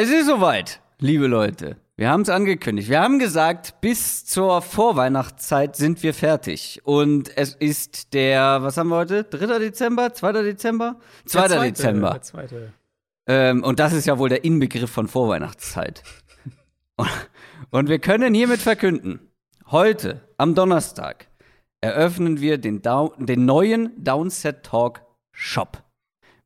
Es ist soweit, liebe Leute. Wir haben es angekündigt. Wir haben gesagt, bis zur Vorweihnachtszeit sind wir fertig. Und es ist der, was haben wir heute? 3. Dezember? 2. Dezember? 2. zweite, Dezember. Ähm, und das ist ja wohl der Inbegriff von Vorweihnachtszeit. Und- wir können hiermit verkünden, heute, am Donnerstag, eröffnen wir den, Dau den neuen Downset Talk Shop.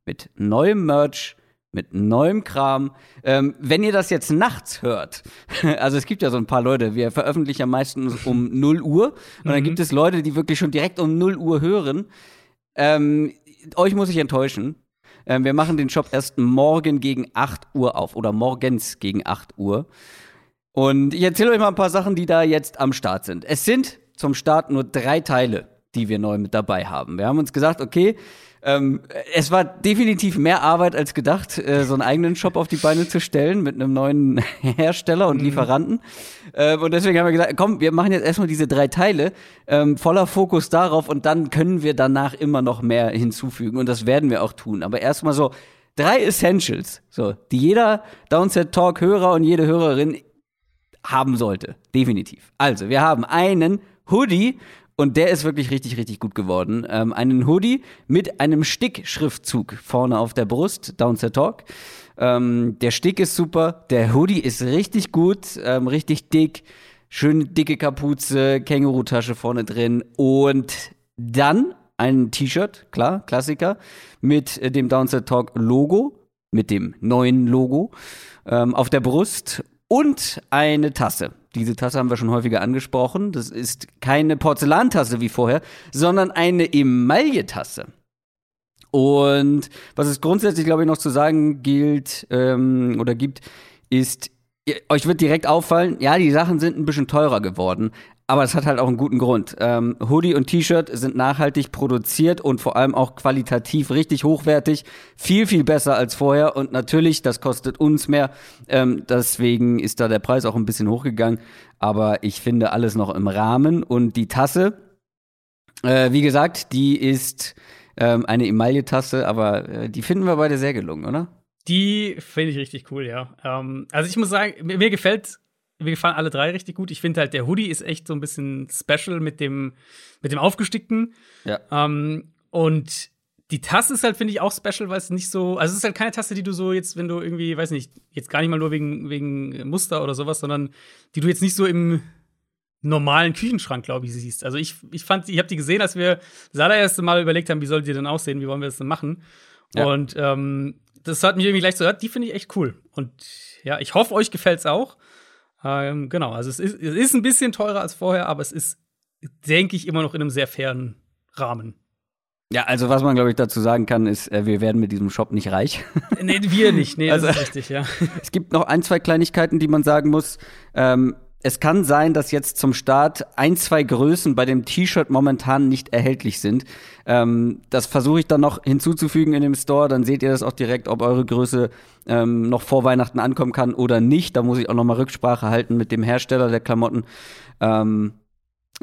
Mit neuem Merch, mit neuem Kram. Ähm, wenn ihr das jetzt nachts hört, also es gibt ja so ein paar Leute, wir veröffentlichen ja meistens um 0 Uhr und dann gibt es Leute, die wirklich schon direkt um 0 Uhr hören. Ähm, euch muss ich enttäuschen. Ähm, wir machen den Shop erst morgen gegen 8 Uhr auf oder morgens gegen 8 Uhr. Und ich erzähle euch mal ein paar Sachen, die da jetzt am Start sind. Es sind zum Start nur drei Teile, die wir neu mit dabei haben. Wir haben uns gesagt, okay, ähm, es war definitiv mehr Arbeit als gedacht, äh, so einen eigenen Shop auf die Beine zu stellen mit einem neuen Hersteller und Lieferanten. Ähm, und deswegen haben wir gesagt, komm, wir machen jetzt erstmal diese drei Teile, ähm, voller Fokus darauf und dann können wir danach immer noch mehr hinzufügen und das werden wir auch tun. Aber erstmal so drei Essentials, so, die jeder Downset Talk Hörer und jede Hörerin haben sollte. Definitiv. Also, wir haben einen Hoodie und der ist wirklich richtig, richtig gut geworden. Ähm, einen Hoodie mit einem Stick-Schriftzug vorne auf der Brust, Downset Talk. Ähm, der Stick ist super, der Hoodie ist richtig gut, ähm, richtig dick, schön dicke Kapuze, Känguru-Tasche vorne drin und dann ein T-Shirt, klar, Klassiker, mit äh, dem Downset Talk Logo, mit dem neuen Logo ähm, auf der Brust und eine Tasse. Diese Tasse haben wir schon häufiger angesprochen. Das ist keine Porzellantasse wie vorher, sondern eine Emailletasse. Und was es grundsätzlich, glaube ich, noch zu sagen gilt ähm, oder gibt, ist, ihr, euch wird direkt auffallen, ja, die Sachen sind ein bisschen teurer geworden, aber es hat halt auch einen guten Grund. Ähm, Hoodie und T-Shirt sind nachhaltig produziert und vor allem auch qualitativ richtig hochwertig, viel, viel besser als vorher. Und natürlich, das kostet uns mehr, ähm, deswegen ist da der Preis auch ein bisschen hochgegangen. Aber ich finde alles noch im Rahmen und die Tasse, äh, wie gesagt, die ist ähm, eine Emaille-Tasse, aber äh, die finden wir beide sehr gelungen, oder? Die finde ich richtig cool, ja. Ähm, also ich muss sagen, mir, mir gefällt, mir gefallen alle drei richtig gut. Ich finde halt, der Hoodie ist echt so ein bisschen special mit dem, mit dem Aufgestickten. Ja. Ähm, und die Tasse ist halt, finde ich, auch special, weil es nicht so, also es ist halt keine Tasse, die du so jetzt, wenn du irgendwie, weiß nicht, jetzt gar nicht mal nur wegen, wegen Muster oder sowas, sondern die du jetzt nicht so im normalen Küchenschrank, glaube ich, siehst. Also ich, ich fand, ich habe die gesehen, als wir das allererste Mal überlegt haben, wie soll die denn aussehen, wie wollen wir das denn machen. Ja. Und ähm, das hat mich irgendwie gleich so, die finde ich echt cool. Und ja, ich hoffe, euch gefällt's auch. Ähm, genau, also es ist, es ist ein bisschen teurer als vorher, aber es ist, denke ich, immer noch in einem sehr fairen Rahmen. Ja, also was man, glaube ich, dazu sagen kann, ist, äh, wir werden mit diesem Shop nicht reich. Nee, wir nicht. Nee, Also- das ist richtig, ja. Es gibt noch ein, zwei Kleinigkeiten, die man sagen muss. Ähm, es kann sein, dass jetzt zum Start ein, zwei Größen bei dem T-Shirt momentan nicht erhältlich sind. Ähm, das versuche ich dann noch hinzuzufügen in dem Store. Dann seht ihr das auch direkt, ob eure Größe ähm, noch vor Weihnachten ankommen kann oder nicht. Da muss ich auch noch mal Rücksprache halten mit dem Hersteller der Klamotten. Ähm,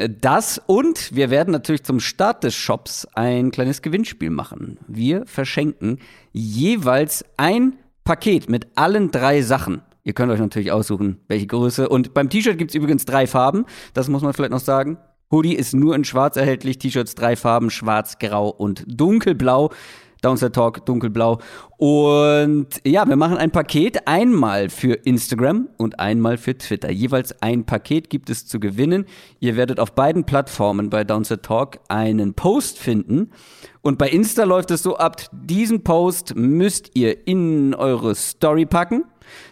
das und wir werden natürlich zum Start des Shops ein kleines Gewinnspiel machen. Wir verschenken jeweils ein Paket mit allen drei Sachen. Ihr könnt euch natürlich aussuchen, welche Größe. Und beim T-Shirt gibt es übrigens drei Farben. Das muss man vielleicht noch sagen. Hoodie ist nur in schwarz erhältlich. T-Shirts drei Farben, schwarz, grau und dunkelblau. Downset Talk, dunkelblau. Und ja, wir machen ein Paket einmal für Instagram und einmal für Twitter. Jeweils ein Paket gibt es zu gewinnen. Ihr werdet auf beiden Plattformen bei Downset Talk einen Post finden. Und bei Insta läuft es so ab, diesen Post müsst ihr in eure Story packen.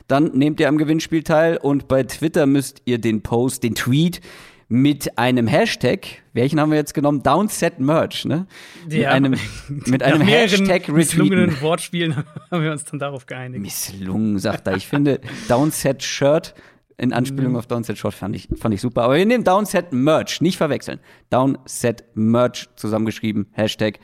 Dann nehmt ihr am Gewinnspiel teil und bei Twitter müsst ihr den Post, den Tweet mit einem Hashtag, welchen haben wir jetzt genommen? Downset Merch, ne? mit Ja. einem, mit einem Nach mehreren Hashtag misslungenen Wortspielen haben wir uns dann darauf geeinigt. Misslungen, sagt er. Ich finde Downset Shirt in Anspielung auf Downset Short fand ich, fand ich super. Aber wir nehmen Downset Merch, nicht verwechseln. Downset Merch zusammengeschrieben, Hashtag.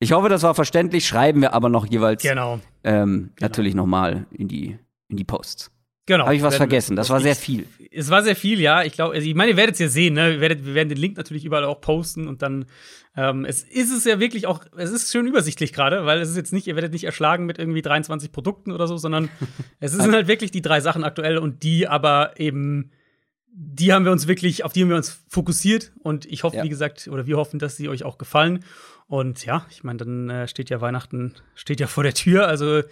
Ich hoffe, das war verständlich. Schreiben wir aber noch jeweils Genau. ähm, natürlich nochmal in die, in die Posts. Genau. Habe ich was vergessen? Das war sehr viel. Es war sehr viel, ja. Ich glaube, also ich meine, ihr werdet es ja sehen, ne? Wir, werdet, wir werden den Link natürlich überall auch posten und dann ähm, es ist es ja wirklich auch, es ist schön übersichtlich gerade, weil es ist jetzt nicht, ihr werdet nicht erschlagen mit irgendwie 23 Produkten oder so, sondern es sind halt wirklich die drei Sachen aktuell und die aber eben, die haben wir uns wirklich, auf die haben wir uns fokussiert und ich hoffe, ja. wie gesagt, oder wir hoffen, dass sie euch auch gefallen. Und ja, ich meine, dann äh, steht ja Weihnachten, steht ja vor der Tür, also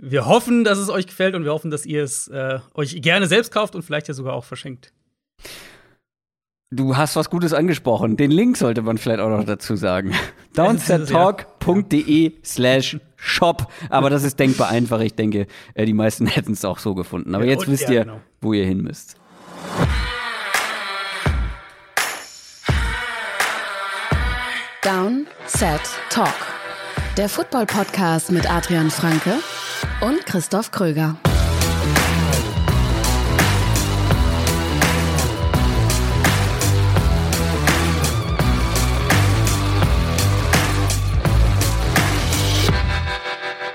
wir hoffen, dass es euch gefällt und wir hoffen, dass ihr es äh, euch gerne selbst kauft und vielleicht ja sogar auch verschenkt. Du hast was Gutes angesprochen. Den Link sollte man vielleicht auch noch dazu sagen. downsettalk.de slash shop. Aber das ist denkbar einfach. Ich denke, äh, die meisten hätten es auch so gefunden. Aber jetzt wisst ihr, genau. wo ihr hin müsst. Down, Set, Talk. Der Football-Podcast mit Adrian Franke und Christoph Kröger.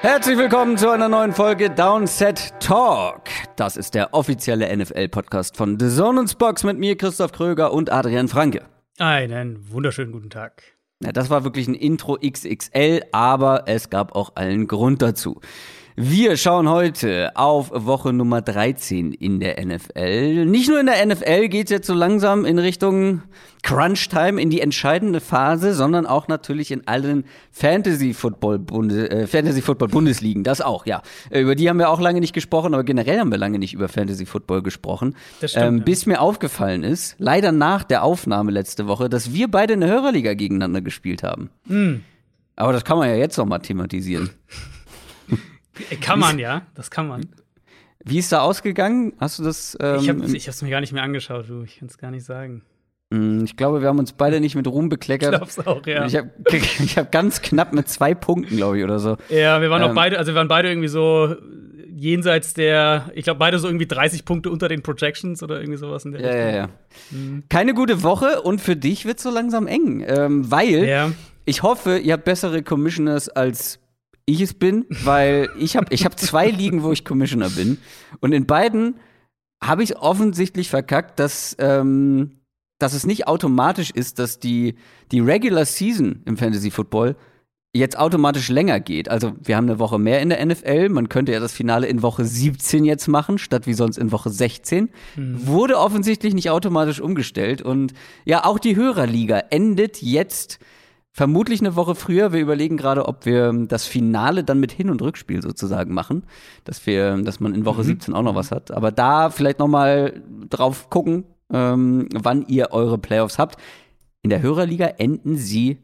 Herzlich willkommen zu einer neuen Folge Downset Talk. Das ist der offizielle NFL-Podcast von The Zone und Box mit mir, Christoph Kröger und Adrian Franke. Einen wunderschönen guten Tag. Ja, das war wirklich ein Intro XXL, aber es gab auch allen Grund dazu. Wir schauen heute auf Woche Nummer 13 in der NFL. Nicht nur in der NFL geht es jetzt so langsam in Richtung Crunch Time, in die entscheidende Phase, sondern auch natürlich in allen Fantasy Football, Bundes äh, Fantasy Football Bundesligen. Das auch, ja. Über die haben wir auch lange nicht gesprochen, aber generell haben wir lange nicht über Fantasy Football gesprochen. Das stimmt, ähm, bis mir aufgefallen ist, leider nach der Aufnahme letzte Woche, dass wir beide eine Hörerliga gegeneinander gespielt haben. Mm. Aber das kann man ja jetzt noch mal thematisieren. Kann man, ja. Das kann man. Wie ist da ausgegangen? Hast du das? Ähm, ich habe es mir gar nicht mehr angeschaut, du. Ich kann es gar nicht sagen. Mm, ich glaube, wir haben uns beide nicht mit Ruhm bekleckert. Ich glaub's auch, ja. Ich habe hab ganz knapp mit zwei Punkten, glaube ich, oder so. Ja, wir waren ähm, auch beide, also wir waren beide irgendwie so jenseits der, ich glaube, beide so irgendwie 30 Punkte unter den Projections oder irgendwie sowas in der ja, Richtung. Ja, ja. Mhm. Keine gute Woche und für dich wird es so langsam eng, ähm, weil ja. ich hoffe, ihr habt bessere Commissioners als ich es bin, weil ich habe ich hab zwei Ligen, wo ich Commissioner bin. Und in beiden habe ich offensichtlich verkackt, dass, ähm, dass es nicht automatisch ist, dass die, die Regular Season im Fantasy Football jetzt automatisch länger geht. Also wir haben eine Woche mehr in der NFL. Man könnte ja das Finale in Woche 17 jetzt machen, statt wie sonst in Woche 16. Mhm. Wurde offensichtlich nicht automatisch umgestellt. Und ja, auch die Hörerliga endet jetzt vermutlich eine Woche früher. Wir überlegen gerade, ob wir das Finale dann mit Hin- und Rückspiel sozusagen machen, dass wir, dass man in Woche mhm. 17 auch noch was hat. Aber da vielleicht noch mal drauf gucken, ähm, wann ihr eure Playoffs habt. In der Hörerliga enden sie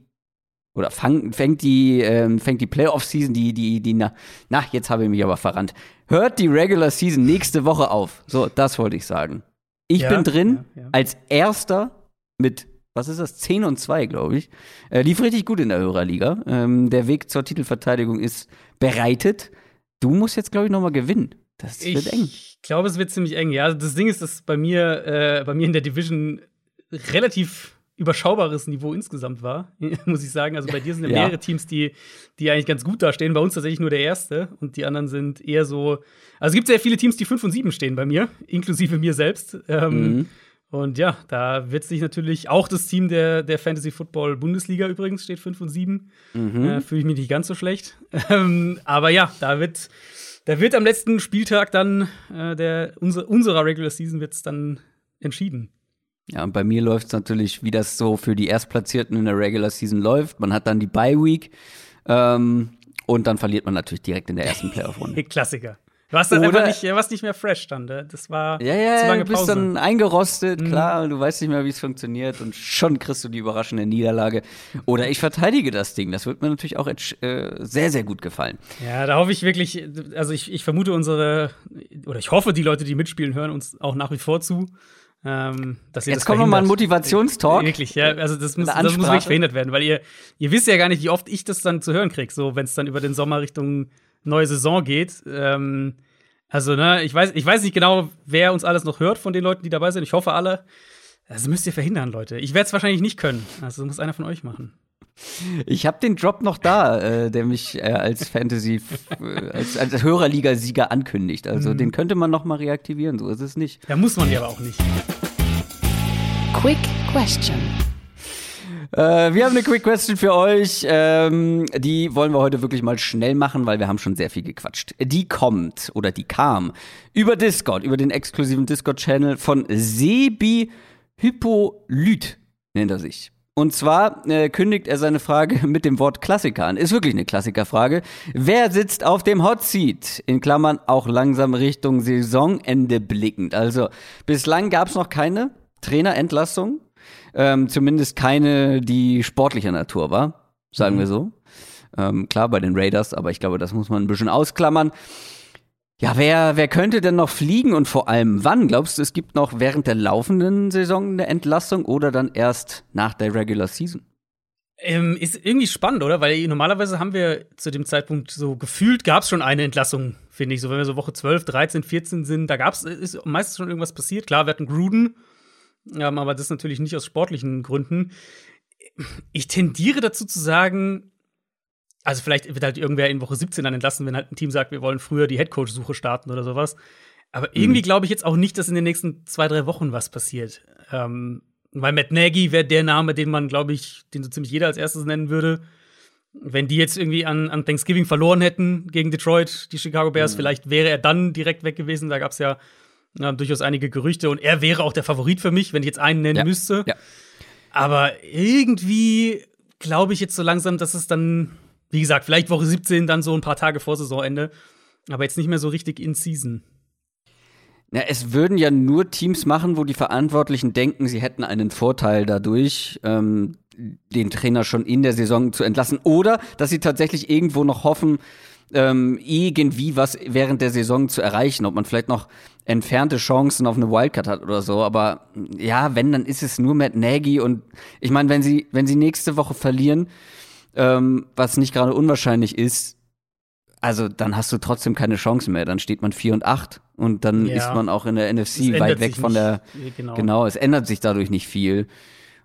oder fang, fängt die ähm, fängt die Playoff Season die die die na, na jetzt habe ich mich aber verrannt. Hört die Regular Season nächste Woche auf. So, das wollte ich sagen. Ich ja, bin drin ja, ja. als erster mit was ist das? 10 und 2, glaube ich. Äh, lief richtig gut in der Hörerliga. Ähm, der Weg zur Titelverteidigung ist bereitet. Du musst jetzt, glaube ich, nochmal gewinnen. Das ich wird eng. Ich glaube, es wird ziemlich eng. Ja, das Ding ist, dass bei mir, äh, bei mir in der Division relativ überschaubares Niveau insgesamt war, muss ich sagen. Also bei dir sind ja, mehrere Teams, die, die eigentlich ganz gut dastehen. Bei uns tatsächlich nur der erste und die anderen sind eher so. Also es gibt sehr viele Teams, die 5 und 7 stehen bei mir, inklusive mir selbst. Ähm, mhm. Und ja, da wird sich natürlich auch das Team der, der Fantasy Football Bundesliga übrigens steht 5 und 7. Mhm. Äh, Fühle ich mich nicht ganz so schlecht. Ähm, aber ja, da wird, da wird am letzten Spieltag dann äh, der, unser, unserer Regular Season wird's dann entschieden. Ja, und bei mir läuft es natürlich, wie das so für die Erstplatzierten in der Regular Season läuft. Man hat dann die Bye Week ähm, und dann verliert man natürlich direkt in der ersten Playoff-Runde. Klassiker. Du warst dann Oder, einfach nicht, warst nicht mehr fresh dann. Ne? Das war ja, ja, zu lange Pause. Du bist dann eingerostet, mhm. klar, du weißt nicht mehr, wie es funktioniert und schon kriegst du die überraschende Niederlage. Oder ich verteidige das Ding. Das wird mir natürlich auch äh, sehr, sehr gut gefallen. Ja, da hoffe ich wirklich, also ich, ich vermute unsere, oder ich hoffe, die Leute, die mitspielen, hören uns auch nach wie vor zu. Ähm, dass ihr Jetzt das kommt nochmal ein Motivationstalk. Wirklich, ja. Also das muss, das muss wirklich verhindert werden, weil ihr, ihr wisst ja gar nicht, wie oft ich das dann zu hören kriege, so wenn es dann über den Sommer Richtung neue Saison geht. Ähm, also, ne, ich weiß, ich weiß nicht genau, wer uns alles noch hört von den Leuten, die dabei sind. Ich hoffe alle. Das müsst ihr verhindern, Leute. Ich werde es wahrscheinlich nicht können. Also muss einer von euch machen. Ich habe den Drop noch da, äh, der mich äh, als Fantasy, äh, als, als Hörerliga-Sieger ankündigt. Also mhm. den könnte man noch mal reaktivieren, so ist es nicht. Ja, muss man ja aber auch nicht. Quick Question. Äh, wir haben eine Quick Question für euch. Ähm, die wollen wir heute wirklich mal schnell machen, weil wir haben schon sehr viel gequatscht. Die kommt oder die kam über Discord, über den exklusiven Discord-Channel von Sebi Hippolyt, nennt er sich. Und zwar äh, kündigt er seine Frage mit dem Wort Klassiker an. Ist wirklich eine Klassikerfrage. Wer sitzt auf dem Hot Seat? In Klammern auch langsam Richtung Saisonende blickend. Also bislang gab es noch keine Trainerentlassung. Ähm, zumindest keine, die sportlicher Natur war, sagen mhm. wir so. Ähm, klar, bei den Raiders, aber ich glaube, das muss man ein bisschen ausklammern. Ja, wer, wer könnte denn noch fliegen und vor allem wann? Glaubst du, es gibt noch während der laufenden Saison eine Entlassung oder dann erst nach der Regular Season? Ähm, ist irgendwie spannend, oder? Weil normalerweise haben wir zu dem Zeitpunkt so gefühlt gab es schon eine Entlassung, finde ich. So, wenn wir so Woche 12, 13, 14 sind, da gab es, ist meistens schon irgendwas passiert. Klar, wir hatten Gruden, ähm, aber das natürlich nicht aus sportlichen Gründen. Ich tendiere dazu zu sagen, also vielleicht wird halt irgendwer in Woche 17 dann entlassen, wenn halt ein Team sagt, wir wollen früher die Headcoach-Suche starten oder sowas. Aber irgendwie mhm. glaube ich jetzt auch nicht, dass in den nächsten zwei, drei Wochen was passiert. Ähm, weil Matt Nagy wäre der Name, den man, glaube ich, den so ziemlich jeder als erstes nennen würde. Wenn die jetzt irgendwie an, an Thanksgiving verloren hätten gegen Detroit, die Chicago Bears, mhm. vielleicht wäre er dann direkt weg gewesen. Da gab es ja äh, durchaus einige Gerüchte und er wäre auch der Favorit für mich, wenn ich jetzt einen nennen ja. müsste. Ja. Aber irgendwie glaube ich jetzt so langsam, dass es dann wie gesagt, vielleicht Woche 17, dann so ein paar Tage vor Saisonende. Aber jetzt nicht mehr so richtig in Season. Ja, es würden ja nur Teams machen, wo die Verantwortlichen denken, sie hätten einen Vorteil dadurch, ähm, den Trainer schon in der Saison zu entlassen. Oder dass sie tatsächlich irgendwo noch hoffen, ähm, irgendwie was während der Saison zu erreichen. Ob man vielleicht noch entfernte Chancen auf eine Wildcard hat oder so. Aber ja, wenn, dann ist es nur Matt Nagy. Und ich meine, wenn sie, wenn sie nächste Woche verlieren, ähm, was nicht gerade unwahrscheinlich ist, also dann hast du trotzdem keine Chance mehr. Dann steht man 4 und 8 und dann ja. ist man auch in der NFC weit weg von der. Genau. genau, es ändert sich dadurch nicht viel.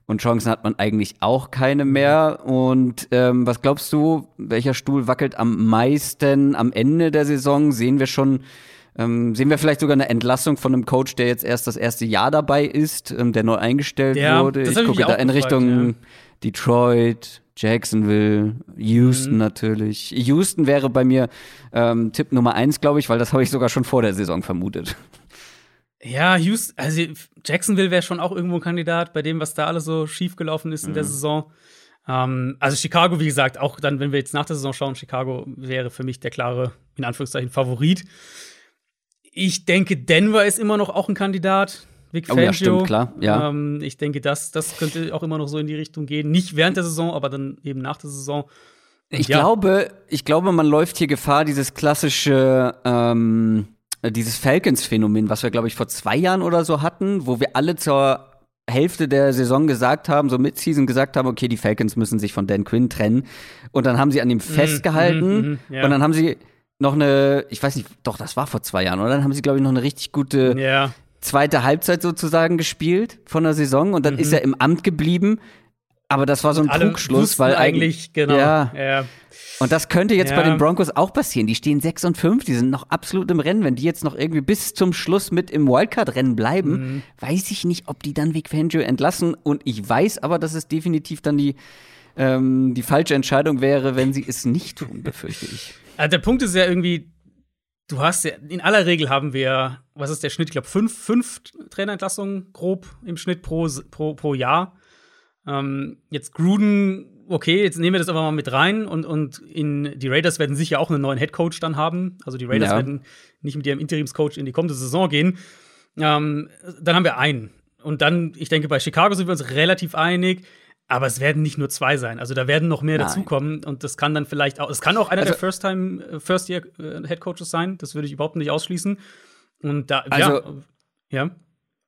Und Chancen hat man eigentlich auch keine mehr. Und ähm, was glaubst du, welcher Stuhl wackelt am meisten am Ende der Saison? Sehen wir schon, ähm, sehen wir vielleicht sogar eine Entlassung von einem Coach, der jetzt erst das erste Jahr dabei ist, ähm, der neu eingestellt ja, wurde? Ich gucke da in Richtung ja. Detroit, Jacksonville, Houston mhm. natürlich. Houston wäre bei mir ähm, Tipp Nummer eins, glaube ich, weil das habe ich sogar schon vor der Saison vermutet. Ja, Houston, also Jacksonville wäre schon auch irgendwo ein Kandidat bei dem, was da alles so schiefgelaufen ist in mhm. der Saison. Ähm, also Chicago, wie gesagt, auch dann, wenn wir jetzt nach der Saison schauen, Chicago wäre für mich der klare, in Anführungszeichen, Favorit. Ich denke, Denver ist immer noch auch ein Kandidat. Vic Fangio. Oh, ja, stimmt, klar. Ja. Ähm, ich denke, das, das könnte auch immer noch so in die Richtung gehen. Nicht während der Saison, aber dann eben nach der Saison. Ich ja. glaube, ich glaube, man läuft hier Gefahr, dieses klassische, ähm, dieses Falcons-Phänomen, was wir, glaube ich, vor zwei Jahren oder so hatten, wo wir alle zur Hälfte der Saison gesagt haben, so Mid-Season gesagt haben, okay, die Falcons müssen sich von Dan Quinn trennen. Und dann haben sie an ihm mhm, festgehalten. Mm, mm, mm, ja. Und dann haben sie noch eine, ich weiß nicht, doch, das war vor zwei Jahren, oder? Dann haben sie, glaube ich, noch eine richtig gute ja zweite Halbzeit sozusagen gespielt von der Saison und dann mhm. ist er im Amt geblieben. Aber das war so ein Trugschluss, weil eigentlich, genau. Ja. ja. Und das könnte jetzt ja. bei den Broncos auch passieren. Die stehen 6 und 5, die sind noch absolut im Rennen. Wenn die jetzt noch irgendwie bis zum Schluss mit im Wildcard-Rennen bleiben, mhm. weiß ich nicht, ob die dann Vic Fangio entlassen. Und ich weiß aber, dass es definitiv dann die, ähm, die falsche Entscheidung wäre, wenn sie es nicht tun, befürchte ich. Also der Punkt ist ja irgendwie, du hast ja, in aller Regel haben wir, was ist der Schnitt? Ich glaube, fünf, fünf Trainerentlassungen grob im Schnitt pro, pro, pro Jahr. Ähm, jetzt Gruden, okay, jetzt nehmen wir das aber mal mit rein und, und in, die Raiders werden sicher auch einen neuen Headcoach dann haben. Also die Raiders ja. werden nicht mit ihrem Interimscoach in die kommende Saison gehen. Ähm, dann haben wir einen. Und dann, ich denke, bei Chicago sind wir uns relativ einig. Aber es werden nicht nur zwei sein. Also da werden noch mehr Nein. dazukommen und das kann dann vielleicht auch, es kann auch einer also, der First-Time, äh, First-Year-Head äh, Coaches sein. Das würde ich überhaupt nicht ausschließen. Und da, also, ja, ja.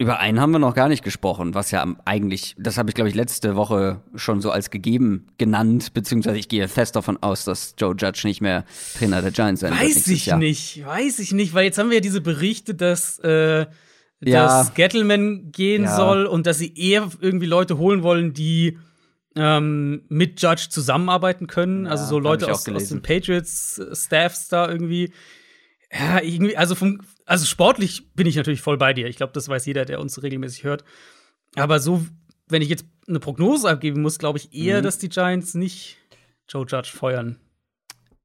Über einen haben wir noch gar nicht gesprochen, was ja eigentlich, das habe ich glaube ich letzte Woche schon so als gegeben genannt, beziehungsweise ich gehe fest davon aus, dass Joe Judge nicht mehr Trainer der Giants sein weiß wird. Weiß ich Jahr. nicht, weiß ich nicht, weil jetzt haben wir ja diese Berichte, dass äh, ja. dass Gettleman gehen ja. soll und dass sie eher irgendwie Leute holen wollen, die ähm, mit Judge zusammenarbeiten können. Ja, also so Leute aus, aus den Patriots-Staffs da irgendwie. Ja, irgendwie, also vom, also sportlich bin ich natürlich voll bei dir. Ich glaube, das weiß jeder, der uns regelmäßig hört. Aber so, wenn ich jetzt eine Prognose abgeben muss, glaube ich eher, Mhm. dass die Giants nicht Joe Judge feuern.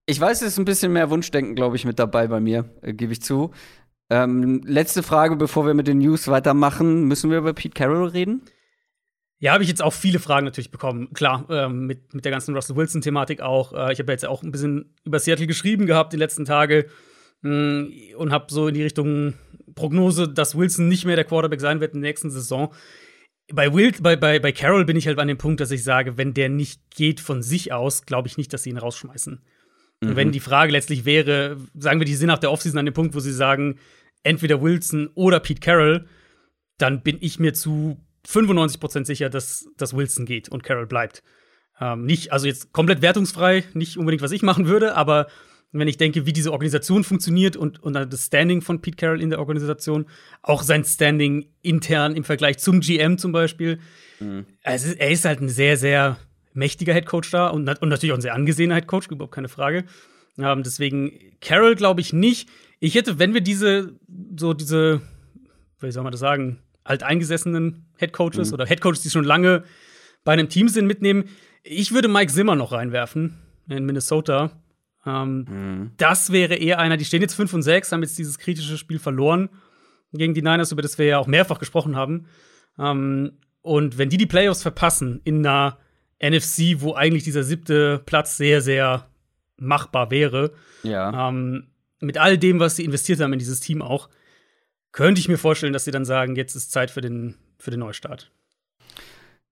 Ich weiß, es ist ein bisschen mehr Wunschdenken, glaube ich, mit dabei bei mir, äh, gebe ich zu. Ähm, letzte Frage, bevor wir mit den News weitermachen. Müssen wir über Pete Carroll reden? Ja, habe ich jetzt auch viele Fragen natürlich bekommen. Klar, ähm, mit, mit der ganzen Russell Wilson-Thematik auch. Äh, ich habe jetzt auch ein bisschen über Seattle geschrieben gehabt die letzten Tage und habe so in die Richtung Prognose, dass Wilson nicht mehr der Quarterback sein wird in der nächsten Saison. Bei, Will, bei, bei, bei Carroll bin ich halt an dem Punkt, dass ich sage, wenn der nicht geht von sich aus, glaube ich nicht, dass sie ihn rausschmeißen. Und wenn die Frage letztlich wäre, sagen wir, die sind nach der Offseason an dem Punkt, wo sie sagen, entweder Wilson oder Pete Carroll, dann bin ich mir zu 95% sicher, dass, dass Wilson geht und Carroll bleibt. Ähm, nicht, also jetzt komplett wertungsfrei, nicht unbedingt, was ich machen würde, aber wenn ich denke, wie diese Organisation funktioniert und, und das Standing von Pete Carroll in der Organisation, auch sein Standing intern im Vergleich zum GM zum Beispiel, also er ist halt ein sehr, sehr mächtiger Headcoach da und, und natürlich auch ein sehr angesehener Headcoach, überhaupt keine Frage. Ähm, deswegen Carroll glaube ich nicht. Ich hätte, wenn wir diese, so diese, wie soll man das sagen, alteingesessenen Headcoaches oder Headcoaches, die schon lange bei einem Team sind, mitnehmen, ich würde Mike Zimmer noch reinwerfen in Minnesota. Ähm, Das wäre eher einer, die stehen jetzt 5 und 6, haben jetzt dieses kritische Spiel verloren gegen die Niners, über das wir ja auch mehrfach gesprochen haben. Ähm, und wenn die die Playoffs verpassen in einer NFC, wo eigentlich dieser siebte Platz sehr, sehr machbar wäre, Ja. ähm, mit all dem, was sie investiert haben in dieses Team auch, könnte ich mir vorstellen, dass sie dann sagen, jetzt ist Zeit für den, für den Neustart.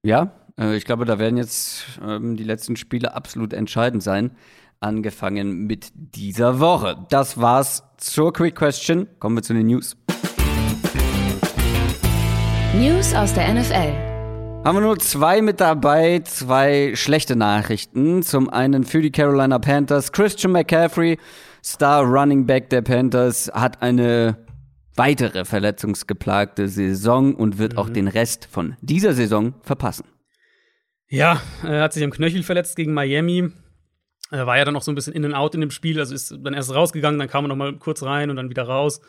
Ja, äh, ich glaube, da werden jetzt ähm, die letzten Spiele absolut entscheidend sein. Angefangen mit dieser Woche. Das war's zur Quick Question. Kommen wir zu den News. News aus der NFL. Haben wir nur zwei mit dabei, zwei schlechte Nachrichten. Zum einen für die Carolina Panthers. Christian McCaffrey, Star Running Back der Panthers, hat eine weitere verletzungsgeplagte Saison und wird auch den Rest von dieser Saison verpassen. Ja, er hat sich am Knöchel verletzt gegen Miami. Er war ja dann noch so ein bisschen in and out in dem Spiel, also ist dann erst rausgegangen, dann kam er noch mal kurz rein und dann wieder raus.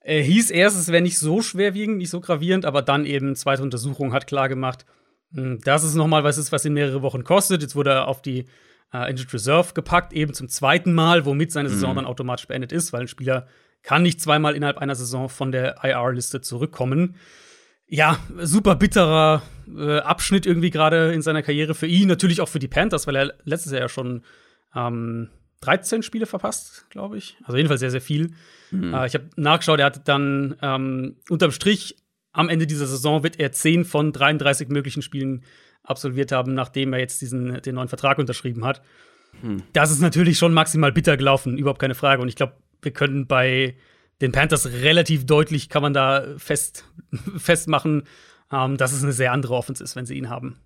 Er hieß erst, es wäre nicht so schwerwiegend, nicht so gravierend, aber dann eben zweite Untersuchung hat klar gemacht, mh, dass es noch mal was ist, was ihn mehrere Wochen kostet. Jetzt wurde er auf die äh, Injured Reserve gepackt, eben zum zweiten Mal, womit seine Saison dann automatisch beendet ist, weil ein Spieler kann nicht zweimal innerhalb einer Saison von der IR-Liste zurückkommen. Ja, super bitterer äh, Abschnitt irgendwie gerade in seiner Karriere für ihn, natürlich auch für die Panthers, weil er letztes Jahr ja schon ähm, 13 Spiele verpasst, glaube ich. Also jedenfalls sehr, sehr viel. Äh, ich habe nachgeschaut, er hatte dann ähm, unterm Strich am Ende dieser Saison wird er 10 von 33 möglichen Spielen absolviert haben, nachdem er jetzt diesen den neuen Vertrag unterschrieben hat. Das ist natürlich schon maximal bitter gelaufen, überhaupt keine Frage. Und ich glaube, wir können bei den Panthers relativ deutlich, kann man da fest, festmachen, ähm, dass es eine sehr andere Offense ist, wenn sie ihn haben.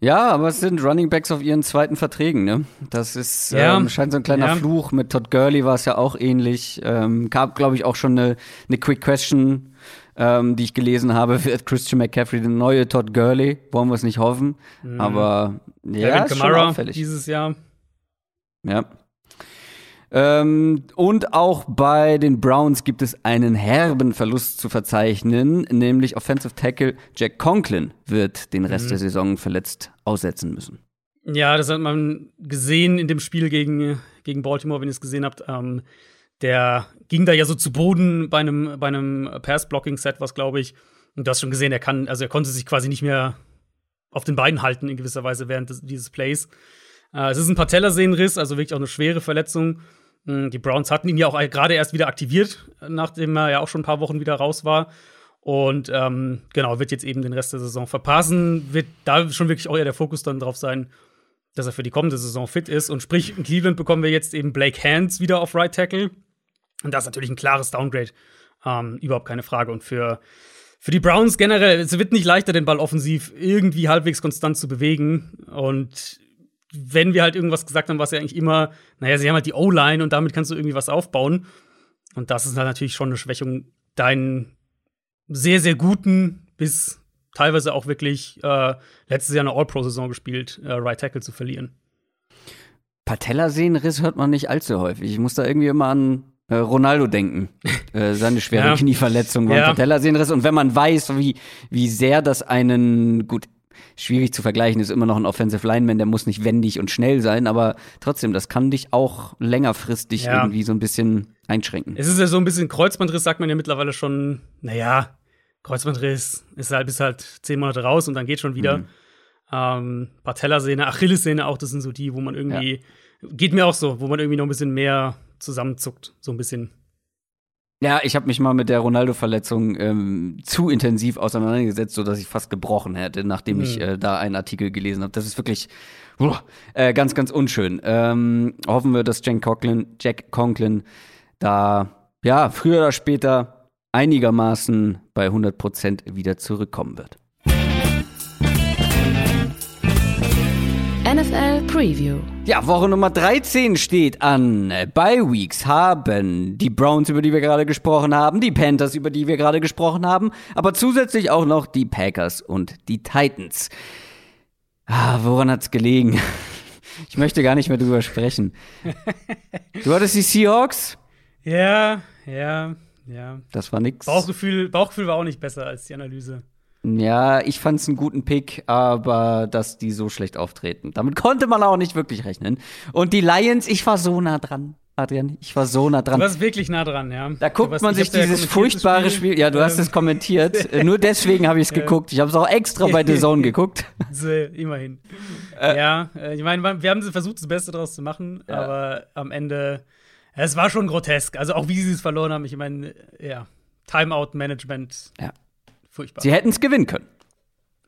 Ja, aber es sind Running Backs auf ihren zweiten Verträgen, ne? Das ist, Ja. ähm, scheint so ein kleiner Ja. Fluch. Mit Todd Gurley war es ja auch ähnlich. Ähm, gab, glaube ich, auch schon eine, eine Quick Question, ähm, die ich gelesen habe. Wird Christian McCaffrey der neue Todd Gurley? Wollen wir es nicht hoffen. Aber ja, Kevin ist schon auffällig. dieses Jahr. Ja. Ähm, und auch bei den Browns gibt es einen herben Verlust zu verzeichnen, nämlich Offensive Tackle Jack Conklin wird den Rest der Saison verletzt aussetzen müssen. Ja, das hat man gesehen in dem Spiel gegen, gegen Baltimore, wenn ihr es gesehen habt. Ähm, der ging da ja so zu Boden bei einem, bei einem Pass-Blocking-Set, was glaube ich. Und du hast schon gesehen, er kann, also er konnte sich quasi nicht mehr auf den Beinen halten in gewisser Weise während des, dieses Plays. Äh, es ist ein Patellasehnenriss, also wirklich auch eine schwere Verletzung. Mm, Die Browns hatten ihn ja auch gerade erst wieder aktiviert, nachdem er ja auch schon ein paar Wochen wieder raus war. Und ähm, genau, wird jetzt eben den Rest der Saison verpassen. Wird da schon wirklich auch eher der Fokus dann drauf sein, dass er für die kommende Saison fit ist. Und sprich, in Cleveland bekommen wir jetzt eben Blake Hands wieder auf Right Tackle. Und das ist natürlich ein klares Downgrade. Ähm, überhaupt keine Frage. Und für, für die Browns generell, es wird nicht leichter, den Ball offensiv irgendwie halbwegs konstant zu bewegen. Und wenn wir halt irgendwas gesagt haben, was ja eigentlich immer, naja, sie haben halt die O-Line und damit kannst du irgendwie was aufbauen. Und das ist dann natürlich schon eine Schwächung, deinen sehr, sehr guten bis teilweise auch wirklich äh, letztes Jahr eine All-Pro-Saison gespielt, äh, Right Tackle zu verlieren. Patellasehnenriss hört man nicht allzu häufig. Ich muss da irgendwie immer an äh, Ronaldo denken. äh, seine schwere Ja. Knieverletzung war Ja. Patellasehnenriss. Und wenn man weiß, wie, wie sehr das einen, gut, schwierig zu vergleichen, ist immer noch ein Offensive Lineman, der muss nicht wendig und schnell sein, aber trotzdem, das kann dich auch längerfristig Ja. irgendwie so ein bisschen einschränken. Es ist ja so ein bisschen Kreuzbandriss, sagt man ja mittlerweile schon. Naja, Kreuzbandriss ist halt bis halt zehn Monate raus und dann geht schon wieder. Mhm. Ähm, Patellasehne, Achillessehne auch, das sind so die, wo man irgendwie, geht mir auch so, wo man irgendwie noch ein bisschen mehr zusammenzuckt, so ein bisschen. Ja, ich habe mich mal mit der Ronaldo-Verletzung ähm, zu intensiv auseinandergesetzt, sodass ich fast gebrochen hätte, nachdem ich Mhm. äh, da einen Artikel gelesen habe. Das ist wirklich äh, ganz, ganz unschön. Ähm, hoffen wir, dass Jack Conklin, Jack Conklin da ja früher oder später einigermaßen bei 100 Prozent wieder zurückkommen wird. NFL Preview. Ja, Woche Nummer 13 steht an. Bye Weeks haben die Browns, über die wir gerade gesprochen haben, die Panthers, über die wir gerade gesprochen haben, aber zusätzlich auch noch die Packers und die Titans. Ah, woran hat's gelegen? Ich möchte gar nicht mehr drüber sprechen. Du hattest die Seahawks? Ja, ja, ja. Das war nix. Bauchgefühl, Bauchgefühl war auch nicht besser als die Analyse. Ja, ich fand's einen guten Pick, aber dass die so schlecht auftreten. Damit konnte man auch nicht wirklich rechnen. Und die Lions, ich war so nah dran, Adrian. Ich war so nah dran. Du warst wirklich nah dran, ja. Da guckt warst- man ich sich dieses furchtbare Spiel. Ja, du hast Ähm, es kommentiert. Äh, Nur deswegen habe ich es geguckt. Ich habe es auch extra bei The Zone geguckt. Immerhin. ja, äh, ich meine, wir haben versucht, das Beste daraus zu machen, Ja. aber am Ende, es war schon grotesk. Also auch wie sie es verloren haben, ich meine, ja, Timeout-Management, Ja. Furchtbar. Sie hätten es gewinnen können.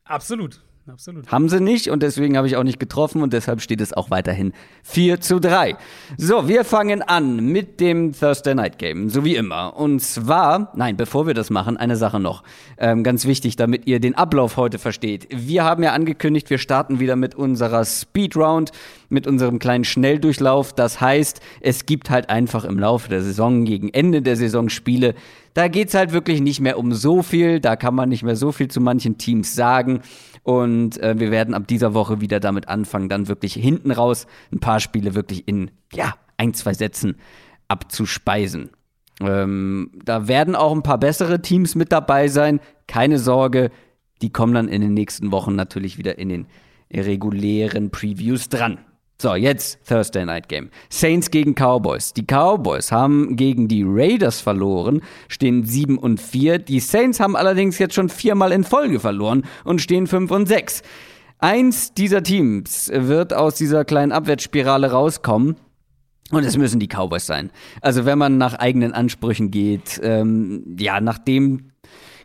absolut, absolut. Haben sie nicht und deswegen habe ich auch nicht getroffen und deshalb steht es auch weiterhin 4 zu 3. So, wir fangen an mit dem Thursday Night Game, so wie immer. Und zwar, nein, bevor wir das machen, eine Sache noch. Ähm, ganz wichtig, damit ihr den Ablauf heute versteht. Wir haben ja angekündigt, wir starten wieder mit unserer Speed Round, mit unserem kleinen Schnelldurchlauf. Das heißt, es gibt halt einfach im Laufe der Saison, gegen Ende der Saison Spiele, da geht's halt wirklich nicht mehr um so viel, da kann man nicht mehr so viel zu manchen Teams sagen. Und äh, wir werden ab dieser Woche wieder damit anfangen, dann wirklich hinten raus ein paar Spiele wirklich in, ja, ein, zwei Sätzen abzuspeisen. Ähm, da werden auch ein paar bessere Teams mit dabei sein. Keine Sorge, die kommen dann in den nächsten Wochen natürlich wieder in den regulären Previews dran. So, jetzt Thursday Night Game. Saints gegen Cowboys. Die Cowboys haben gegen die Raiders verloren, stehen 7 und 4. Die Saints haben allerdings jetzt schon viermal in Folge verloren und stehen 5 und 6. Eins dieser Teams wird aus dieser kleinen Abwärtsspirale rauskommen. Und es müssen die Cowboys sein. Also wenn man nach eigenen Ansprüchen geht, ähm, ja, nach dem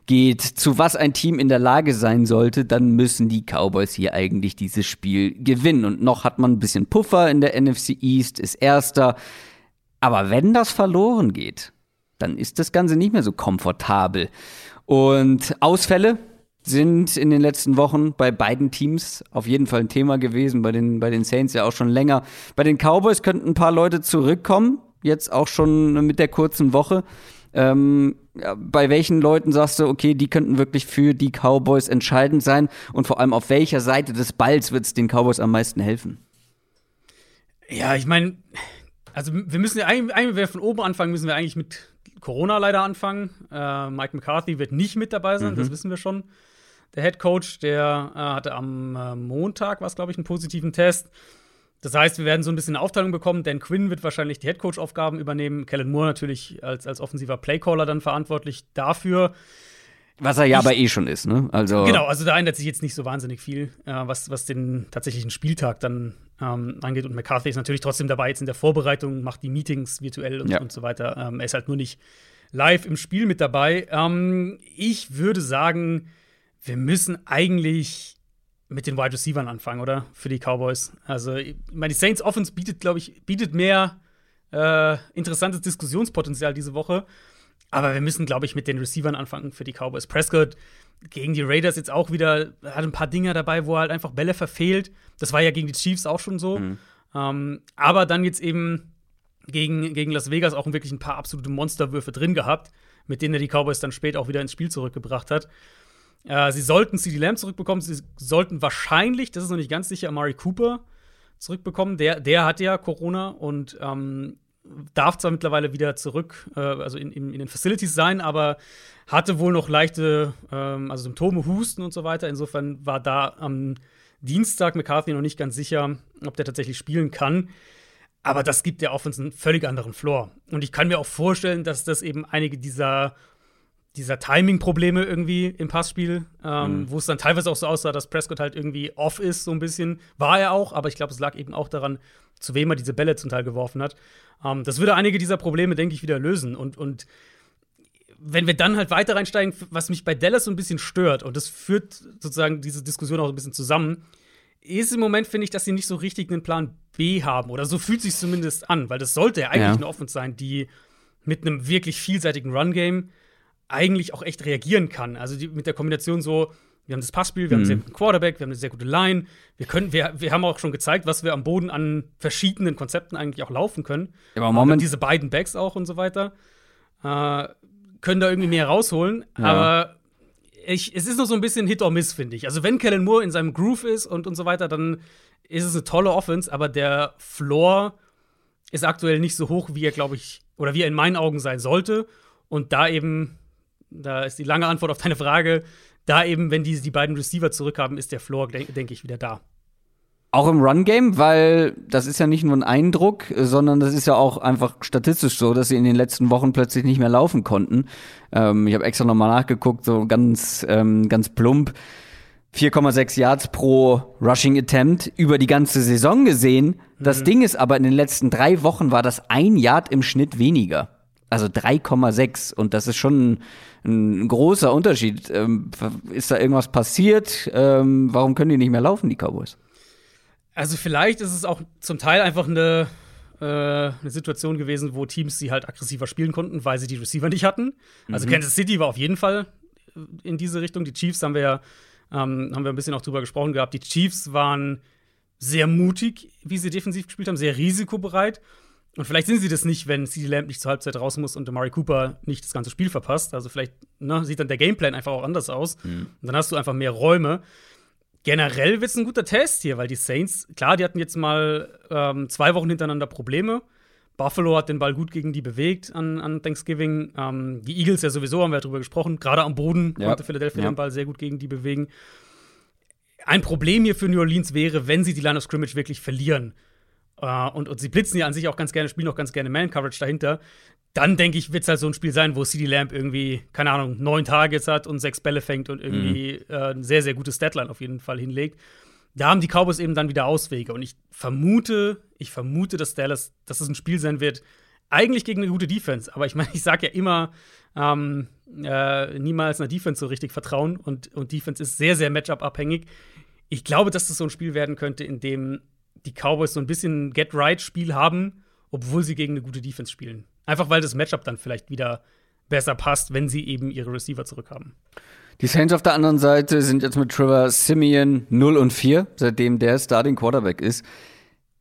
geht, zu was ein Team in der Lage sein sollte, dann müssen die Cowboys hier eigentlich dieses Spiel gewinnen. Und noch hat man ein bisschen Puffer in der NFC East, ist erster. Aber wenn das verloren geht, dann ist das Ganze nicht mehr so komfortabel. Und Ausfälle sind in den letzten Wochen bei beiden Teams auf jeden Fall ein Thema gewesen, bei den, bei den Saints ja auch schon länger. Bei den Cowboys könnten ein paar Leute zurückkommen, jetzt auch schon mit der kurzen Woche. Ähm, bei welchen Leuten sagst du, okay, die könnten wirklich für die Cowboys entscheidend sein und vor allem auf welcher Seite des Balls wird es den Cowboys am meisten helfen? Ja, ich meine, also wir müssen ja eigentlich, wenn wir von oben anfangen, müssen wir eigentlich mit Corona leider anfangen. Äh, Mike McCarthy wird nicht mit dabei sein, das wissen wir schon. Der Head Coach, der äh, hatte am äh, Montag, was glaube ich, einen positiven Test. Das heißt, wir werden so ein bisschen eine Aufteilung bekommen. Dan Quinn wird wahrscheinlich die Head Coach Aufgaben übernehmen. Kellen Moore natürlich als, als offensiver Playcaller dann verantwortlich dafür. Was er ja aber eh schon ist, ne? Also Genau, also da ändert sich jetzt nicht so wahnsinnig viel, äh, was, was den tatsächlichen Spieltag dann ähm, angeht. Und McCarthy ist natürlich trotzdem dabei jetzt in der Vorbereitung, macht die Meetings virtuell und, Ja. und so weiter. Ähm, er ist halt nur nicht live im Spiel mit dabei. Ähm, ich würde sagen, wir müssen eigentlich mit den Wide Receivers anfangen, oder? Für die Cowboys. Also, ich meine, die Saints Offense bietet, glaube ich, bietet mehr äh, interessantes Diskussionspotenzial diese Woche. Aber wir müssen, glaube ich, mit den Receivern anfangen für die Cowboys. Prescott gegen die Raiders jetzt auch wieder, hat ein paar Dinger dabei, wo er halt einfach Bälle verfehlt. Das war ja gegen die Chiefs auch schon so. Ähm, aber dann jetzt eben gegen, gegen Las Vegas auch wirklich ein paar absolute Monsterwürfe drin gehabt, mit denen er die Cowboys dann spät auch wieder ins Spiel zurückgebracht hat. Äh, sie sollten CD Lamb zurückbekommen. Sie sollten wahrscheinlich, das ist noch nicht ganz sicher, Amari Cooper zurückbekommen. Der, der hat ja Corona und ähm, darf zwar mittlerweile wieder zurück, äh, also in, in, in, den Facilities sein, aber hatte wohl noch leichte ähm, also Symptome, Husten und so weiter. Insofern war da am Dienstag McCarthy noch nicht ganz sicher, ob der tatsächlich spielen kann. Aber das gibt der Offense einen völlig anderen Floor. Und ich kann mir auch vorstellen, dass das eben einige dieser dieser Timing-Probleme irgendwie im Passspiel, ähm, mhm. wo es dann teilweise auch so aussah, dass Prescott halt irgendwie off ist, so ein bisschen. War er auch, aber ich glaube, es lag eben auch daran, zu wem er diese Bälle zum Teil geworfen hat. Ähm, das würde einige dieser Probleme, denke ich, wieder lösen. Und, und wenn wir dann halt weiter reinsteigen, was mich bei Dallas so ein bisschen stört, und das führt sozusagen diese Diskussion auch ein bisschen zusammen, ist im Moment, finde ich, dass sie nicht so richtig einen Plan B haben. Oder so fühlt sich zumindest an, weil das sollte ja eigentlich ja. eine Offense sein, die mit einem wirklich vielseitigen Run-Game eigentlich auch echt reagieren kann. Also die, mit der Kombination so, wir haben das Passspiel, wir mhm. haben einen sehr guten Quarterback, wir haben eine sehr gute Line. Wir können, wir, wir haben auch schon gezeigt, was wir am Boden an verschiedenen Konzepten eigentlich auch laufen können. Ja, aber Moment. diese beiden Backs auch und so weiter. Äh, können da irgendwie mehr rausholen. Ja. Aber ich, es ist noch so ein bisschen Hit or Miss, finde ich. Also, wenn Kellen Moore in seinem Groove ist und, und so weiter, dann ist es eine tolle Offense, aber der Floor ist aktuell nicht so hoch, wie er, glaube ich, oder wie er in meinen Augen sein sollte. Und da eben da ist die lange Antwort auf deine Frage. Da eben, wenn die, die beiden Receiver zurückhaben, ist der Floor, denke denk ich, wieder da. Auch im Run-Game, weil das ist ja nicht nur ein Eindruck, sondern das ist ja auch einfach statistisch so, dass sie in den letzten Wochen plötzlich nicht mehr laufen konnten. Ähm, ich habe extra nochmal nachgeguckt, so ganz, ähm, ganz plump. 4,6 Yards pro Rushing Attempt über die ganze Saison gesehen. Das mhm. Ding ist aber, in den letzten drei Wochen war das ein Yard im Schnitt weniger. Also 3,6 und das ist schon ein, ein großer Unterschied. Ähm, ist da irgendwas passiert? Ähm, warum können die nicht mehr laufen, die Cowboys? Also vielleicht ist es auch zum Teil einfach eine, äh, eine Situation gewesen, wo Teams sie halt aggressiver spielen konnten, weil sie die Receiver nicht hatten. Also mhm. Kansas City war auf jeden Fall in diese Richtung. Die Chiefs haben wir ja ähm, haben wir ein bisschen auch drüber gesprochen gehabt. Die Chiefs waren sehr mutig, wie sie defensiv gespielt haben, sehr risikobereit. Und vielleicht sind sie das nicht, wenn CD Lamb nicht zur Halbzeit raus muss und Amari Cooper nicht das ganze Spiel verpasst. Also vielleicht ne, sieht dann der Gameplan einfach auch anders aus. Mhm. Und dann hast du einfach mehr Räume. Generell wird es ein guter Test hier, weil die Saints, klar, die hatten jetzt mal ähm, zwei Wochen hintereinander Probleme. Buffalo hat den Ball gut gegen die bewegt an, an Thanksgiving. Ähm, die Eagles ja sowieso, haben wir darüber gesprochen. Gerade am Boden ja. konnte Philadelphia ja. den Ball sehr gut gegen die bewegen. Ein Problem hier für New Orleans wäre, wenn sie die Line of Scrimmage wirklich verlieren Uh, und, und sie blitzen ja an sich auch ganz gerne, spielen auch ganz gerne Man-Coverage dahinter. Dann denke ich, wird es halt so ein Spiel sein, wo CD Lamp irgendwie, keine Ahnung, neun Targets hat und sechs Bälle fängt und irgendwie mhm. äh, ein sehr, sehr gutes Deadline auf jeden Fall hinlegt. Da haben die Cowboys eben dann wieder Auswege. Und ich vermute, ich vermute, dass Dallas, dass es ein Spiel sein wird, eigentlich gegen eine gute Defense. Aber ich meine, ich sage ja immer, ähm, äh, niemals einer Defense so richtig vertrauen. Und, und Defense ist sehr, sehr Matchup-abhängig. Ich glaube, dass das so ein Spiel werden könnte, in dem die Cowboys so ein bisschen Get-Right-Spiel haben, obwohl sie gegen eine gute Defense spielen. Einfach weil das Matchup dann vielleicht wieder besser passt, wenn sie eben ihre Receiver zurückhaben. Die Saints auf der anderen Seite sind jetzt mit Trevor Simeon 0 und 4, seitdem der Starting Quarterback ist.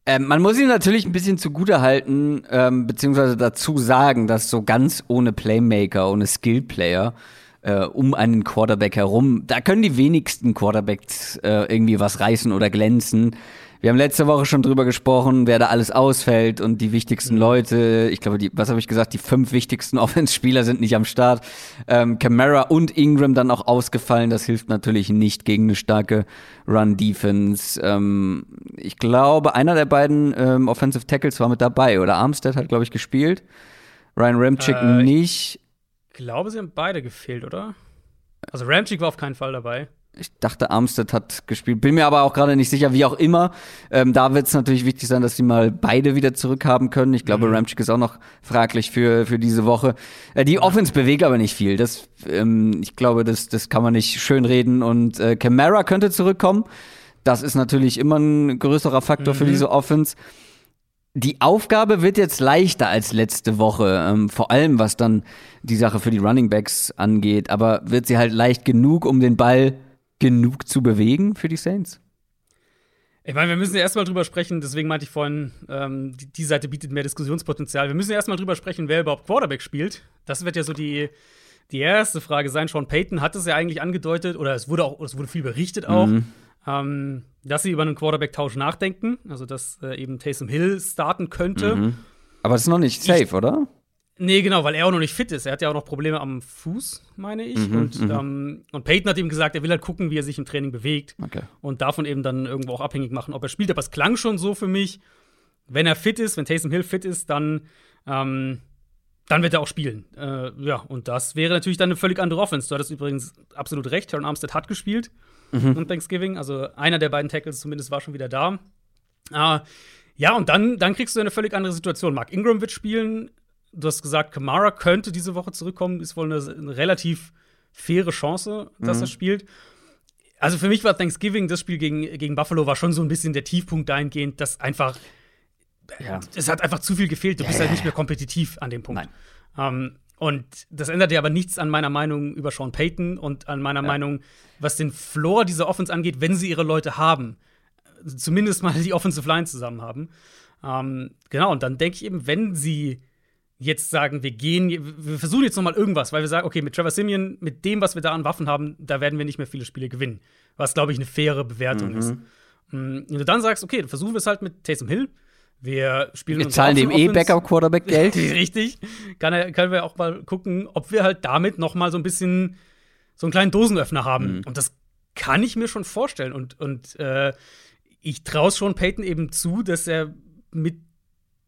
Ähm, man muss ihn natürlich ein bisschen zugute halten, ähm, beziehungsweise dazu sagen, dass so ganz ohne Playmaker, ohne Skill-Player äh, um einen Quarterback herum, da können die wenigsten Quarterbacks äh, irgendwie was reißen oder glänzen. Wir haben letzte Woche schon drüber gesprochen, wer da alles ausfällt und die wichtigsten mhm. Leute, ich glaube, die, was habe ich gesagt, die fünf wichtigsten Offense-Spieler sind nicht am Start. Ähm, Camara und Ingram dann auch ausgefallen. Das hilft natürlich nicht gegen eine starke Run-Defense. Ähm, ich glaube, einer der beiden ähm, Offensive Tackles war mit dabei oder Armstead hat, glaube ich, gespielt. Ryan Ramchick äh, nicht. Ich glaube, sie haben beide gefehlt, oder? Also Ramchick war auf keinen Fall dabei ich dachte, Armstead hat gespielt. Bin mir aber auch gerade nicht sicher, wie auch immer. Ähm, da wird es natürlich wichtig sein, dass sie mal beide wieder zurückhaben können. Ich glaube, mhm. Ramchick ist auch noch fraglich für, für diese Woche. Äh, die Offense bewegt aber nicht viel. Das, ähm, ich glaube, das, das kann man nicht schön reden. Und äh, Camara könnte zurückkommen. Das ist natürlich immer ein größerer Faktor mhm. für diese Offense. Die Aufgabe wird jetzt leichter als letzte Woche, ähm, vor allem was dann die Sache für die Running Backs angeht. Aber wird sie halt leicht genug, um den Ball genug zu bewegen für die Saints? Ich meine, wir müssen ja erstmal drüber sprechen, deswegen meinte ich vorhin, ähm, die, die, Seite bietet mehr Diskussionspotenzial. Wir müssen ja erstmal drüber sprechen, wer überhaupt Quarterback spielt. Das wird ja so die, die erste Frage sein. Sean Payton hat es ja eigentlich angedeutet, oder es wurde auch, es wurde viel berichtet auch, mhm. ähm, dass sie über einen Quarterback-Tausch nachdenken. Also, dass äh, eben Taysom Hill starten könnte. Mhm. Aber das ist noch nicht safe, ich, oder? Nee, genau, weil er auch noch nicht fit ist. Er hat ja auch noch Probleme am Fuß, meine ich. Mhm, und, mhm. ähm, und Peyton hat ihm gesagt, er will halt gucken, wie er sich im Training bewegt. Okay. Und davon eben dann irgendwo auch abhängig machen, ob er spielt. Aber es klang schon so für mich, wenn er fit ist, wenn Taysom Hill fit ist, dann, ähm, dann wird er auch spielen. Äh, ja, und das wäre natürlich dann eine völlig andere Offense. Du hattest übrigens absolut recht. Terran Armstead hat gespielt mhm. an Thanksgiving. Also einer der beiden Tackles zumindest war schon wieder da. Äh, ja, und dann, dann kriegst du eine völlig andere Situation. Mark Ingram wird spielen. Du hast gesagt, Kamara könnte diese Woche zurückkommen. Ist wohl eine, eine relativ faire Chance, dass mhm. er spielt. Also für mich war Thanksgiving, das Spiel gegen, gegen Buffalo, war schon so ein bisschen der Tiefpunkt dahingehend, dass einfach ja. es hat einfach zu viel gefehlt. Du bist halt nicht mehr kompetitiv an dem Punkt. Ähm, und das ändert ja aber nichts an meiner Meinung über Sean Payton und an meiner ja. Meinung, was den Floor dieser Offense angeht, wenn sie ihre Leute haben. Zumindest mal die Offensive Line zusammen haben. Ähm, genau, und dann denke ich eben, wenn sie jetzt sagen, wir gehen, wir versuchen jetzt noch mal irgendwas, weil wir sagen, okay, mit Trevor Simeon, mit dem, was wir da an Waffen haben, da werden wir nicht mehr viele Spiele gewinnen. Was, glaube ich, eine faire Bewertung mhm. ist. Mm, wenn du dann sagst, okay, dann versuchen wir es halt mit Taysom Hill, wir spielen Wir zahlen dem eh Backup-Quarterback Geld. Richtig. Kann, können wir auch mal gucken, ob wir halt damit noch mal so ein bisschen so einen kleinen Dosenöffner haben. Mhm. Und das kann ich mir schon vorstellen. Und, und äh, ich traue schon Peyton eben zu, dass er mit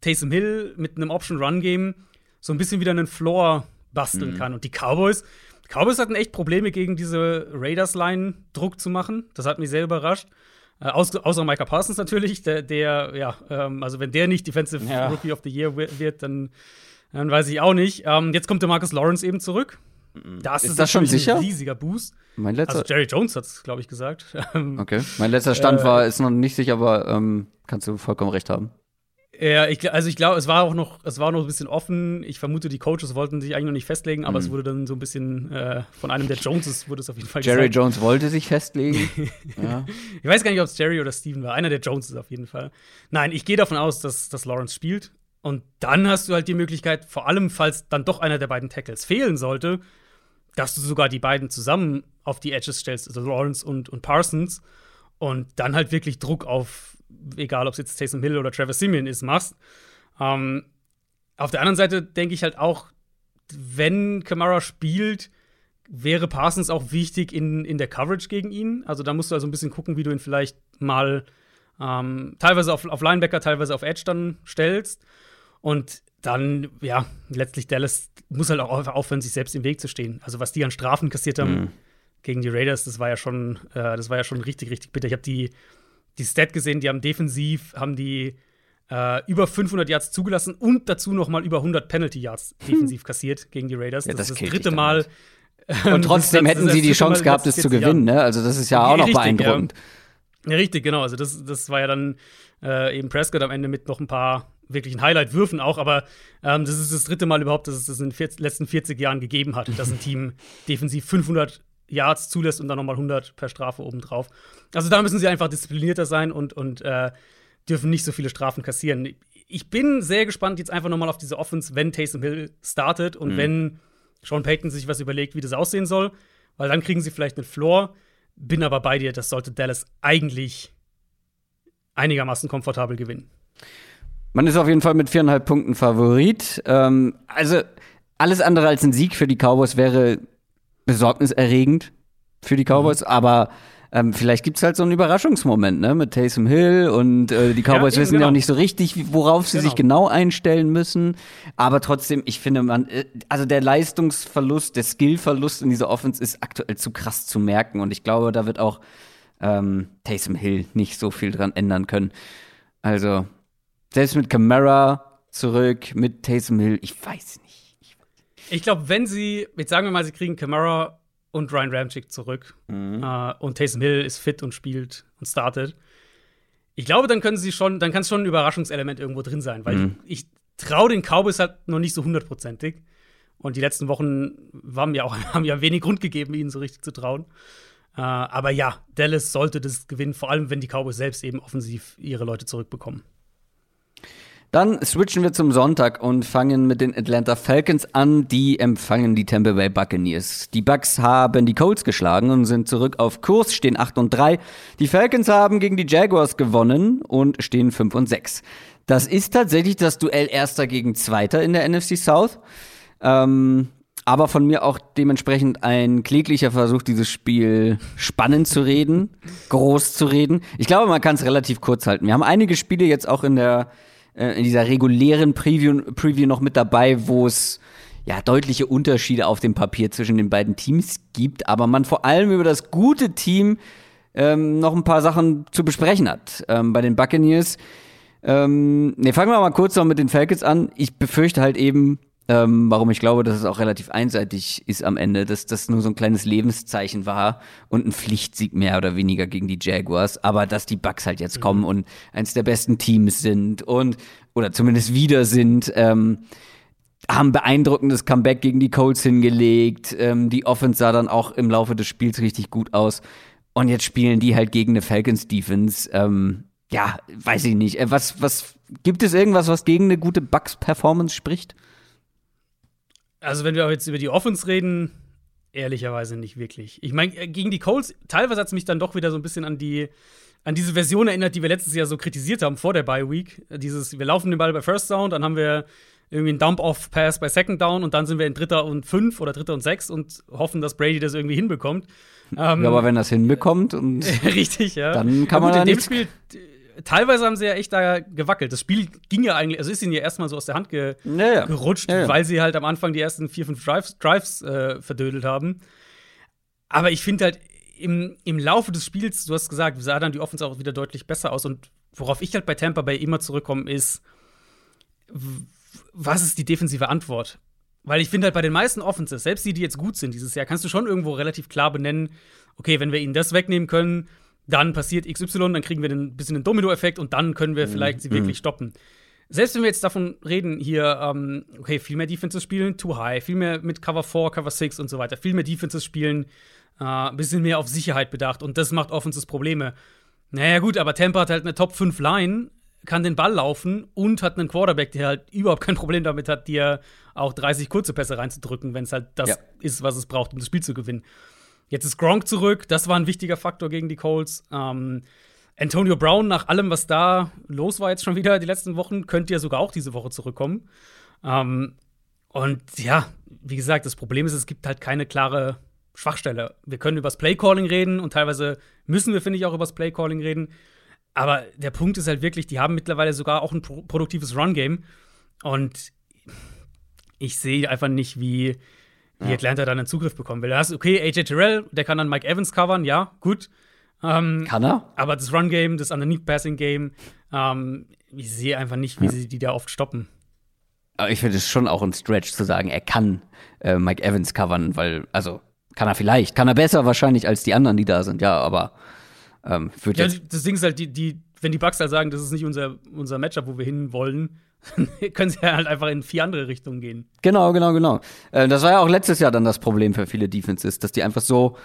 Taysom Hill, mit einem Option-Run-Game so ein bisschen wieder einen Floor basteln mhm. kann. Und die Cowboys, die Cowboys hatten echt Probleme gegen diese Raiders-Line Druck zu machen. Das hat mich sehr überrascht. Äh, außer, außer Micah Parsons natürlich, der, der ja, ähm, also wenn der nicht Defensive ja. Rookie of the Year wird, dann, dann weiß ich auch nicht. Ähm, jetzt kommt der Marcus Lawrence eben zurück. Mhm. Das ist, ist das schon sicher? Ein riesiger Boost. Mein letzter also Jerry Jones hat es, glaube ich, gesagt. okay. Mein letzter Stand äh, war, ist noch nicht sicher, aber ähm, kannst du vollkommen recht haben. Ja, ich, also ich glaube, es war auch noch, es war noch ein bisschen offen. Ich vermute, die Coaches wollten sich eigentlich noch nicht festlegen, aber mhm. es wurde dann so ein bisschen äh, von einem der Joneses wurde es auf jeden Fall Jerry gesagt. Jones wollte sich festlegen. ja. Ich weiß gar nicht, ob es Jerry oder Steven war. Einer der Joneses auf jeden Fall. Nein, ich gehe davon aus, dass, dass Lawrence spielt. Und dann hast du halt die Möglichkeit, vor allem, falls dann doch einer der beiden Tackles fehlen sollte, dass du sogar die beiden zusammen auf die Edges stellst, also Lawrence und, und Parsons, und dann halt wirklich Druck auf egal ob es jetzt Taysom Hill oder Travis Simeon ist, machst. Ähm, auf der anderen Seite denke ich halt auch, wenn Kamara spielt, wäre Parsons auch wichtig in, in der Coverage gegen ihn. Also da musst du also ein bisschen gucken, wie du ihn vielleicht mal ähm, teilweise auf, auf Linebacker, teilweise auf Edge dann stellst. Und dann, ja, letztlich Dallas muss halt auch aufhören, sich selbst im Weg zu stehen. Also was die an Strafen kassiert haben mhm. gegen die Raiders, das war ja schon, äh, das war ja schon richtig, richtig bitter. Ich habe die die Stat gesehen, die haben defensiv, haben die äh, über 500 Yards zugelassen und dazu noch mal über 100 Penalty Yards defensiv kassiert gegen die Raiders. Ja, das, das ist das dritte Mal. Und trotzdem hätten sie die Chance gehabt, es zu gewinnen. Ne? Also das ist ja auch noch beeindruckend. Ja. ja. richtig, genau. Also das, das war ja dann äh, eben Prescott am Ende mit noch ein paar wirklichen Highlight-Würfen auch, aber ähm, das ist das dritte Mal überhaupt, dass es das in den letzten 40 Jahren gegeben hat, dass ein Team defensiv 500 Yards zulässt und dann nochmal 100 per Strafe obendrauf. Also da müssen sie einfach disziplinierter sein und, und äh, dürfen nicht so viele Strafen kassieren. Ich bin sehr gespannt jetzt einfach nochmal auf diese Offense, wenn Taysom Hill startet und mhm. wenn Sean Payton sich was überlegt, wie das aussehen soll, weil dann kriegen sie vielleicht einen Floor. Bin aber bei dir, das sollte Dallas eigentlich einigermaßen komfortabel gewinnen. Man ist auf jeden Fall mit viereinhalb Punkten Favorit. Ähm, also alles andere als ein Sieg für die Cowboys wäre besorgniserregend für die Cowboys, mhm. aber ähm, vielleicht gibt es halt so einen Überraschungsmoment, ne, mit Taysom Hill und äh, die Cowboys ja, wissen genau. ja auch nicht so richtig, worauf sie genau. sich genau einstellen müssen. Aber trotzdem, ich finde, man, äh, also der Leistungsverlust, der Skillverlust in dieser Offense ist aktuell zu krass zu merken und ich glaube, da wird auch ähm, Taysom Hill nicht so viel dran ändern können. Also, selbst mit Camara zurück, mit Taysom Hill, ich weiß nicht. Ich glaube, wenn sie, jetzt sagen wir mal, sie kriegen Kamara und Ryan Ramchick zurück mhm. äh, und Taysom Hill ist fit und spielt und startet. Ich glaube, dann können sie schon, dann kann es schon ein Überraschungselement irgendwo drin sein, weil mhm. ich, ich traue den Cowboys halt noch nicht so hundertprozentig. Und die letzten Wochen haben ja auch haben ja wenig Grund gegeben, ihnen so richtig zu trauen. Äh, aber ja, Dallas sollte das gewinnen, vor allem wenn die Cowboys selbst eben offensiv ihre Leute zurückbekommen. Dann switchen wir zum Sonntag und fangen mit den Atlanta Falcons an. Die empfangen die Tampa Bay Buccaneers. Die Bucks haben die Colts geschlagen und sind zurück auf Kurs, stehen 8 und 3. Die Falcons haben gegen die Jaguars gewonnen und stehen 5 und 6. Das ist tatsächlich das Duell Erster gegen Zweiter in der NFC South. Ähm, aber von mir auch dementsprechend ein kläglicher Versuch, dieses Spiel spannend zu reden, groß zu reden. Ich glaube, man kann es relativ kurz halten. Wir haben einige Spiele jetzt auch in der äh, in dieser regulären Preview, Preview noch mit dabei, wo es ja deutliche Unterschiede auf dem Papier zwischen den beiden Teams gibt, aber man vor allem über das gute Team ähm, noch ein paar Sachen zu besprechen hat. Ähm, bei den Buccaneers. Ähm, ne, fangen wir mal kurz noch mit den Falcons an. Ich befürchte halt eben, ähm, warum ich glaube, dass es auch relativ einseitig ist am Ende, dass das nur so ein kleines Lebenszeichen war und ein Pflichtsieg mehr oder weniger gegen die Jaguars, aber dass die Bucks halt jetzt mhm. kommen und eins der besten Teams sind und oder zumindest wieder sind. Ähm, haben beeindruckendes Comeback gegen die Colts hingelegt. Ähm, die Offense sah dann auch im Laufe des Spiels richtig gut aus. Und jetzt spielen die halt gegen eine Falcons Defense. Ähm, ja, weiß ich nicht. Äh, was, was, gibt es irgendwas, was gegen eine gute Bucks Performance spricht? Also, wenn wir jetzt über die Offense reden, ehrlicherweise nicht wirklich. Ich meine, äh, gegen die Colts, teilweise hat es mich dann doch wieder so ein bisschen an die an diese Version erinnert, die wir letztes Jahr so kritisiert haben vor der Bye Week. Dieses, wir laufen den Ball bei First Down, dann haben wir irgendwie einen Dump-Off-Pass bei Second Down und dann sind wir in Dritter und Fünf oder Dritter und Sechs und hoffen, dass Brady das irgendwie hinbekommt. Ähm, ja, aber wenn das hinbekommt und richtig, ja. Dann kann man gut, da in dem Spiel teilweise haben sie ja echt da gewackelt. Das Spiel ging ja eigentlich, also ist ihnen ja erstmal so aus der Hand ge ja, ja. gerutscht, Ja, weil sie halt am Anfang die ersten vier, fünf Drives, Drives äh, verdödelt haben. Aber ich finde halt, im, im Laufe des Spiels, du hast gesagt, sah dann die Offense auch wieder deutlich besser aus. Und worauf ich halt bei Tampa Bay immer zurückkomme, ist, was ist die defensive Antwort? Weil ich finde halt bei den meisten Offenses, selbst die, die jetzt gut sind dieses Jahr, kannst du schon irgendwo relativ klar benennen, okay, wenn wir ihnen das wegnehmen können, dann passiert XY, dann kriegen wir ein bisschen einen Domino-Effekt und dann können wir vielleicht sie wirklich stoppen. Selbst wenn wir jetzt davon reden, hier, ähm, okay, viel mehr Defenses spielen, too high, viel mehr mit Cover 4, Cover 6 und so weiter, viel mehr Defenses spielen, äh, ein bisschen mehr auf Sicherheit bedacht und das macht Offenses Probleme. Naja, gut, aber Tampa hat halt eine Top 5 Line, kann den Ball laufen und hat einen Quarterback, der halt überhaupt kein Problem damit hat, dir auch 30 kurze Pässe reinzudrücken, wenn es halt das Ja. ist, was es braucht, um das Spiel zu gewinnen. Jetzt ist Gronk zurück, das war ein wichtiger Faktor gegen die Colts. Ähm, Antonio Brown, nach allem, was da los war jetzt schon wieder die letzten Wochen, könnte ja sogar auch diese Woche zurückkommen. Ähm, und ja, wie gesagt, das Problem ist, es gibt halt keine klare Schwachstelle. Wir können über das Playcalling reden und teilweise müssen wir, finde ich, auch über das Playcalling reden. Aber der Punkt ist halt wirklich, die haben mittlerweile sogar auch ein pro produktives Run-Game. Und ich sehe einfach nicht, wie, wie Atlanta dann einen Zugriff bekommen will. Da hast du, okay, AJ Terrell, der kann dann Mike Evans covern, ja, gut. Ähm, Kann er? aber das Run-Game, das Underneath-Passing-Game, ähm, ich sehe einfach nicht, wie sie die da oft stoppen. Aber ich finde es schon auch ein Stretch zu sagen, er kann äh, Mike Evans covern, weil, also, kann er vielleicht. Kann er besser wahrscheinlich als die anderen, die da sind, ja, aber ähm, Ja, das Ding ist halt, die, die, wenn die Bucks halt sagen, das ist nicht unser, unser Matchup, wo wir hin wollen, können sie halt einfach in vier andere Richtungen gehen. Genau, genau, genau. Äh, das war ja auch letztes Jahr dann das Problem für viele Defenses, dass die einfach so,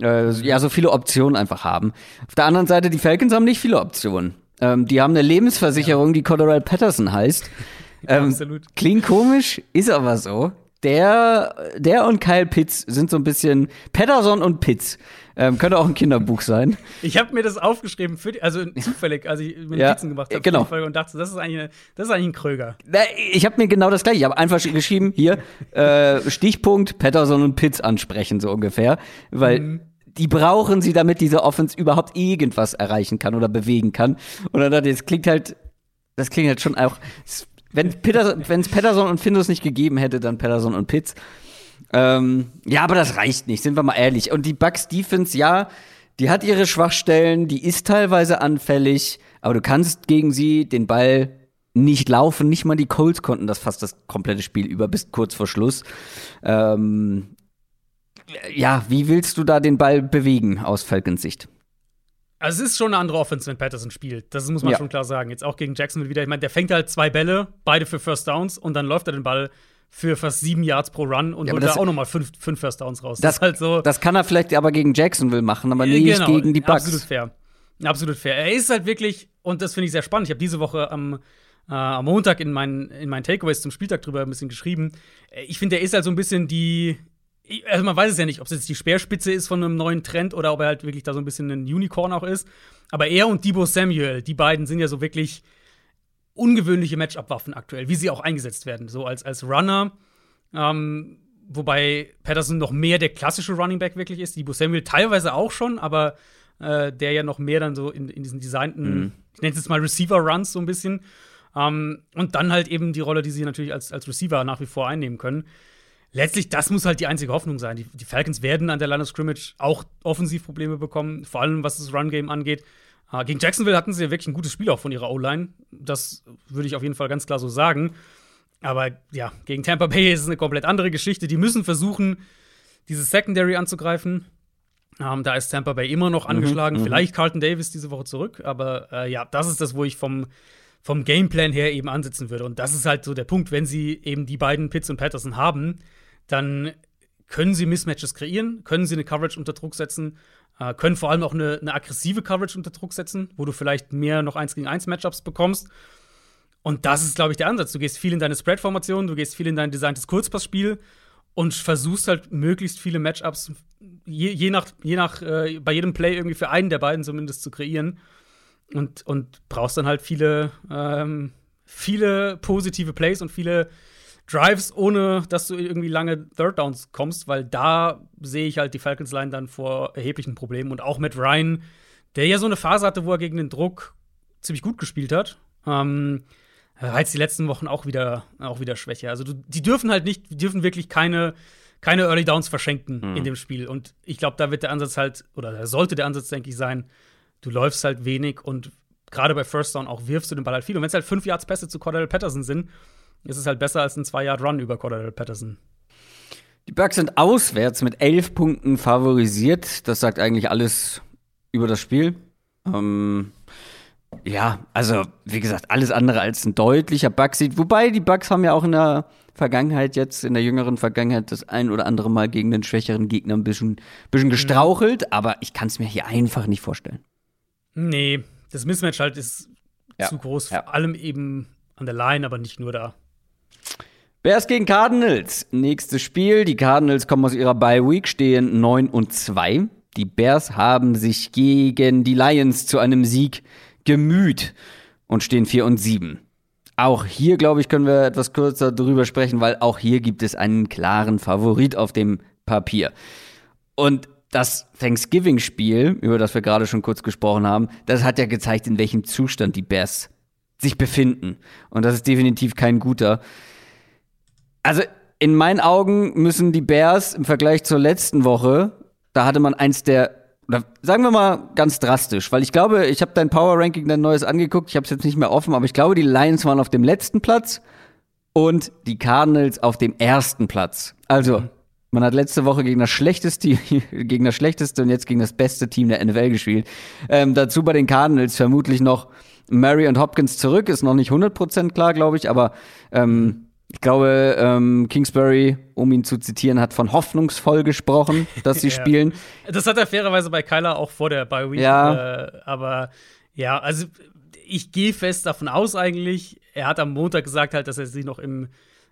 äh, ja, so viele Optionen einfach haben. Auf der anderen Seite, die Falcons haben nicht viele Optionen. Ähm, die haben eine Lebensversicherung, die Colorado Patterson heißt. Ähm, Absolut. Klingt komisch, ist aber so. Der, der und Kyle Pitts sind so ein bisschen Patterson und Pitts. Ähm, könnte auch ein Kinderbuch sein. Ich habe mir das aufgeschrieben, für die, also zufällig, als ich mir Ja, Notizen gemacht habe, genau. und dachte, das ist eigentlich, eine, das ist eigentlich ein Kröger. Na, Ich habe mir genau das gleiche. Ich habe einfach geschrieben, hier, äh, Stichpunkt, Patterson und Pitts ansprechen, so ungefähr. Weil die brauchen sie, damit diese Offense überhaupt irgendwas erreichen kann oder bewegen kann. Und dann dachte ich, das klingt halt, das klingt halt schon auch. Wenn es Patterson und Findus nicht gegeben hätte, dann Patterson und Pitts. Ähm, ja, aber das reicht nicht, sind wir mal ehrlich. Und die Bucks Defense, ja, die hat ihre Schwachstellen, die ist teilweise anfällig, aber du kannst gegen sie den Ball nicht laufen. Nicht mal die Colts konnten das fast das komplette Spiel über bis kurz vor Schluss. Ähm, ja, wie willst du da den Ball bewegen aus Falcons Sicht? Also es ist schon eine andere Offense, wenn Patterson spielt. Das muss man Ja. schon klar sagen. Jetzt auch gegen Jacksonville wieder. Ich meine, der fängt halt zwei Bälle, beide für First Downs und dann läuft er den Ball für fast sieben Yards pro Run und Ja, holt da das- auch noch mal fünf, fünf First Downs raus. Das, ist halt so. das kann er vielleicht aber gegen Jacksonville machen, aber nicht genau, gegen die Bucks. Absolut fair. Absolut fair. Er ist halt wirklich, und das finde ich sehr spannend. Ich habe diese Woche am äh, am Montag in meinen, in meinen Takeaways zum Spieltag drüber ein bisschen geschrieben. Äh, ich finde, er ist halt so ein bisschen die. Also man weiß es ja nicht, ob es jetzt die Speerspitze ist von einem neuen Trend oder ob er halt wirklich da so ein bisschen ein Unicorn auch ist. Aber er und Debo Samuel, die beiden sind ja so wirklich ungewöhnliche Matchup-Waffen aktuell, wie sie auch eingesetzt werden. So als, als Runner. Ähm, wobei Patterson noch mehr der klassische Running Back wirklich ist. Debo Samuel teilweise auch schon, aber äh, der ja noch mehr dann so in, in diesen designten, mhm. ich nenne es jetzt mal Receiver-Runs so ein bisschen. Ähm, und dann halt eben die Rolle, die sie natürlich als, als Receiver nach wie vor einnehmen können. Letztlich, das muss halt die einzige Hoffnung sein. Die, die Falcons werden an der Line of Scrimmage auch Offensivprobleme bekommen, vor allem was das Run-Game angeht. Äh, gegen Jacksonville hatten sie ja wirklich ein gutes Spiel auch von ihrer O-Line. Das würde ich auf jeden Fall ganz klar so sagen. Aber ja, gegen Tampa Bay ist es eine komplett andere Geschichte. Die müssen versuchen, dieses Secondary anzugreifen. Ähm, da ist Tampa Bay immer noch mhm, angeschlagen. Mhm, Vielleicht Carlton Davis diese Woche zurück. Aber äh, ja, das ist das, wo ich vom, vom Gameplan her eben ansetzen würde. Und das ist halt so der Punkt. Wenn sie eben die beiden Pitts und Patterson haben, dann können sie Mismatches kreieren, können sie eine Coverage unter Druck setzen, äh, können vor allem auch eine, eine aggressive Coverage unter Druck setzen, wo du vielleicht mehr noch 1 gegen 1 Matchups bekommst. Und das ist, glaube ich, der Ansatz. Du gehst viel in deine Spread-Formation, du gehst viel in dein designtes Kurzpassspiel und versuchst halt möglichst viele Matchups, je, je nach, je nach äh, bei jedem Play irgendwie für einen der beiden zumindest zu kreieren. Und, und brauchst dann halt viele, ähm, viele positive Plays und viele Drives, ohne dass du irgendwie lange Third Downs kommst, weil da sehe ich halt die Falcons Line dann vor erheblichen Problemen. Und auch mit Ryan, der ja so eine Phase hatte, wo er gegen den Druck ziemlich gut gespielt hat. Ähm, jetzt die letzten Wochen auch wieder, auch wieder schwächer. Also, du, die dürfen halt nicht, die dürfen wirklich keine, keine Early Downs verschenken mhm. in dem Spiel. Und ich glaube, da wird der Ansatz halt, oder da sollte der Ansatz, denke ich, sein, du läufst halt wenig und gerade bei First Down auch wirfst du den Ball halt viel. Und wenn es halt fünf Yards Pässe zu Cordell Patterson sind, ist es halt besser als ein zwei Yard Run über Cordell Patterson. Die Bucks sind auswärts mit elf Punkten favorisiert. Das sagt eigentlich alles über das Spiel. Ähm, ja, also wie gesagt, alles andere als ein deutlicher Bug-Sieg. Wobei die Bugs haben ja auch in der Vergangenheit, jetzt in der jüngeren Vergangenheit, das ein oder andere Mal gegen den schwächeren Gegner ein bisschen, bisschen mhm. gestrauchelt, mhm. aber ich kann es mir hier einfach nicht vorstellen. Nee, das Mismatch halt ist ja. zu groß, ja. vor allem eben an der Line, aber nicht nur da. Bears gegen Cardinals. Nächstes Spiel. Die Cardinals kommen aus ihrer Bye Week, stehen 9 und 2. Die Bears haben sich gegen die Lions zu einem Sieg gemüht und stehen 4 und 7. Auch hier, glaube ich, können wir etwas kürzer darüber sprechen, weil auch hier gibt es einen klaren Favorit auf dem Papier. Und das Thanksgiving-Spiel, über das wir gerade schon kurz gesprochen haben, das hat ja gezeigt, in welchem Zustand die Bears sich befinden. Und das ist definitiv kein guter. Also, in meinen Augen müssen die Bears im Vergleich zur letzten Woche, da hatte man eins der oder sagen wir mal ganz drastisch, weil ich glaube, ich habe dein Power Ranking dein neues angeguckt, ich habe es jetzt nicht mehr offen, aber ich glaube, die Lions waren auf dem letzten Platz und die Cardinals auf dem ersten Platz. Also, man hat letzte Woche gegen das schlechteste, gegen das schlechteste und jetzt gegen das beste Team der NFL gespielt. Ähm, dazu bei den Cardinals vermutlich noch Mary und Hopkins zurück, ist noch nicht 100% klar, glaube ich, aber ähm, ich glaube, ähm, Kingsbury, um ihn zu zitieren, hat von hoffnungsvoll gesprochen, dass sie ja. spielen. Das hat er fairerweise bei Kyler auch vor der Bye Week. Ja. Äh, aber ja, also ich gehe fest davon aus eigentlich. Er hat am Montag gesagt halt, dass er sie noch im,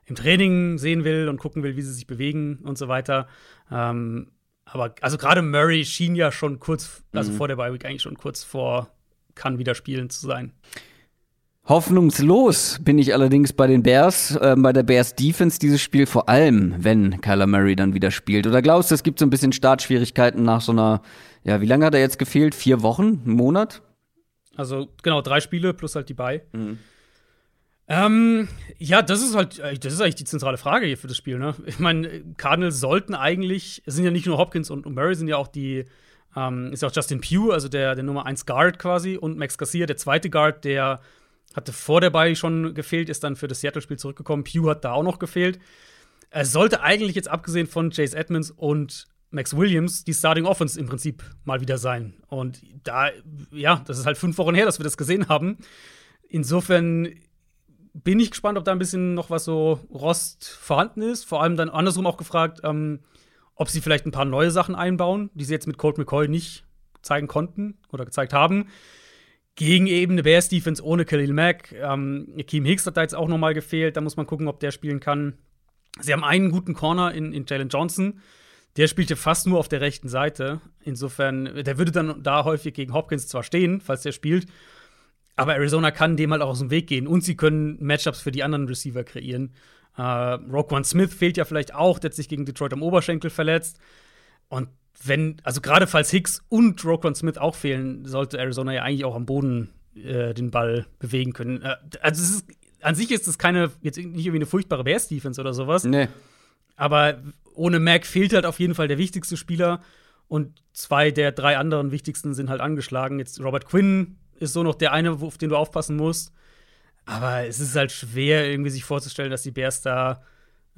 im Training sehen will und gucken will, wie sie sich bewegen und so weiter. Ähm, aber also gerade Murray schien ja schon kurz, also mhm. vor der Bye Week eigentlich schon kurz vor kann wieder spielen zu sein. Hoffnungslos bin ich allerdings bei den Bears, äh, bei der Bears Defense dieses Spiel, vor allem wenn Kyler Murray dann wieder spielt. Oder glaubst du, es gibt so ein bisschen Startschwierigkeiten nach so einer, ja, wie lange hat er jetzt gefehlt? Vier Wochen? Einen Monat? Also genau, drei Spiele plus halt die bei. Mhm. Ähm, ja, das ist halt, äh, das ist eigentlich die zentrale Frage hier für das Spiel. Ne? Ich meine, Cardinals sollten eigentlich, es sind ja nicht nur Hopkins und, und Murray, sind ja auch die, ähm, ist ja auch Justin Pugh, also der, der Nummer 1 Guard quasi, und Max Garcia, der zweite Guard, der hatte vor der Bye schon gefehlt, ist dann für das Seattle-Spiel zurückgekommen. Pugh hat da auch noch gefehlt. Er sollte eigentlich jetzt abgesehen von Chase Edmonds und Max Williams die Starting Offense im Prinzip mal wieder sein. Und da, ja, das ist halt fünf Wochen her, dass wir das gesehen haben. Insofern bin ich gespannt, ob da ein bisschen noch was so Rost vorhanden ist. Vor allem dann andersrum auch gefragt, ähm, ob sie vielleicht ein paar neue Sachen einbauen, die sie jetzt mit Colt McCoy nicht zeigen konnten oder gezeigt haben. Gegen eben eine Bears Defense ohne Khalil Mack. Ähm, Akeem Hicks hat da jetzt auch noch mal gefehlt. Da muss man gucken, ob der spielen kann. Sie haben einen guten Corner in, in Jalen Johnson. Der spielte fast nur auf der rechten Seite. Insofern, der würde dann da häufig gegen Hopkins zwar stehen, falls der spielt, aber Arizona kann dem halt auch aus dem Weg gehen und sie können Matchups für die anderen Receiver kreieren. Äh, Roquan Smith fehlt ja vielleicht auch, der hat sich gegen Detroit am Oberschenkel verletzt. Und wenn, also gerade falls Hicks und Roquan Smith auch fehlen, sollte Arizona ja eigentlich auch am Boden äh, den Ball bewegen können. Äh, also ist, an sich ist es keine, jetzt nicht irgendwie eine furchtbare Bears-Defense oder sowas. Nee. Aber ohne Mac fehlt halt auf jeden Fall der wichtigste Spieler. Und zwei der drei anderen wichtigsten sind halt angeschlagen. Jetzt Robert Quinn ist so noch der eine, auf den du aufpassen musst. Aber es ist halt schwer, irgendwie sich vorzustellen, dass die Bears da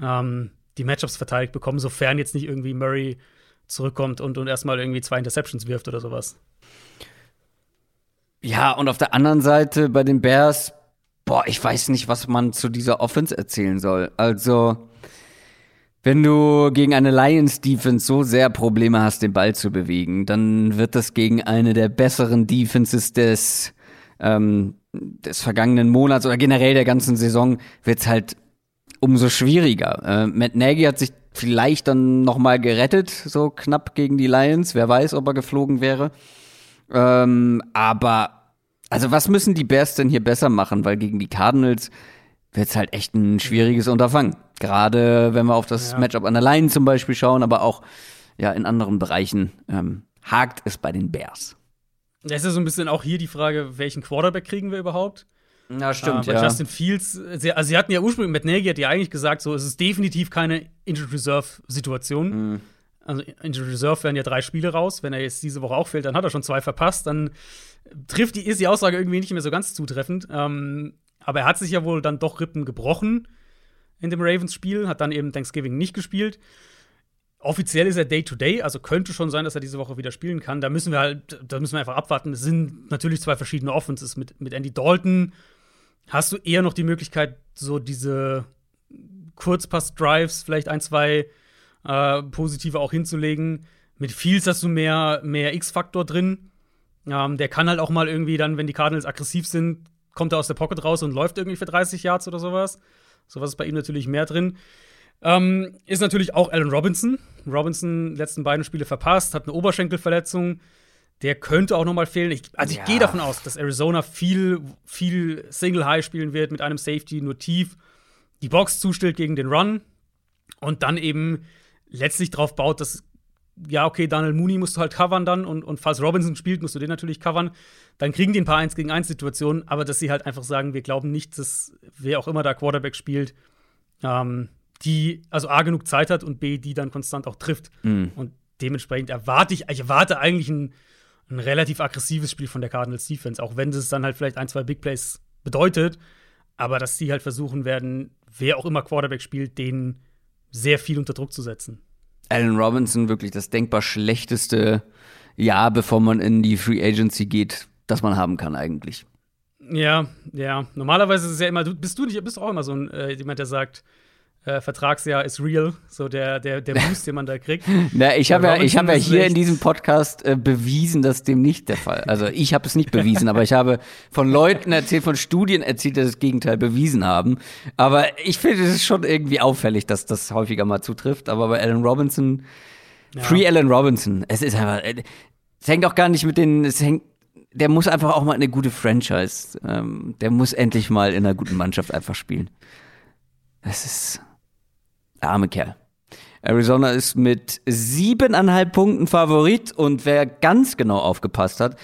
ähm, die Matchups verteidigt bekommen, sofern jetzt nicht irgendwie Murray zurückkommt und, und erstmal irgendwie zwei Interceptions wirft oder sowas. Ja, und auf der anderen Seite bei den Bears, boah, ich weiß nicht, was man zu dieser Offense erzählen soll. Also, wenn du gegen eine Lions Defense so sehr Probleme hast, den Ball zu bewegen, dann wird das gegen eine der besseren Defenses des, ähm, des vergangenen Monats oder generell der ganzen Saison wird's halt umso schwieriger. Äh, Matt Nagy hat sich vielleicht dann noch mal gerettet, so knapp gegen die Lions. Wer weiß, ob er geflogen wäre. Ähm, aber also was müssen die Bears denn hier besser machen? Weil gegen die Cardinals wird's halt echt ein schwieriges Unterfangen. Gerade wenn wir auf das Ja. Matchup an der Line zum Beispiel schauen, aber auch ja in anderen Bereichen ähm, hakt es bei den Bears. Da ist ja so ein bisschen auch hier die Frage, welchen Quarterback kriegen wir überhaupt? Ja, Äh, bei Justin Fields, sie, also sie hatten ja ursprünglich, Matt Nagy hat ja eigentlich gesagt, so, es ist definitiv keine Injured Reserve-Situation. Mhm. Also Injured Reserve wären ja drei Spiele raus. Wenn er jetzt diese Woche auch fehlt, dann hat er schon zwei verpasst. Dann trifft die, ist die Aussage irgendwie nicht mehr so ganz zutreffend. Ähm, aber er hat sich ja wohl dann doch Rippen gebrochen in dem Ravens-Spiel, hat dann eben Thanksgiving nicht gespielt. Offiziell ist er Day-to-Day, also könnte schon sein, dass er diese Woche wieder spielen kann. Da müssen wir halt, da müssen wir einfach abwarten. Es sind natürlich zwei verschiedene Offenses. Mit, mit Andy Dalton hast du eher noch die Möglichkeit, so diese Kurzpass-Drives, vielleicht ein, zwei äh, positive auch hinzulegen. Mit Fields hast du mehr, mehr X-Faktor drin. Ähm, der kann halt auch mal irgendwie dann, wenn die Cardinals aggressiv sind, kommt er aus der Pocket raus und läuft irgendwie für 30 Yards oder sowas. Sowas ist bei ihm natürlich mehr drin. Ähm, ist natürlich auch Allen Robinson. Robinson letzten beiden Spiele verpasst, hat eine Oberschenkelverletzung. Der könnte auch noch mal fehlen. Ich, also ich Ja. gehe davon aus, dass Arizona viel, viel Single High spielen wird mit einem Safety nur tief, die Box zustellt gegen den Run und dann eben letztlich drauf baut, dass ja, okay, Daniel Mooney musst du halt covern dann und, und falls Robinson spielt, musst du den natürlich covern. Dann kriegen die ein paar 1 gegen 1 Situationen, aber dass sie halt einfach sagen, wir glauben nicht, dass wer auch immer da Quarterback spielt, ähm, die also A genug Zeit hat und B, die dann konstant auch trifft. Mhm. Und dementsprechend erwarte ich, ich erwarte eigentlich ein, ein relativ aggressives Spiel von der Cardinals Defense, auch wenn es dann halt vielleicht ein, zwei Big Plays bedeutet, aber dass sie halt versuchen werden, wer auch immer Quarterback spielt, den sehr viel unter Druck zu setzen. Allen Robinson wirklich das denkbar schlechteste Jahr, bevor man in die Free Agency geht, das man haben kann eigentlich. Ja, ja. Normalerweise ist es ja immer, du bist du nicht, bist auch immer so ein äh, jemand, der sagt, äh, Vertragsjahr ist real, so der, der, der Boost, den man da kriegt. Na, ich Ja, habe ja, ich habe ja hier in diesem Podcast äh, bewiesen, dass dem nicht der Fall. Also ich habe es nicht bewiesen, aber ich habe von Leuten erzählt, von Studien erzählt, die das Gegenteil bewiesen haben. Aber ich finde es ist schon irgendwie auffällig, dass das häufiger mal zutrifft. Aber bei Allen Robinson, Free Allen Robinson, es ist einfach, äh, es hängt auch gar nicht mit den, es hängt, der muss einfach auch mal eine gute Franchise. Ähm, der muss endlich mal in einer guten Mannschaft einfach spielen. Es ist der arme Kerl. Arizona ist mit siebeneinhalb Punkten Favorit und wer ganz genau aufgepasst hat,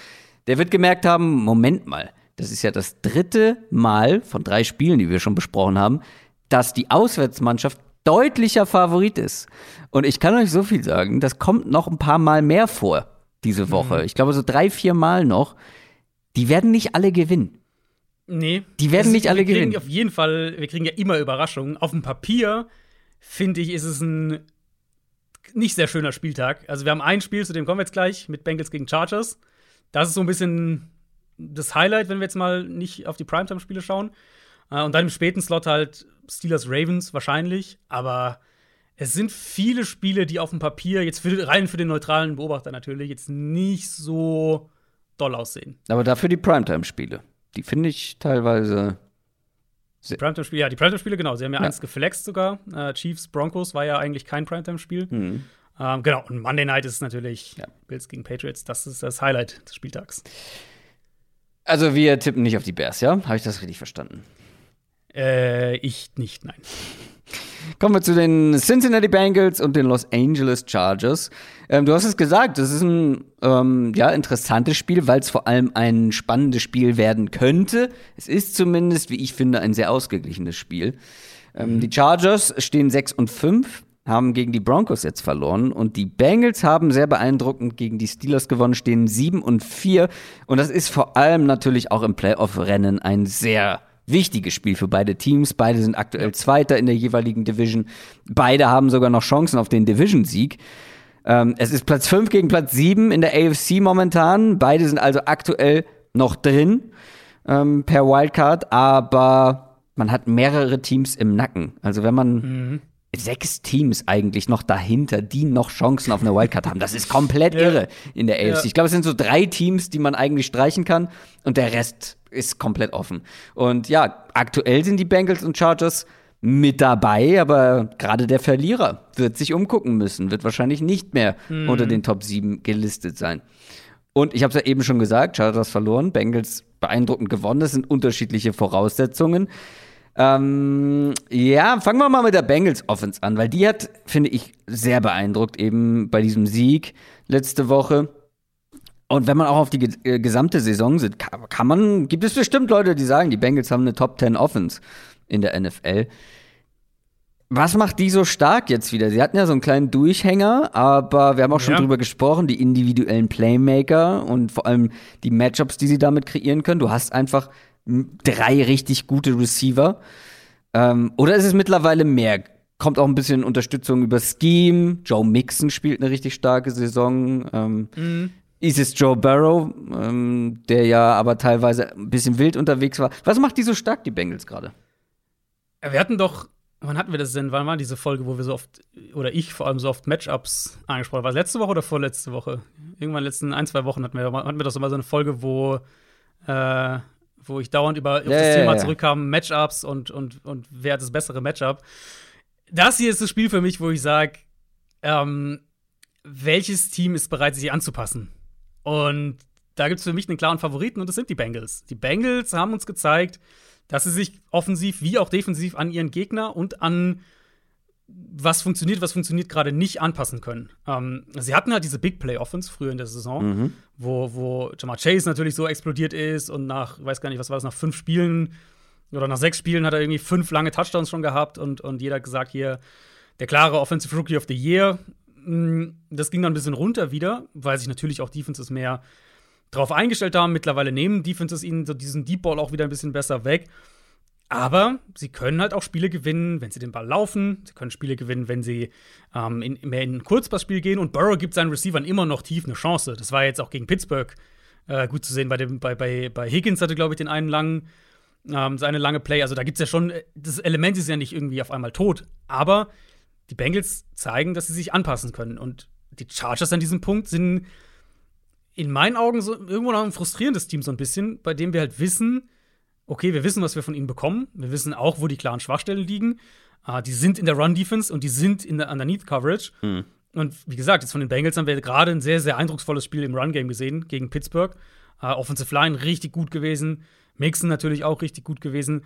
der wird gemerkt haben, Moment mal, das ist ja das dritte Mal von drei Spielen, die wir schon besprochen haben, dass die Auswärtsmannschaft deutlicher Favorit ist. Und ich kann euch so viel sagen, das kommt noch ein paar Mal mehr vor diese Woche. Ich glaube so drei, vier Mal noch. Die werden nicht alle gewinnen. Nee. Die werden nicht alle wir kriegen gewinnen. Auf jeden Fall, wir kriegen ja immer Überraschungen. Auf dem Papier, finde ich, ist es ein nicht sehr schöner Spieltag. Also, wir haben ein Spiel, zu dem kommen wir jetzt gleich, mit Bengals gegen Chargers. Das ist so ein bisschen das Highlight, wenn wir jetzt mal nicht auf die Primetime-Spiele schauen. Äh, Und dann im späten Slot halt Steelers Ravens wahrscheinlich. Aber es sind viele Spiele, die auf dem Papier, jetzt für, rein für den neutralen Beobachter natürlich, jetzt nicht so doll aussehen. Aber dafür die Primetime-Spiele. Die finde ich teilweise. Primetime-Spiele, ja, die Primetime-Spiele, genau. Sie haben ja, Ja. eins geflext sogar. Äh, Chiefs, Broncos war ja eigentlich kein Primetime-Spiel. Mhm. Ähm, genau, und Monday Night ist natürlich Ja. Bills gegen Patriots. Das ist das Highlight des Spieltags. Also, wir tippen nicht auf die Bears, ja? Habe ich das richtig verstanden? Äh, ich nicht, nein. Kommen wir zu den Cincinnati Bengals und den Los Angeles Chargers. Ähm, du hast es gesagt, das ist ein ähm, ja, interessantes Spiel, weil es vor allem ein spannendes Spiel werden könnte. Es ist zumindest, wie ich finde, ein sehr ausgeglichenes Spiel. Ähm, Die Chargers stehen 6 und 5, haben gegen die Broncos jetzt verloren und die Bengals haben sehr beeindruckend gegen die Steelers gewonnen, stehen 7 und 4. Und das ist vor allem natürlich auch im Playoff-Rennen ein sehr wichtiges Spiel für beide Teams. Beide sind aktuell Zweiter in der jeweiligen Division. Beide haben sogar noch Chancen auf den Division-Sieg. Ähm, es ist Platz 5 gegen Platz 7 in der AFC momentan. Beide sind also aktuell noch drin ähm, per Wildcard, aber man hat mehrere Teams im Nacken. Also wenn man sechs Teams eigentlich noch dahinter, die noch Chancen auf eine Wildcard haben. Das ist komplett irre in der AFC. Ja. Ich glaube, es sind so drei Teams, die man eigentlich streichen kann und der Rest ist komplett offen. Und ja, aktuell sind die Bengals und Chargers mit dabei, aber gerade der Verlierer wird sich umgucken müssen, wird wahrscheinlich nicht mehr unter den Top 7 gelistet sein. Und ich habe es ja eben schon gesagt, Chargers verloren, Bengals beeindruckend gewonnen. Das sind unterschiedliche Voraussetzungen. Ähm, ja, fangen wir mal mit der Bengals Offense an, weil die hat, finde ich, sehr beeindruckt eben bei diesem Sieg letzte Woche. Und wenn man auch auf die äh, gesamte Saison sieht, kann, man, gibt es bestimmt Leute, die sagen, die Bengals haben eine Top 10 Offense in der NFL. Was macht die so stark jetzt wieder? Sie hatten ja so einen kleinen Durchhänger, aber wir haben auch schon Ja. drüber gesprochen, die individuellen Playmaker und vor allem die Matchups, die sie damit kreieren können. Du hast einfach drei richtig gute Receiver. Ähm, oder ist es mittlerweile mehr? Kommt auch ein bisschen Unterstützung über Scheme. Joe Mixon spielt eine richtig starke Saison. Ähm, Ist es Joe Burrow, ähm, der ja aber teilweise ein bisschen wild unterwegs war. Was macht die so stark, die Bengals gerade? Äh, Wir hatten doch, wann hatten wir das denn? Wann war diese Folge, wo wir so oft, oder ich vor allem so oft Matchups angesprochen haben? War es letzte Woche oder vorletzte Woche? Irgendwann in den letzten ein, zwei Wochen hatten wir, hatten wir doch so mal so eine Folge, wo, äh, wo ich dauernd über Ja, das ja, Thema ja. zurückkam, Matchups und, und, und wer hat das bessere Matchup. Das hier ist das Spiel für mich, wo ich sage, ähm, welches Team ist bereit, sich anzupassen? Und da gibt es für mich einen klaren Favoriten und das sind die Bengals. Die Bengals haben uns gezeigt, dass sie sich offensiv wie auch defensiv an ihren Gegner und an was funktioniert, was funktioniert gerade nicht anpassen können. Ähm, sie hatten halt diese Big Play Offense früher in der Saison, wo, wo Jamar Chase natürlich so explodiert ist und nach, weiß gar nicht, was war das, nach fünf Spielen oder nach sechs Spielen hat er irgendwie fünf lange Touchdowns schon gehabt und, und jeder hat gesagt, hier, der klare Offensive Rookie of the Year. Mm, Das ging dann ein bisschen runter wieder, weil sich natürlich auch Defenses mehr drauf eingestellt haben. Mittlerweile nehmen Defenses ihnen so diesen Deep Ball auch wieder ein bisschen besser weg. Aber sie können halt auch Spiele gewinnen, wenn sie den Ball laufen. Sie können Spiele gewinnen, wenn sie ähm, in, mehr in ein Kurzpassspiel gehen. Und Burrow gibt seinen Receivern immer noch tief eine Chance. Das war jetzt auch gegen Pittsburgh äh, gut zu sehen. Bei, dem, bei, bei, bei Higgins hatte, glaube ich, den einen langen, ähm, seine lange Play. Also da gibt es ja schon, äh, das Element ist ja nicht irgendwie auf einmal tot. Aber die Bengals zeigen, dass sie sich anpassen können. Und die Chargers an diesem Punkt sind in meinen Augen so irgendwo noch ein frustrierendes Team, so ein bisschen, bei dem wir halt wissen, okay, wir wissen, was wir von ihnen bekommen. Wir wissen auch, wo die klaren Schwachstellen liegen. Äh, die sind in der Run-Defense und die sind in der Underneath-Coverage. Und wie gesagt, jetzt von den Bengals haben wir gerade ein sehr, sehr eindrucksvolles Spiel im Run-Game gesehen gegen Pittsburgh. Äh, Offensive Line richtig gut gewesen. Mixon natürlich auch richtig gut gewesen.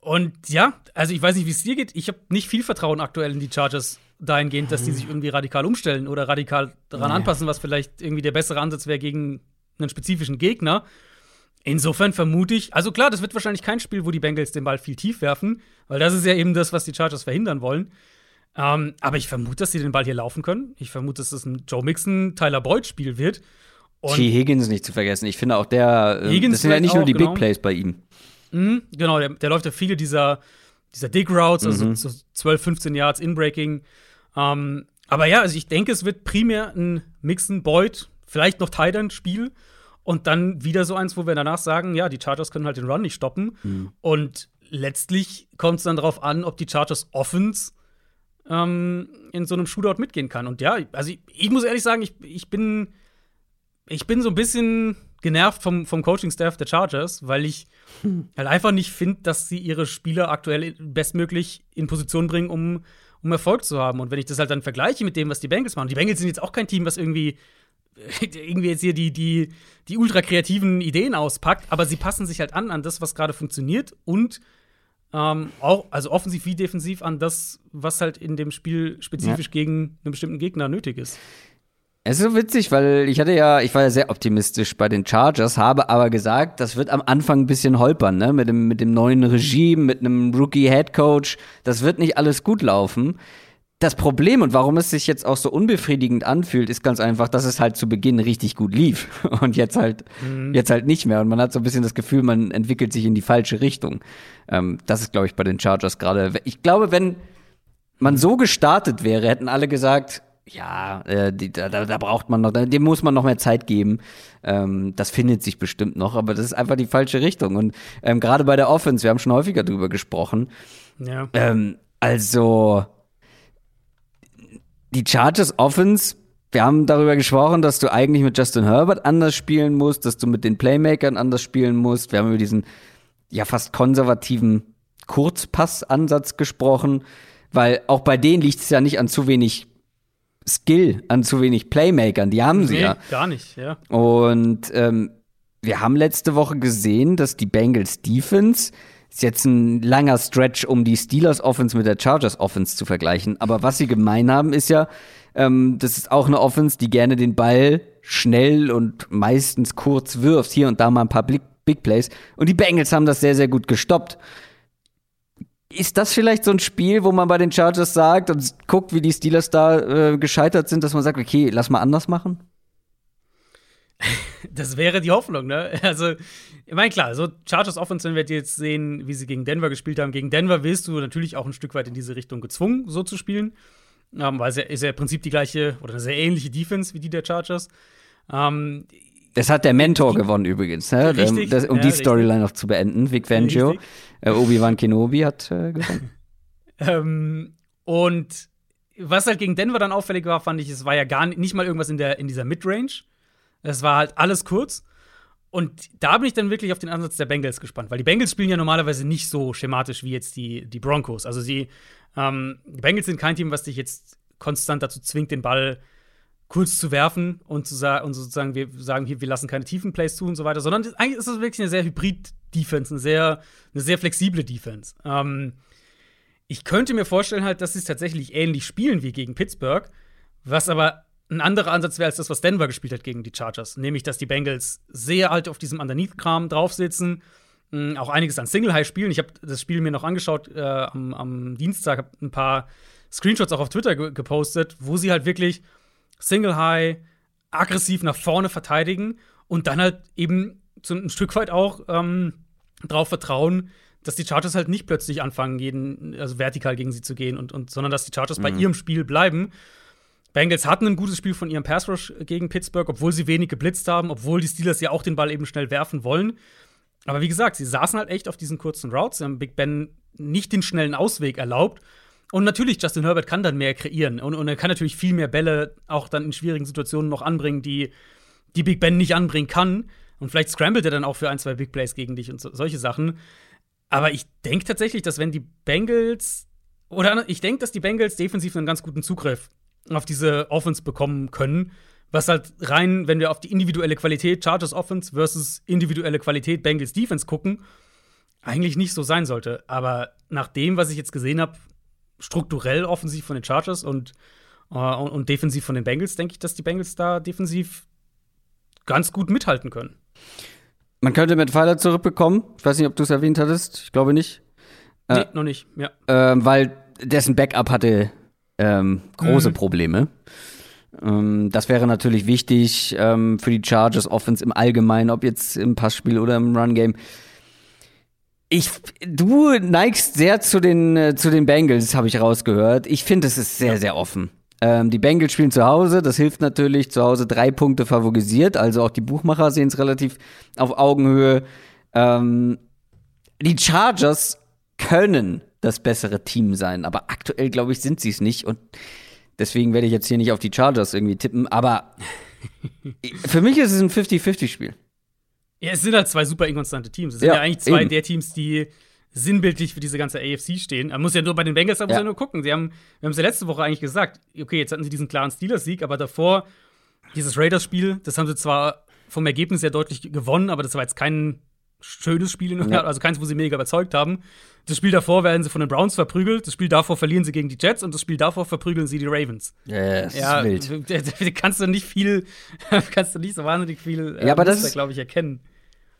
Und ja, also ich weiß nicht, wie es dir geht. Ich habe nicht viel Vertrauen aktuell in die Chargers dahingehend, dass die sich irgendwie radikal umstellen oder radikal daran Ja. anpassen, was vielleicht irgendwie der bessere Ansatz wäre gegen einen spezifischen Gegner. Insofern vermute ich, also klar, das wird wahrscheinlich kein Spiel, wo die Bengals den Ball viel tief werfen, weil das ist ja eben das, was die Chargers verhindern wollen. Ähm, aber ich vermute, dass sie den Ball hier laufen können. Ich vermute, dass es ein Joe Mixon, Tyler Boyd-Spiel wird. Und T. Higgins nicht zu vergessen. Ich finde auch der, Higgins das sind ja nicht nur die genau. Big Plays bei ihm. Mhm, genau, der, der läuft ja viele dieser, dieser Dig Routes, also so 12, 15 Yards Inbreaking. Ähm, aber ja, also ich denke, es wird primär ein Mixen Boyd, vielleicht noch Tight Spiel und dann wieder so eins, wo wir danach sagen, ja, die Chargers können halt den Run nicht stoppen. Und letztlich kommt es dann darauf an, ob die Chargers Offense ähm, in so einem Shootout mitgehen kann. Und ja, also ich, ich muss ehrlich sagen, ich, ich bin ich bin so ein bisschen genervt vom, vom Coaching-Staff der Chargers, weil ich hm. halt einfach nicht finde, dass sie ihre Spieler aktuell bestmöglich in Position bringen, um, um Erfolg zu haben. Und wenn ich das halt dann vergleiche mit dem, was die Bengals machen, die Bengals sind jetzt auch kein Team, was irgendwie irgendwie jetzt hier die, die, die ultra kreativen Ideen auspackt, aber sie passen sich halt an an das, was gerade funktioniert und ähm, auch, also offensiv wie defensiv an das, was halt in dem Spiel spezifisch ja. gegen einen bestimmten Gegner nötig ist. Es ist so witzig, weil ich hatte ja, ich war ja sehr optimistisch bei den Chargers, habe aber gesagt, das wird am Anfang ein bisschen holpern, ne? Mit dem, mit dem neuen Regime, mit einem Rookie-Head Coach. Das wird nicht alles gut laufen. Das Problem und warum es sich jetzt auch so unbefriedigend anfühlt, ist ganz einfach, dass es halt zu Beginn richtig gut lief und jetzt halt, mhm. jetzt halt nicht mehr. Und man hat so ein bisschen das Gefühl, man entwickelt sich in die falsche Richtung. Ähm, das ist, glaube ich, bei den Chargers gerade. Ich glaube, wenn man so gestartet wäre, hätten alle gesagt, ja, äh, die, da, da braucht man noch, dem muss man noch mehr Zeit geben. Ähm, das findet sich bestimmt noch, aber das ist einfach die falsche Richtung. Und ähm, gerade bei der Offense, wir haben schon häufiger drüber gesprochen. Ja. Ähm, also die Chargers Offense, wir haben darüber gesprochen, dass du eigentlich mit Justin Herbert anders spielen musst, dass du mit den Playmakern anders spielen musst. Wir haben über diesen ja fast konservativen Kurzpassansatz gesprochen, weil auch bei denen liegt es ja nicht an zu wenig Skill, an zu wenig Playmakern. Die haben sie nee, ja. Gar nicht, ja. Und ähm, wir haben letzte Woche gesehen, dass die Bengals Defense ist jetzt ein langer Stretch, um die Steelers Offense mit der Chargers Offense zu vergleichen. Aber was sie gemein haben, ist ja, ähm, das ist auch eine Offense, die gerne den Ball schnell und meistens kurz wirft. Hier und da mal ein paar Big, Big Plays. Und die Bengals haben das sehr, sehr gut gestoppt. Ist das vielleicht so ein Spiel, wo man bei den Chargers sagt und guckt, wie die Steelers da äh, gescheitert sind, dass man sagt, okay, lass mal anders machen? Das wäre die Hoffnung, ne? Also, ich meine, klar, so Chargers Offense, wenn wir jetzt sehen, wie sie gegen Denver gespielt haben. Gegen Denver wirst du natürlich auch ein Stück weit in diese Richtung gezwungen, so zu spielen. Ähm, weil es ist ja im Prinzip die gleiche oder eine sehr ähnliche Defense wie die der Chargers. Ähm, das hat der Mentor gewonnen übrigens, ne? Richtig, das, um ja, die Storyline noch zu beenden. Vic Fangio, äh, Obi-Wan Kenobi hat äh, gewonnen. ähm, und was halt gegen Denver dann auffällig war, fand ich, es war ja gar nicht, nicht mal irgendwas in, der, in dieser Midrange. Es war halt alles kurz. Und da bin ich dann wirklich auf den Ansatz der Bengals gespannt, weil die Bengals spielen ja normalerweise nicht so schematisch wie jetzt die, die Broncos. Also sie, ähm, die Bengals sind kein Team, was dich jetzt konstant dazu zwingt, den Ball kurz zu werfen und, zu sa und sozusagen, wir sagen hier, wir lassen keine tiefen Plays zu und so weiter, sondern eigentlich ist das wirklich eine sehr Hybrid-Defense, eine sehr, eine sehr flexible Defense. Ähm, ich könnte mir vorstellen halt, dass sie es tatsächlich ähnlich spielen wie gegen Pittsburgh, was aber ein anderer Ansatz wäre als das, was Denver gespielt hat gegen die Chargers. Nämlich, dass die Bengals sehr halt auf diesem Underneath-Kram draufsitzen, mh, auch einiges an Single-High spielen. Ich habe das Spiel mir noch angeschaut äh, am, am, Dienstag, habe ein paar Screenshots auch auf Twitter ge gepostet, wo sie halt wirklich Single High aggressiv nach vorne verteidigen und dann halt eben so ein Stück weit auch ähm, darauf vertrauen, dass die Chargers halt nicht plötzlich anfangen, jeden, also vertikal gegen sie zu gehen, und, und, sondern dass die Chargers mhm. bei ihrem Spiel bleiben. Bengals hatten ein gutes Spiel von ihrem Pass Rush gegen Pittsburgh, obwohl sie wenig geblitzt haben, obwohl die Steelers ja auch den Ball eben schnell werfen wollen. Aber wie gesagt, sie saßen halt echt auf diesen kurzen Routes, sie haben Big Ben nicht den schnellen Ausweg erlaubt und natürlich, Justin Herbert kann dann mehr kreieren und, und er kann natürlich viel mehr Bälle auch dann in schwierigen Situationen noch anbringen, die, die Big Ben nicht anbringen kann. Und vielleicht scrambled er dann auch für ein, zwei Big Plays gegen dich und so, solche Sachen. Aber ich denke tatsächlich, dass wenn die Bengals oder ich denke, dass die Bengals defensiv einen ganz guten Zugriff auf diese Offense bekommen können. Was halt rein, wenn wir auf die individuelle Qualität Chargers Offense versus individuelle Qualität Bengals Defense gucken, eigentlich nicht so sein sollte. Aber nach dem, was ich jetzt gesehen habe, strukturell offensiv von den Chargers und, äh, und, und, defensiv von den Bengals, denke ich, dass die Bengals da defensiv ganz gut mithalten können. Man könnte mit Pfeiler zurückbekommen. Ich weiß nicht, ob du es erwähnt hattest. Ich glaube nicht. Nee, äh, noch nicht, ja. Äh, weil dessen Backup hatte ähm, große mhm. Probleme. Ähm, das wäre natürlich wichtig ähm, für die Chargers Offense im Allgemeinen, ob jetzt im Passspiel oder im Run Game. Ich, du neigst sehr zu den, äh, zu den Bengals, habe ich rausgehört. Ich finde, es ist sehr, sehr offen. Ähm, die Bengals spielen zu Hause, das hilft natürlich. Zu Hause drei Punkte favorisiert, also auch die Buchmacher sehen es relativ auf Augenhöhe. Ähm, die Chargers können das bessere Team sein, aber aktuell, glaube ich, sind sie es nicht. Und deswegen werde ich jetzt hier nicht auf die Chargers irgendwie tippen. Aber Für mich ist es ein 50-50-Spiel. Ja, es sind halt zwei super inkonstante Teams. Es sind Ja, ja, eigentlich zwei eben. der Teams, die sinnbildlich für diese ganze AFC stehen. Man muss ja nur bei den Bengals, da muss Ja. ja nur gucken. Sie haben, wir haben es ja letzte Woche eigentlich gesagt, okay, jetzt hatten sie diesen klaren Steelers-Sieg, aber davor dieses Raiders-Spiel, das haben sie zwar vom Ergebnis sehr deutlich gewonnen, aber das war jetzt kein schönes Spiel, in Ja. also keins, wo sie mega überzeugt haben. Das Spiel davor werden sie von den Browns verprügelt, das Spiel davor verlieren sie gegen die Jets und das Spiel davor verprügeln sie die Ravens. Ja, das Ja, ist wild. da- da kannst du nicht viel, kannst du nicht so wahnsinnig viel, Ja, aber das glaube ich, erkennen.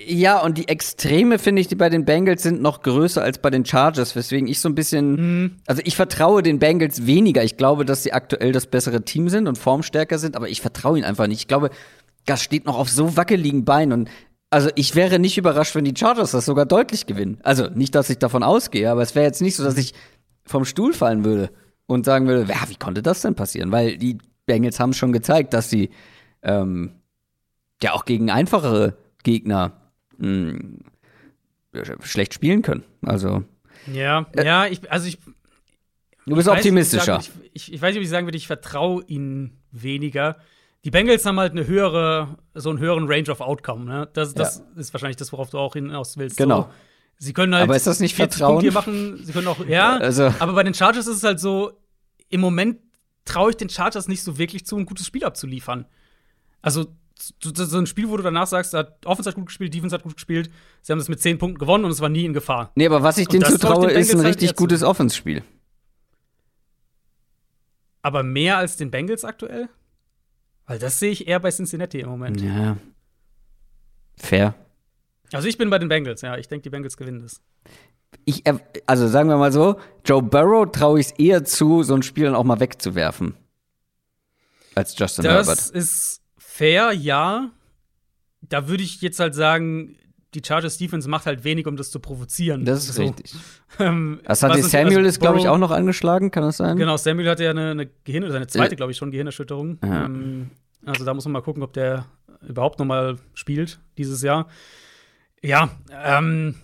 Ja, und die Extreme, finde ich, die bei den Bengals sind noch größer als bei den Chargers, weswegen ich so ein bisschen. Also, ich vertraue den Bengals weniger. Ich glaube, dass sie aktuell das bessere Team sind und formstärker sind, aber ich vertraue ihnen einfach nicht. Ich glaube, das steht noch auf so wackeligen Beinen und. Also ich wäre nicht überrascht, wenn die Chargers das sogar deutlich gewinnen. Also nicht, dass ich davon ausgehe, aber es wäre jetzt nicht so, dass ich vom Stuhl fallen würde und sagen würde, ja, wie konnte das denn passieren? Weil die Bengals haben schon gezeigt, dass sie ähm, ja auch gegen einfachere Gegner mh, schlecht spielen können. Also Ja, ja, ich, also ich, du bist ich weiß optimistischer. Ich, ich, ich weiß nicht, ob ich sagen würde, ich vertraue ihnen weniger. Die Bengals haben halt eine höhere, so einen höheren Range of Outcome. Ne? Das, das ist wahrscheinlich das, worauf du auch hinaus willst. Genau. So, sie können halt Aber ist das nicht 40 Vertrauen? Punkte hier machen. Sie können auch, ja. Also- aber bei den Chargers ist es halt so, im Moment traue ich den Chargers nicht so wirklich zu, ein gutes Spiel abzuliefern. Also so, ein Spiel, wo du danach sagst, hat Offense hat gut gespielt, Defense hat gut gespielt, sie haben das mit 10 Punkten gewonnen und es war nie in Gefahr. Nee, aber was ich denen zutraue, ist ein halt richtig zu. gutes Offenspiel. Aber mehr als den Bengals aktuell? Weil das sehe ich eher bei Cincinnati im Moment. Ja. Fair. Also ich bin bei den Bengals, ja. Ich denke, die Bengals gewinnen das. Ich, er- also sagen wir mal so, Joe Burrow traue ich es eher zu, so ein Spiel dann auch mal wegzuwerfen. Als Justin Das Herbert. ist fair, ja. Da würde ich jetzt halt sagen, die Chargers Defense macht halt wenig, um das zu provozieren. Das ist So. richtig. Ähm, Asante was- Samuel also ist, glaube ich, auch noch angeschlagen, kann das sein? Genau, Samuel hatte ja eine, eine Gehirn, seine zweite, glaube ich, schon Gehirnerschütterung. Ja. Ähm, also da muss man mal gucken, ob der überhaupt noch mal spielt dieses Jahr. Ja, ähm,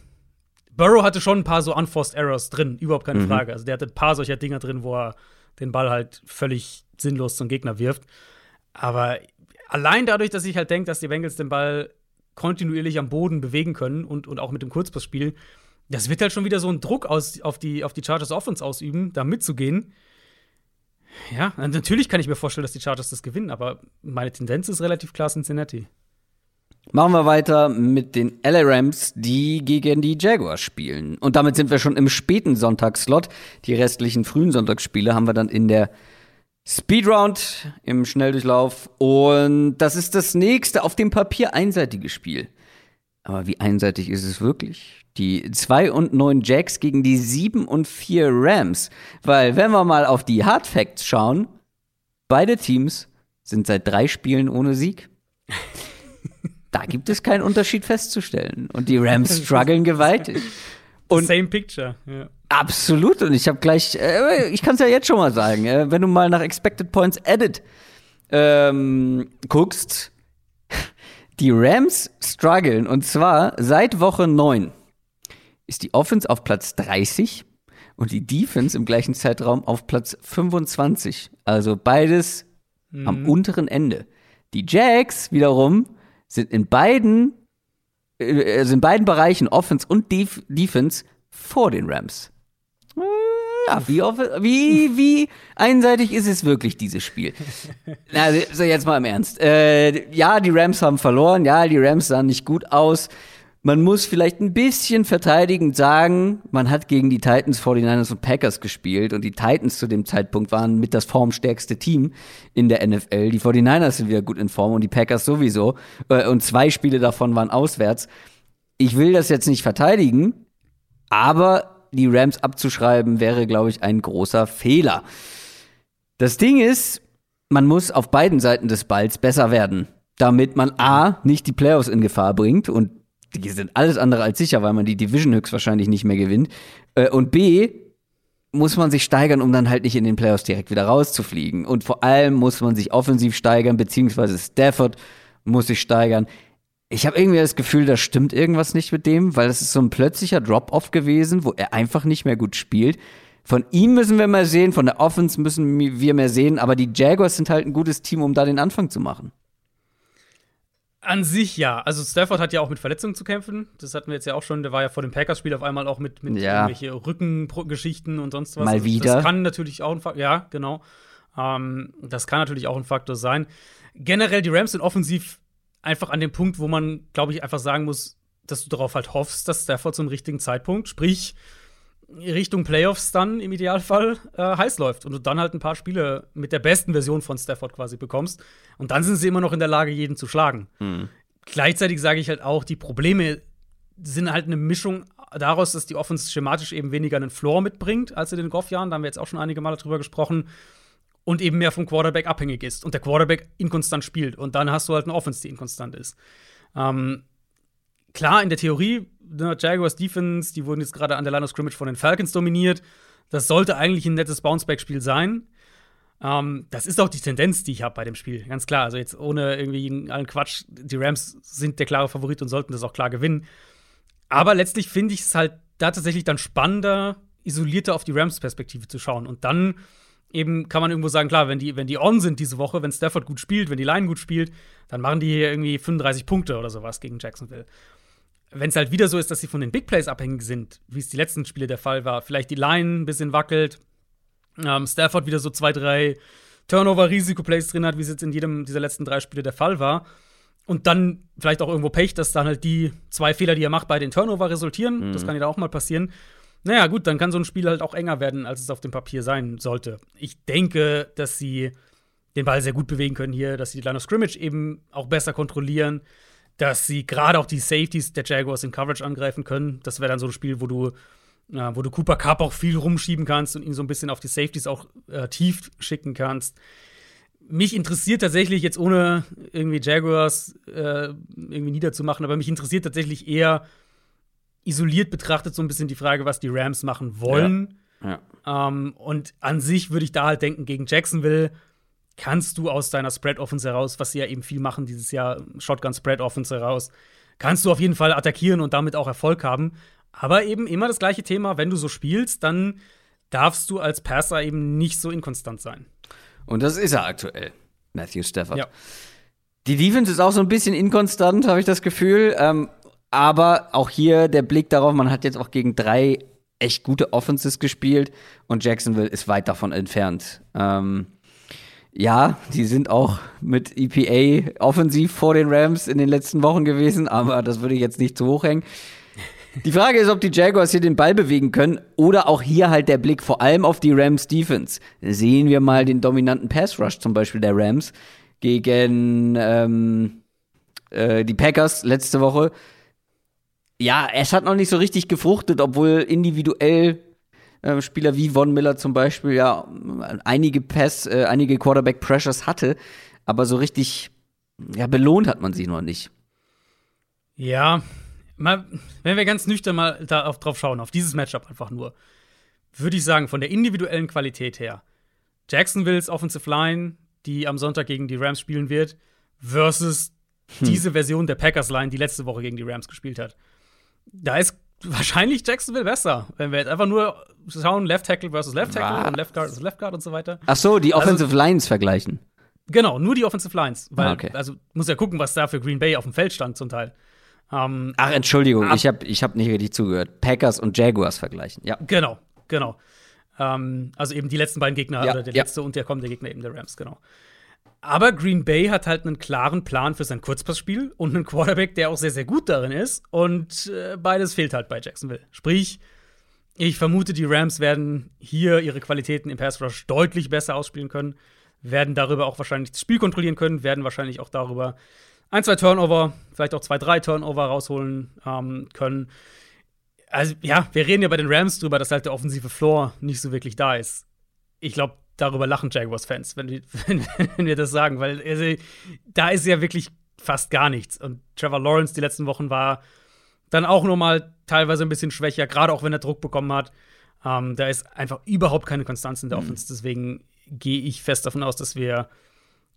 Burrow hatte schon ein paar so unforced Errors drin, überhaupt keine Mhm. Frage. Also der hatte ein paar solcher Dinger drin, wo er den Ball halt völlig sinnlos zum Gegner wirft. Aber allein dadurch, dass ich halt denke, dass die Bengals den Ball kontinuierlich am Boden bewegen können und, und auch mit dem Kurzpassspiel, das wird halt schon wieder so einen Druck aus, auf, die, auf die Chargers Offense ausüben, da mitzugehen. Ja, natürlich kann ich mir vorstellen, dass die Chargers das gewinnen, aber meine Tendenz ist relativ klar Cincinnati. Machen wir weiter mit den LA Rams, die gegen die Jaguars spielen. Und damit sind wir schon im späten Sonntagsslot. Die restlichen frühen Sonntagsspiele haben wir dann in der Speedround im Schnelldurchlauf. Und das ist das nächste auf dem Papier einseitige Spiel. Aber wie einseitig ist es wirklich? Die 2 und 9 Jacks gegen die 7 und 4 Rams. Weil, wenn wir mal auf die Hard Facts schauen, beide Teams sind seit drei Spielen ohne Sieg. Da gibt es keinen Unterschied festzustellen. Und die Rams strugglen gewaltig. Und Same picture. Ja. absolut. Und ich habe gleich, äh, ich kann es ja jetzt schon mal sagen, äh, wenn du mal nach Expected Points Added ähm, guckst, die Rams strugglen. Und zwar seit Woche 9 ist die Offense auf Platz 30 und die Defense im gleichen Zeitraum auf Platz 25. Also beides am unteren Ende. Die Jacks wiederum sind in beiden, also in beiden Bereichen, Offense und Def Defense, vor den Rams. Äh, Ja, wie, wie, wie einseitig ist es wirklich, dieses Spiel? Na, so jetzt mal im Ernst. Äh, ja, die Rams haben verloren, ja, die Rams sahen nicht gut aus. Man muss vielleicht ein bisschen verteidigend sagen, man hat gegen die Titans, 49ers und Packers gespielt und die Titans zu dem Zeitpunkt waren mit das formstärkste Team in der NFL. Die 49ers sind wieder gut in Form und die Packers sowieso. Äh, Und zwei Spiele davon waren auswärts. Ich will das jetzt nicht verteidigen, aber die Rams abzuschreiben wäre, glaube ich, ein großer Fehler. Das Ding ist, man muss auf beiden Seiten des Balls besser werden, damit man A, nicht die Playoffs in Gefahr bringt und die sind alles andere als sicher, weil man die Division höchstwahrscheinlich nicht mehr gewinnt. Äh, Und B, muss man sich steigern, um dann halt nicht in den Playoffs direkt wieder rauszufliegen. Und vor allem muss man sich offensiv steigern, beziehungsweise Stafford muss sich steigern. Ich habe irgendwie das Gefühl, da stimmt irgendwas nicht mit dem, weil es ist so ein plötzlicher Drop-off gewesen, wo er einfach nicht mehr gut spielt. Von ihm müssen wir mal sehen, von der Offense müssen wir mehr sehen, aber die Jaguars sind halt ein gutes Team, um da den Anfang zu machen. An sich ja. Also Stafford hat ja auch mit Verletzungen zu kämpfen. Das hatten wir jetzt ja auch schon. Der war ja vor dem Packers-Spiel auf einmal auch mit, mit ja. irgendwelche Rückengeschichten und sonst was. Mal also wieder. Das kann natürlich auch ein Faktor. Ja, genau. Ähm, das kann natürlich auch ein Faktor sein. Generell die Rams sind offensiv einfach an dem Punkt, wo man, glaube ich, einfach sagen muss, dass du darauf halt hoffst, dass Stafford zum richtigen Zeitpunkt, sprich Richtung Playoffs dann im Idealfall äh, heiß läuft und du dann halt ein paar Spiele mit der besten Version von Stafford quasi bekommst. Und dann sind sie immer noch in der Lage, jeden zu schlagen. Mhm. Gleichzeitig sage ich halt auch, die Probleme sind halt eine Mischung daraus, dass die Offense schematisch eben weniger einen Floor mitbringt als in den Goff-Jahren. Da haben wir jetzt auch schon einige Male drüber gesprochen. Und eben mehr vom Quarterback abhängig ist und der Quarterback inkonstant spielt. Und dann hast du halt eine Offense, die inkonstant ist. Ähm, klar, in der Theorie, ne, Jaguars Defense, die wurden jetzt gerade an der Line of Scrimmage von den Falcons dominiert. Das sollte eigentlich ein nettes Bounceback-Spiel sein. Ähm, das ist auch die Tendenz, die ich habe bei dem Spiel, ganz klar. Also jetzt ohne irgendwie allen Quatsch, die Rams sind der klare Favorit und sollten das auch klar gewinnen. Aber letztlich finde ich es halt da tatsächlich dann spannender, isolierter auf die Rams-Perspektive zu schauen. Und dann eben kann man irgendwo sagen, klar, wenn die, wenn die on sind diese Woche, wenn Stafford gut spielt, wenn die Line gut spielt, dann machen die hier irgendwie 35 Punkte oder sowas gegen Jacksonville. Wenn es halt wieder so ist, dass sie von den Big Plays abhängig sind, wie es die letzten Spiele der Fall war, vielleicht die Line ein bisschen wackelt, ähm, Stafford wieder so zwei, drei Turnover-Risiko-Plays drin hat, wie es jetzt in jedem dieser letzten drei Spiele der Fall war. Und dann vielleicht auch irgendwo Pech, dass dann halt die zwei Fehler, die er macht, bei den Turnover resultieren. Mhm. Das kann ja auch mal passieren. Naja, gut, dann kann so ein Spiel halt auch enger werden, als es auf dem Papier sein sollte. Ich denke, dass sie den Ball sehr gut bewegen können hier, dass sie die Line of Scrimmage eben auch besser kontrollieren, dass sie gerade auch die Safeties der Jaguars in Coverage angreifen können. Das wäre dann so ein Spiel, wo du, äh, wo du Cooper Cup auch viel rumschieben kannst und ihn so ein bisschen auf die Safeties auch äh, tief schicken kannst. Mich interessiert tatsächlich jetzt ohne irgendwie Jaguars äh, irgendwie niederzumachen, aber mich interessiert tatsächlich eher isoliert betrachtet so ein bisschen die Frage, was die Rams machen wollen. Ja. Ähm, und an sich würde ich da halt denken, gegen Jacksonville kannst du aus deiner Spread-Offense heraus, was sie ja eben viel machen dieses Jahr, Shotgun-Spread-Offense heraus, kannst du auf jeden Fall attackieren und damit auch Erfolg haben. Aber eben immer das gleiche Thema, wenn du so spielst, dann darfst du als Passer eben nicht so inkonstant sein. Und das ist er aktuell, Matthew Stafford. Ja. Die Defense ist auch so ein bisschen inkonstant, habe ich das Gefühl. Ähm, aber auch hier der Blick darauf, man hat jetzt auch gegen drei echt gute Offenses gespielt und Jacksonville ist weit davon entfernt. Ähm, ja, die sind auch mit EPA offensiv vor den Rams in den letzten Wochen gewesen, aber das würde ich jetzt nicht zu hoch hängen. Die Frage ist, ob die Jaguars hier den Ball bewegen können oder auch hier halt der Blick vor allem auf die Rams Defense. Sehen wir mal den dominanten Pass Rush zum Beispiel der Rams gegen ähm, äh, die Packers letzte Woche. Ja, es hat noch nicht so richtig gefruchtet, obwohl individuell äh, Spieler wie Von Miller zum Beispiel ja einige Pass, äh, einige Quarterback Pressures hatte, aber so richtig ja, belohnt hat man sie noch nicht. Ja, mal, wenn wir ganz nüchtern mal da auf, drauf schauen, auf dieses Matchup einfach nur, würde ich sagen, von der individuellen Qualität her, Jacksonville's Offensive Line, die am Sonntag gegen die Rams spielen wird, versus hm. diese Version der Packers Line, die letzte Woche gegen die Rams gespielt hat. Da ist wahrscheinlich Jacksonville besser, wenn wir jetzt einfach nur schauen, Left Tackle versus Left Tackle Was? und Left Guard versus Left Guard und so weiter. Ach so, die Also- Offensive Lines vergleichen. Genau, nur die Offensive Lines, weil Ah, okay. also muss ja gucken, was da für Green Bay auf dem Feld stand zum Teil. Ähm, Ach, Entschuldigung, Ab- ich habe ich hab nicht richtig zugehört. Packers und Jaguars vergleichen. Ja. Genau, genau. Ähm, also eben die letzten beiden Gegner, Ja, oder der ja. letzte und der kommende Gegner eben der Rams, genau. Aber Green Bay hat halt einen klaren Plan für sein Kurzpassspiel und einen Quarterback, der auch sehr, sehr gut darin ist. Und äh, beides fehlt halt bei Jacksonville. Sprich, ich vermute, die Rams werden hier ihre Qualitäten im Pass Rush deutlich besser ausspielen können, werden darüber auch wahrscheinlich das Spiel kontrollieren können, werden wahrscheinlich auch darüber ein, zwei Turnover, vielleicht auch zwei, drei Turnover rausholen ähm, können. Also, ja, wir reden ja bei den Rams drüber, dass halt der offensive Floor nicht so wirklich da ist. Ich glaube, darüber lachen Jaguars-Fans, wenn, wir- wenn, wenn wir das sagen, weil also, da ist ja wirklich fast gar nichts. Und Trevor Lawrence die letzten Wochen war dann auch noch mal teilweise ein bisschen schwächer, gerade auch wenn er Druck bekommen hat. Ähm, da ist einfach überhaupt keine Konstanz in der Offense. Deswegen gehe ich fest davon aus, dass wir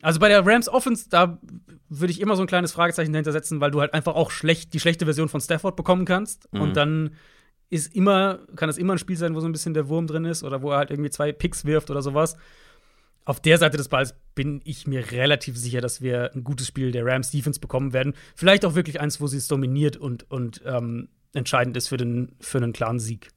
also bei der Rams Offense, da würde ich immer so ein kleines Fragezeichen dahinter setzen, weil du halt einfach auch schlecht, die schlechte Version von Stafford bekommen kannst. Mhm. Und dann ist immer, kann es immer ein Spiel sein, wo so ein bisschen der Wurm drin ist oder wo er halt irgendwie zwei Picks wirft oder sowas. auf der Seite des Balls bin ich mir relativ sicher, dass wir ein gutes Spiel der Rams Defense bekommen werden. Vielleicht auch wirklich eins, wo sie es dominiert und, und ähm, entscheidend ist für, den, für einen klaren Sieg.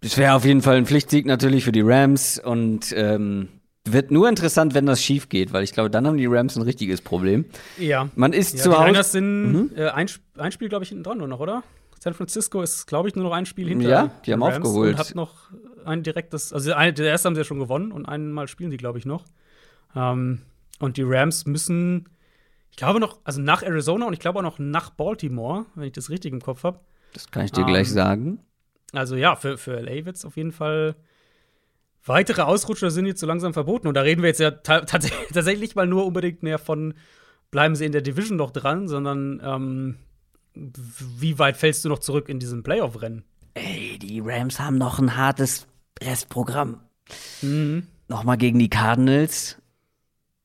Das wäre auf jeden Fall ein Pflichtsieg natürlich für die Rams und ähm, wird nur interessant, wenn das schief geht, weil ich glaube, dann haben die Rams ein richtiges Problem. Ja. Man ist ja, zu Hause. Niners sind mhm. äh, ein, ein, Spiel, glaube ich, hinten dran nur noch, oder? San Francisco ist, glaube ich, nur noch ein Spiel hinter. Ja, die haben Rams aufgeholt. Und hat noch ein direktes, also ein, der erste haben sie ja schon gewonnen und einmal spielen sie, glaube ich, noch. Ähm, und die Rams müssen, ich glaube noch, also nach Arizona und ich glaube auch noch nach Baltimore, wenn ich das richtig im Kopf habe. Das kann ich dir um, gleich sagen. Also ja, für, für LA wird es auf jeden Fall weitere Ausrutscher sind jetzt so langsam verboten. Und da reden wir jetzt ja tatsächlich mal nur unbedingt mehr von, bleiben sie in der Division noch dran, sondern ähm, wie weit fällst du noch zurück in diesem Playoff-Rennen? Ey, die Rams haben noch ein hartes Restprogramm. Mhm. Nochmal gegen die Cardinals.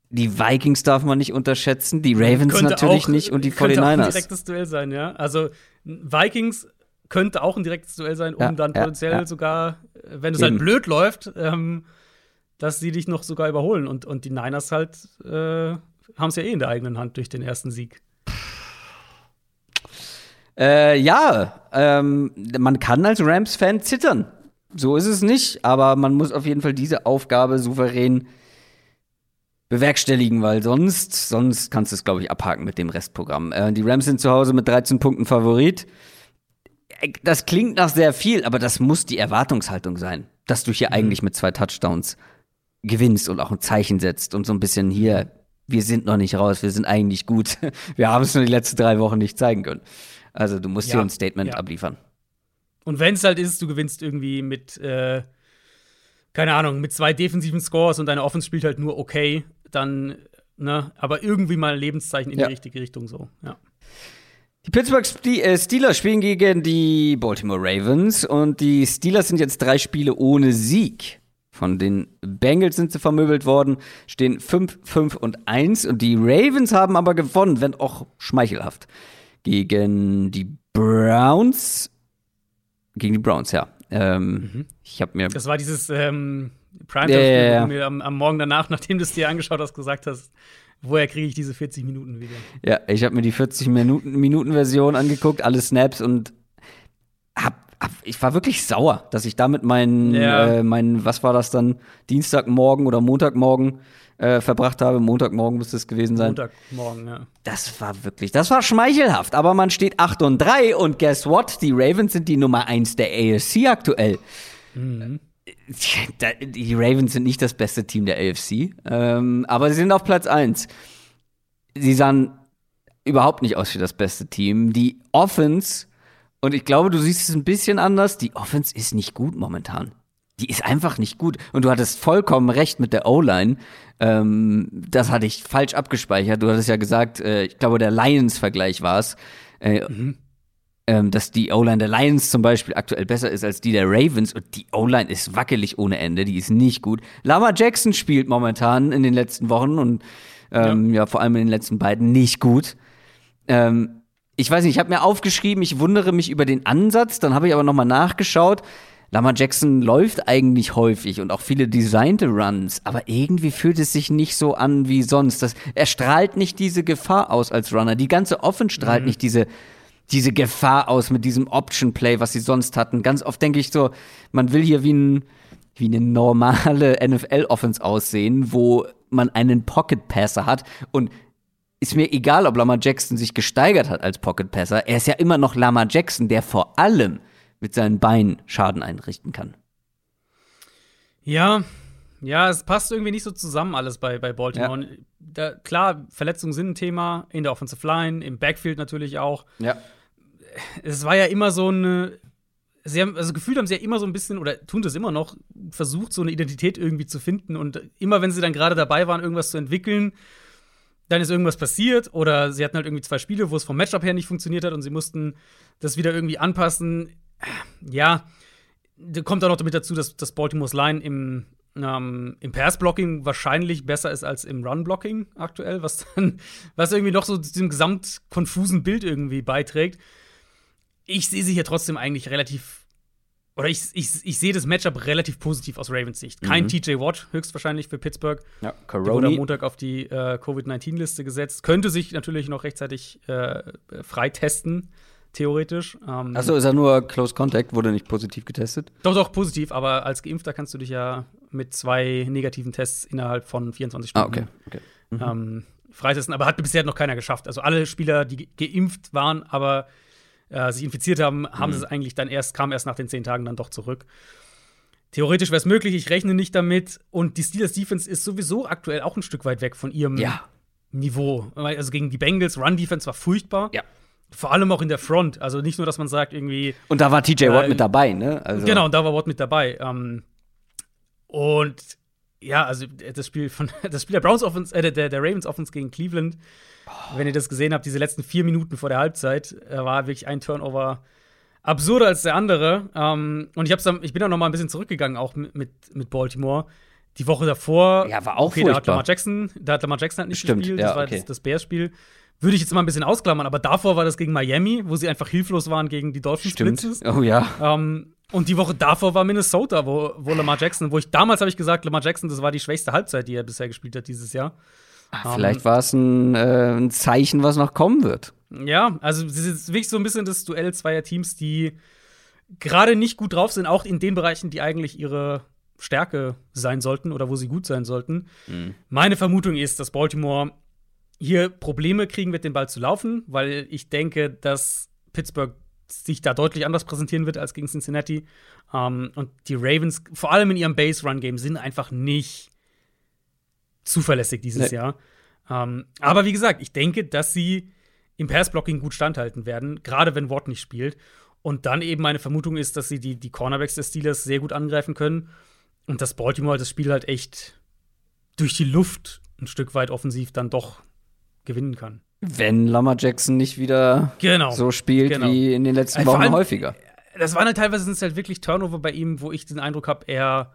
Die Vikings darf man nicht unterschätzen, die Ravens könnte natürlich auch, nicht und die könnte 49ers. Auch ein direktes Duell sein, ja. Also Vikings könnte auch ein direktes Duell sein, um Ja, dann potenziell ja. sogar, wenn es halt blöd läuft, ähm, dass sie dich noch sogar überholen. Und, und die Niners halt äh, haben es ja eh in der eigenen Hand durch den ersten Sieg. Äh, ja, ähm, man kann als Rams-Fan zittern. So ist es nicht, aber man muss auf jeden Fall diese Aufgabe souverän bewerkstelligen, weil sonst, sonst kannst du es, glaube ich, abhaken mit dem Restprogramm. Äh, die Rams sind zu Hause mit 13 Punkten Favorit. Äh, Das klingt nach sehr viel, aber das muss die Erwartungshaltung sein, dass du hier eigentlich mit zwei Touchdowns gewinnst und auch ein Zeichen setzt und so ein bisschen hier, wir sind noch nicht raus, wir sind eigentlich gut. Wir haben es nur die letzten drei Wochen nicht zeigen können. Also du musst Ja, hier ein Statement ja. abliefern. Und wenn es halt ist, du gewinnst irgendwie mit, äh, keine Ahnung, mit zwei defensiven Scores und deine Offense spielt halt nur okay, dann, ne, aber irgendwie mal ein Lebenszeichen in Ja. die richtige Richtung so, ja. Die Pittsburgh äh, Steelers spielen gegen die Baltimore Ravens und die Steelers sind jetzt drei Spiele ohne Sieg. Von den Bengals sind sie vermöbelt worden, stehen 5, 5 und 1 und die Ravens haben aber gewonnen, wenn auch schmeichelhaft. Gegen die Browns. Gegen die Browns, ja. Ähm, Ich habe mir Das war dieses ähm, ja, ja. wo du mir am, am Morgen danach, nachdem du es dir angeschaut hast, gesagt hast, woher kriege ich diese 40 Minuten wieder? Ja, ich habe mir die 40 Minuten, Minuten Version angeguckt, alle Snaps und hab, hab, ich war wirklich sauer, dass ich damit meinen, Ja. äh, meinen, was war das dann, Dienstagmorgen oder Montagmorgen äh, verbracht habe. Montagmorgen müsste es gewesen sein. Montagmorgen, ja. Das war wirklich, das war schmeichelhaft. Aber man steht 8 und 3 und guess what? Die Ravens sind die Nummer 1 der AFC aktuell. Da- Die Ravens sind nicht das beste Team der AFC, ähm, aber sie sind auf Platz 1. Sie sahen überhaupt nicht aus wie das beste Team. Die Offense, und ich glaube, du siehst es ein bisschen anders, die Offense ist nicht gut momentan. Die ist einfach nicht gut. Und du hattest vollkommen recht mit der O-Line. Ähm, das hatte ich falsch abgespeichert. Du hattest ja gesagt, äh, ich glaube, der Lions-Vergleich war es, äh, ähm, dass die O-Line der Lions zum Beispiel aktuell besser ist als die der Ravens. Und die O-Line ist wackelig ohne Ende. Die ist nicht gut. Lama Jackson spielt momentan in den letzten Wochen und ähm, ja. vor allem in den letzten beiden nicht gut. Ähm, ich weiß nicht, ich habe mir aufgeschrieben, ich wundere mich über den Ansatz, dann habe ich aber nochmal nachgeschaut. Lamar Jackson läuft eigentlich häufig und auch viele designte Runs, aber irgendwie fühlt es sich nicht so an wie sonst. Das, er strahlt nicht diese Gefahr aus als Runner. Die ganze Offense strahlt nicht diese, diese Gefahr aus mit diesem Option Play, was sie sonst hatten. Ganz oft denke ich so, man will hier wie, ein, wie eine normale NFL-Offense aussehen, wo man einen Pocket Passer hat und ist mir egal, ob Lamar Jackson sich gesteigert hat als Pocket Passer. Er ist ja immer noch Lamar Jackson, der vor allem mit seinen Beinen Schaden einrichten kann. Ja, ja, es passt irgendwie nicht so zusammen alles bei, bei Baltimore. Ja. Da, klar, Verletzungen sind ein Thema, in der Offensive Line, im Backfield natürlich auch. Ja. Es war ja immer so eine. Sie haben, also gefühlt haben sie ja immer so ein bisschen, oder tun das immer noch, versucht, so eine Identität irgendwie zu finden. Und immer, wenn sie dann gerade dabei waren, irgendwas zu entwickeln, dann ist irgendwas passiert. Oder sie hatten halt irgendwie zwei Spiele, wo es vom Matchup her nicht funktioniert hat und sie mussten das wieder irgendwie anpassen. Ja, da kommt auch noch damit dazu, dass, dass Baltimore's Line im, ähm, im Pass-Blocking wahrscheinlich besser ist als im Run-Blocking aktuell, was dann, was irgendwie noch so zu diesem gesamtkonfusen Bild irgendwie beiträgt. Ich sehe sie hier trotzdem eigentlich relativ, oder ich, ich, ich sehe das Matchup relativ positiv aus Ravens Sicht. Kein Mhm. TJ Watt, höchstwahrscheinlich für Pittsburgh. Ja, Der wurde am Coroni. Montag auf die äh, Covid-19-Liste gesetzt. Könnte sich natürlich noch rechtzeitig äh, freitesten, theoretisch. Ähm, Achso, ist er nur Close Contact, wurde nicht positiv getestet? Doch, doch, positiv, aber als Geimpfter kannst du dich ja mit zwei negativen Tests innerhalb von 24 Stunden Ah, okay. okay. ähm, freitesten. Aber hat bisher noch keiner geschafft. Also alle Spieler, die ge- geimpft waren, aber äh, sich infiziert haben, haben es eigentlich dann erst, kam erst nach den zehn Tagen dann doch zurück. Theoretisch wäre es möglich, ich rechne nicht damit. Und die Steelers Defense ist sowieso aktuell auch ein Stück weit weg von ihrem Ja. Niveau. Also gegen die Bengals, Run Defense war furchtbar. Ja. Vor allem auch in der Front. Also nicht nur, dass man sagt, irgendwie, Und da war TJ Watt Äh, mit dabei, ne? Also, Genau, und da war Watt mit dabei. Ähm, und ja, also das Spiel von das Spiel der Browns Offense, äh, der, der Ravens Offense gegen Cleveland, wenn ihr das gesehen habt, diese letzten vier Minuten vor der Halbzeit, äh, war wirklich ein Turnover absurder als der andere. Ähm, und ich, hab's dann, ich bin dann noch mal ein bisschen zurückgegangen, auch mit, mit, Baltimore. Die Woche davor, Ja, war auch okay, da hat. Lamar Jackson, da hat Lamar Jackson halt nicht Stimmt, gespielt, ja, das war okay. das, das Bears-Spiel. Würde ich jetzt mal ein bisschen ausklammern, aber davor war das gegen Miami, wo sie einfach hilflos waren gegen die Dolphins Stimmt. Blitzes. Oh ja. Ähm, und die Woche davor war Minnesota, wo, wo Lamar Jackson, wo ich damals habe ich gesagt, Lamar Jackson, das war die schwächste Halbzeit, die er bisher gespielt hat dieses Jahr. Ah, Vielleicht war es ein, äh, ein Zeichen, was noch kommen wird. Ja, also es ist wirklich so ein bisschen das Duell zweier Teams, die gerade nicht gut drauf sind, auch in den Bereichen, die eigentlich ihre Stärke sein sollten oder wo sie gut sein sollten. Meine Vermutung ist, dass Baltimore hier Probleme kriegen wird, den Ball zu laufen, weil ich denke, dass Pittsburgh sich da deutlich anders präsentieren wird als gegen Cincinnati. Ähm, und die Ravens, vor allem in ihrem Base-Run-Game, sind einfach nicht zuverlässig dieses Nee. Jahr. Ähm, aber wie gesagt, ich denke, dass sie im Pass-Blocking gut standhalten werden, gerade wenn Watt nicht spielt. Und dann eben meine Vermutung ist, dass sie die, die Cornerbacks des Steelers sehr gut angreifen können und dass Baltimore das Spiel halt echt durch die Luft ein Stück weit offensiv dann doch gewinnen kann. Wenn Lamar Jackson nicht wieder Genau. so spielt Genau. wie in den letzten Äh, Wochen allem- häufiger. das waren halt teilweise sind es halt wirklich Turnover bei ihm, wo ich den Eindruck habe, er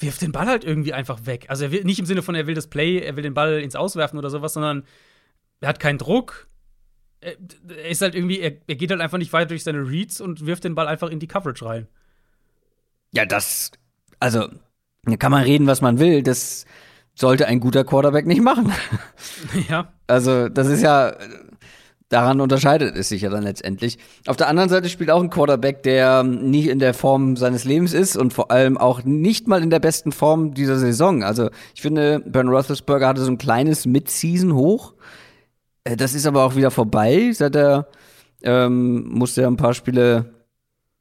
wirft den Ball halt irgendwie einfach weg. Also er will nicht im Sinne von, er will das Play, er will den Ball ins Auswerfen oder sowas, sondern er hat keinen Druck. Er, er ist halt irgendwie, er, er geht halt einfach nicht weiter durch seine Reads und wirft den Ball einfach in die Coverage rein. Ja, das, also, da kann man reden, was man will. Das sollte ein guter Quarterback nicht machen. ja. Also, das ist ja, daran unterscheidet es sich ja dann letztendlich. Auf der anderen Seite spielt auch ein Quarterback, der nicht in der Form seines Lebens ist und vor allem auch nicht mal in der besten Form dieser Saison. Also, ich finde, Ben Roethlisberger hatte so ein kleines Mid-Season-Hoch. Äh, Das ist aber auch wieder vorbei, seit er ähm, musste er ein paar Spiele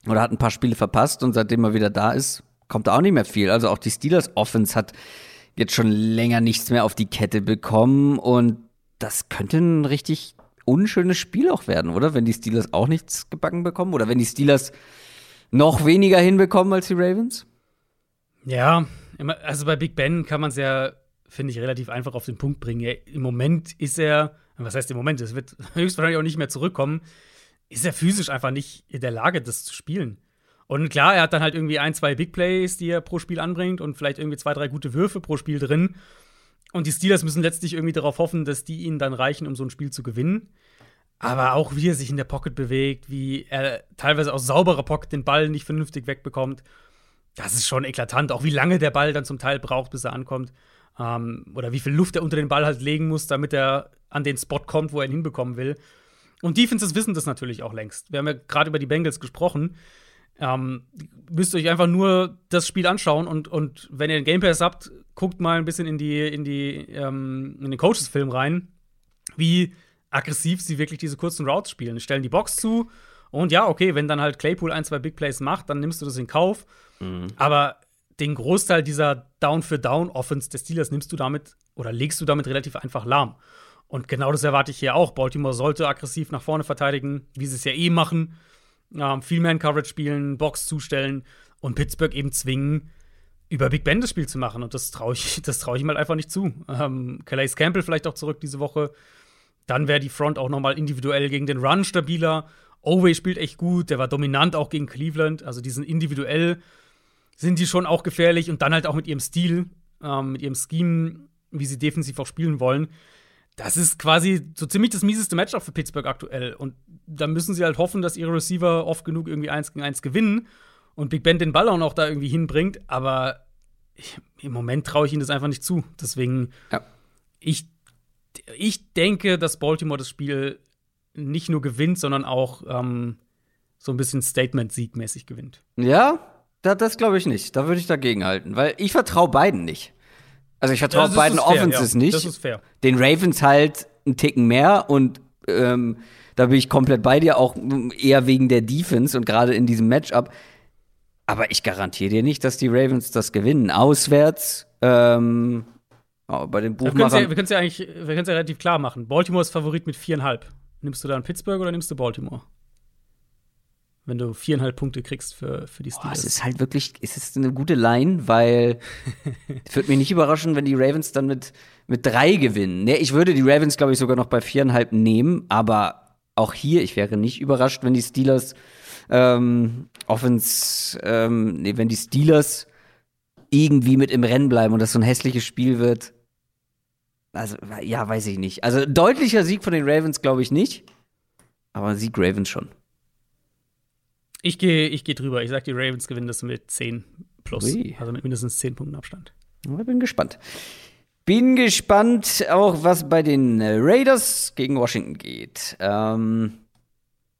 oder hat ein paar Spiele verpasst und seitdem er wieder da ist, kommt da auch nicht mehr viel. Also auch die Steelers Offense hat jetzt schon länger nichts mehr auf die Kette bekommen und das könnte ein richtig unschönes Spiel auch werden, oder? Wenn die Steelers auch nichts gebacken bekommen oder wenn die Steelers noch weniger hinbekommen als die Ravens? Ja, also bei Big Ben kann man es ja, finde ich, relativ einfach auf den Punkt bringen. Im Moment ist er, was heißt im Moment, es wird höchstwahrscheinlich auch nicht mehr zurückkommen, ist er physisch einfach nicht in der Lage, das zu spielen. Und klar, er hat dann halt irgendwie ein, zwei Big Plays, die er pro Spiel anbringt und vielleicht irgendwie zwei, drei gute Würfe pro Spiel drin. Und die Steelers müssen letztlich irgendwie darauf hoffen, dass die ihnen dann reichen, um so ein Spiel zu gewinnen. Aber auch wie er sich in der Pocket bewegt, wie er teilweise aus sauberer Pocket den Ball nicht vernünftig wegbekommt, das ist schon eklatant. Auch wie lange der Ball dann zum Teil braucht, bis er ankommt. Ähm, oder wie viel Luft er unter den Ball halt legen muss, damit er an den Spot kommt, wo er ihn hinbekommen will. Und Defenses wissen das natürlich auch längst. Wir haben ja gerade über die Bengals gesprochen. Ähm, müsst ihr euch einfach nur das Spiel anschauen und, und wenn ihr den Game Pass habt, guckt mal ein bisschen in die, in die, ähm, in den Coaches-Film rein, wie aggressiv sie wirklich diese kurzen Routes spielen. Stellen die Box zu und ja, okay, wenn dann halt Claypool ein, zwei Big Plays macht, dann nimmst du das in Kauf. Aber den Großteil dieser Down-für-Down-Offense des Steelers nimmst du damit oder legst du damit relativ einfach lahm. Und genau das erwarte ich hier auch. Baltimore sollte aggressiv nach vorne verteidigen, wie sie es ja eh machen. Ähm, viel Man-Coverage spielen, Box zustellen und Pittsburgh eben zwingen, über Big Ben das Spiel zu machen. Und das traue ich, das trau ich ihm halt einfach nicht zu. Ähm, Calais Campbell vielleicht auch zurück diese Woche. Dann wäre die Front auch noch mal individuell gegen den Run stabiler. Oway spielt echt gut, der war dominant auch gegen Cleveland. Also die sind individuell, sind die schon auch gefährlich und dann halt auch mit ihrem Stil, ähm, mit ihrem Scheme, wie sie defensiv auch spielen wollen. Das ist quasi so ziemlich das mieseste Matchup für Pittsburgh aktuell. Und da müssen sie halt hoffen, dass ihre Receiver oft genug irgendwie eins gegen eins gewinnen. und Big Ben den Ball auch noch da irgendwie hinbringt, aber ich, im Moment traue ich ihnen das einfach nicht zu. Deswegen, Ja. ich, ich denke, dass Baltimore das Spiel nicht nur gewinnt, sondern auch ähm, so ein bisschen Statement-Siegmäßig gewinnt. Ja, das, das glaube ich nicht. Da würde ich dagegen halten, weil ich vertraue beiden nicht. Also ich vertraue Das beiden fair, Offenses ja. nicht. Den Ravens halt einen Ticken mehr und ähm, da bin ich komplett bei dir, auch eher wegen der Defense und gerade in diesem Matchup. Aber ich garantiere dir nicht, dass die Ravens das gewinnen. Auswärts, ähm, oh, bei den Wir können es ja, Buchmachern. ja eigentlich wir ja relativ klar machen. Baltimore ist Favorit mit viereinhalb. Nimmst du dann Pittsburgh oder nimmst du Baltimore? Wenn du viereinhalb Punkte kriegst für, für die Boah, Steelers. es ist halt wirklich, es ist eine gute Line, weil es würde mich nicht überraschen, wenn die Ravens dann mit, mit drei gewinnen. Nee, ich würde die Ravens, glaube ich, sogar noch bei viereinhalb nehmen, aber auch hier, ich wäre nicht überrascht, wenn die Steelers ähm, Offens, ähm, nee, wenn die Steelers irgendwie mit im Rennen bleiben und das so ein hässliches Spiel wird. Also, ja, weiß ich nicht. Also, deutlicher Sieg von den Ravens, glaube ich nicht. Aber Sieg Ravens schon. Ich gehe ich geh drüber. Ich sag, die Ravens gewinnen das mit 10 plus. Ui. Also mit mindestens 10 Punkten Abstand. Ich bin gespannt. Bin gespannt auch, was bei den Raiders gegen Washington geht. Ähm,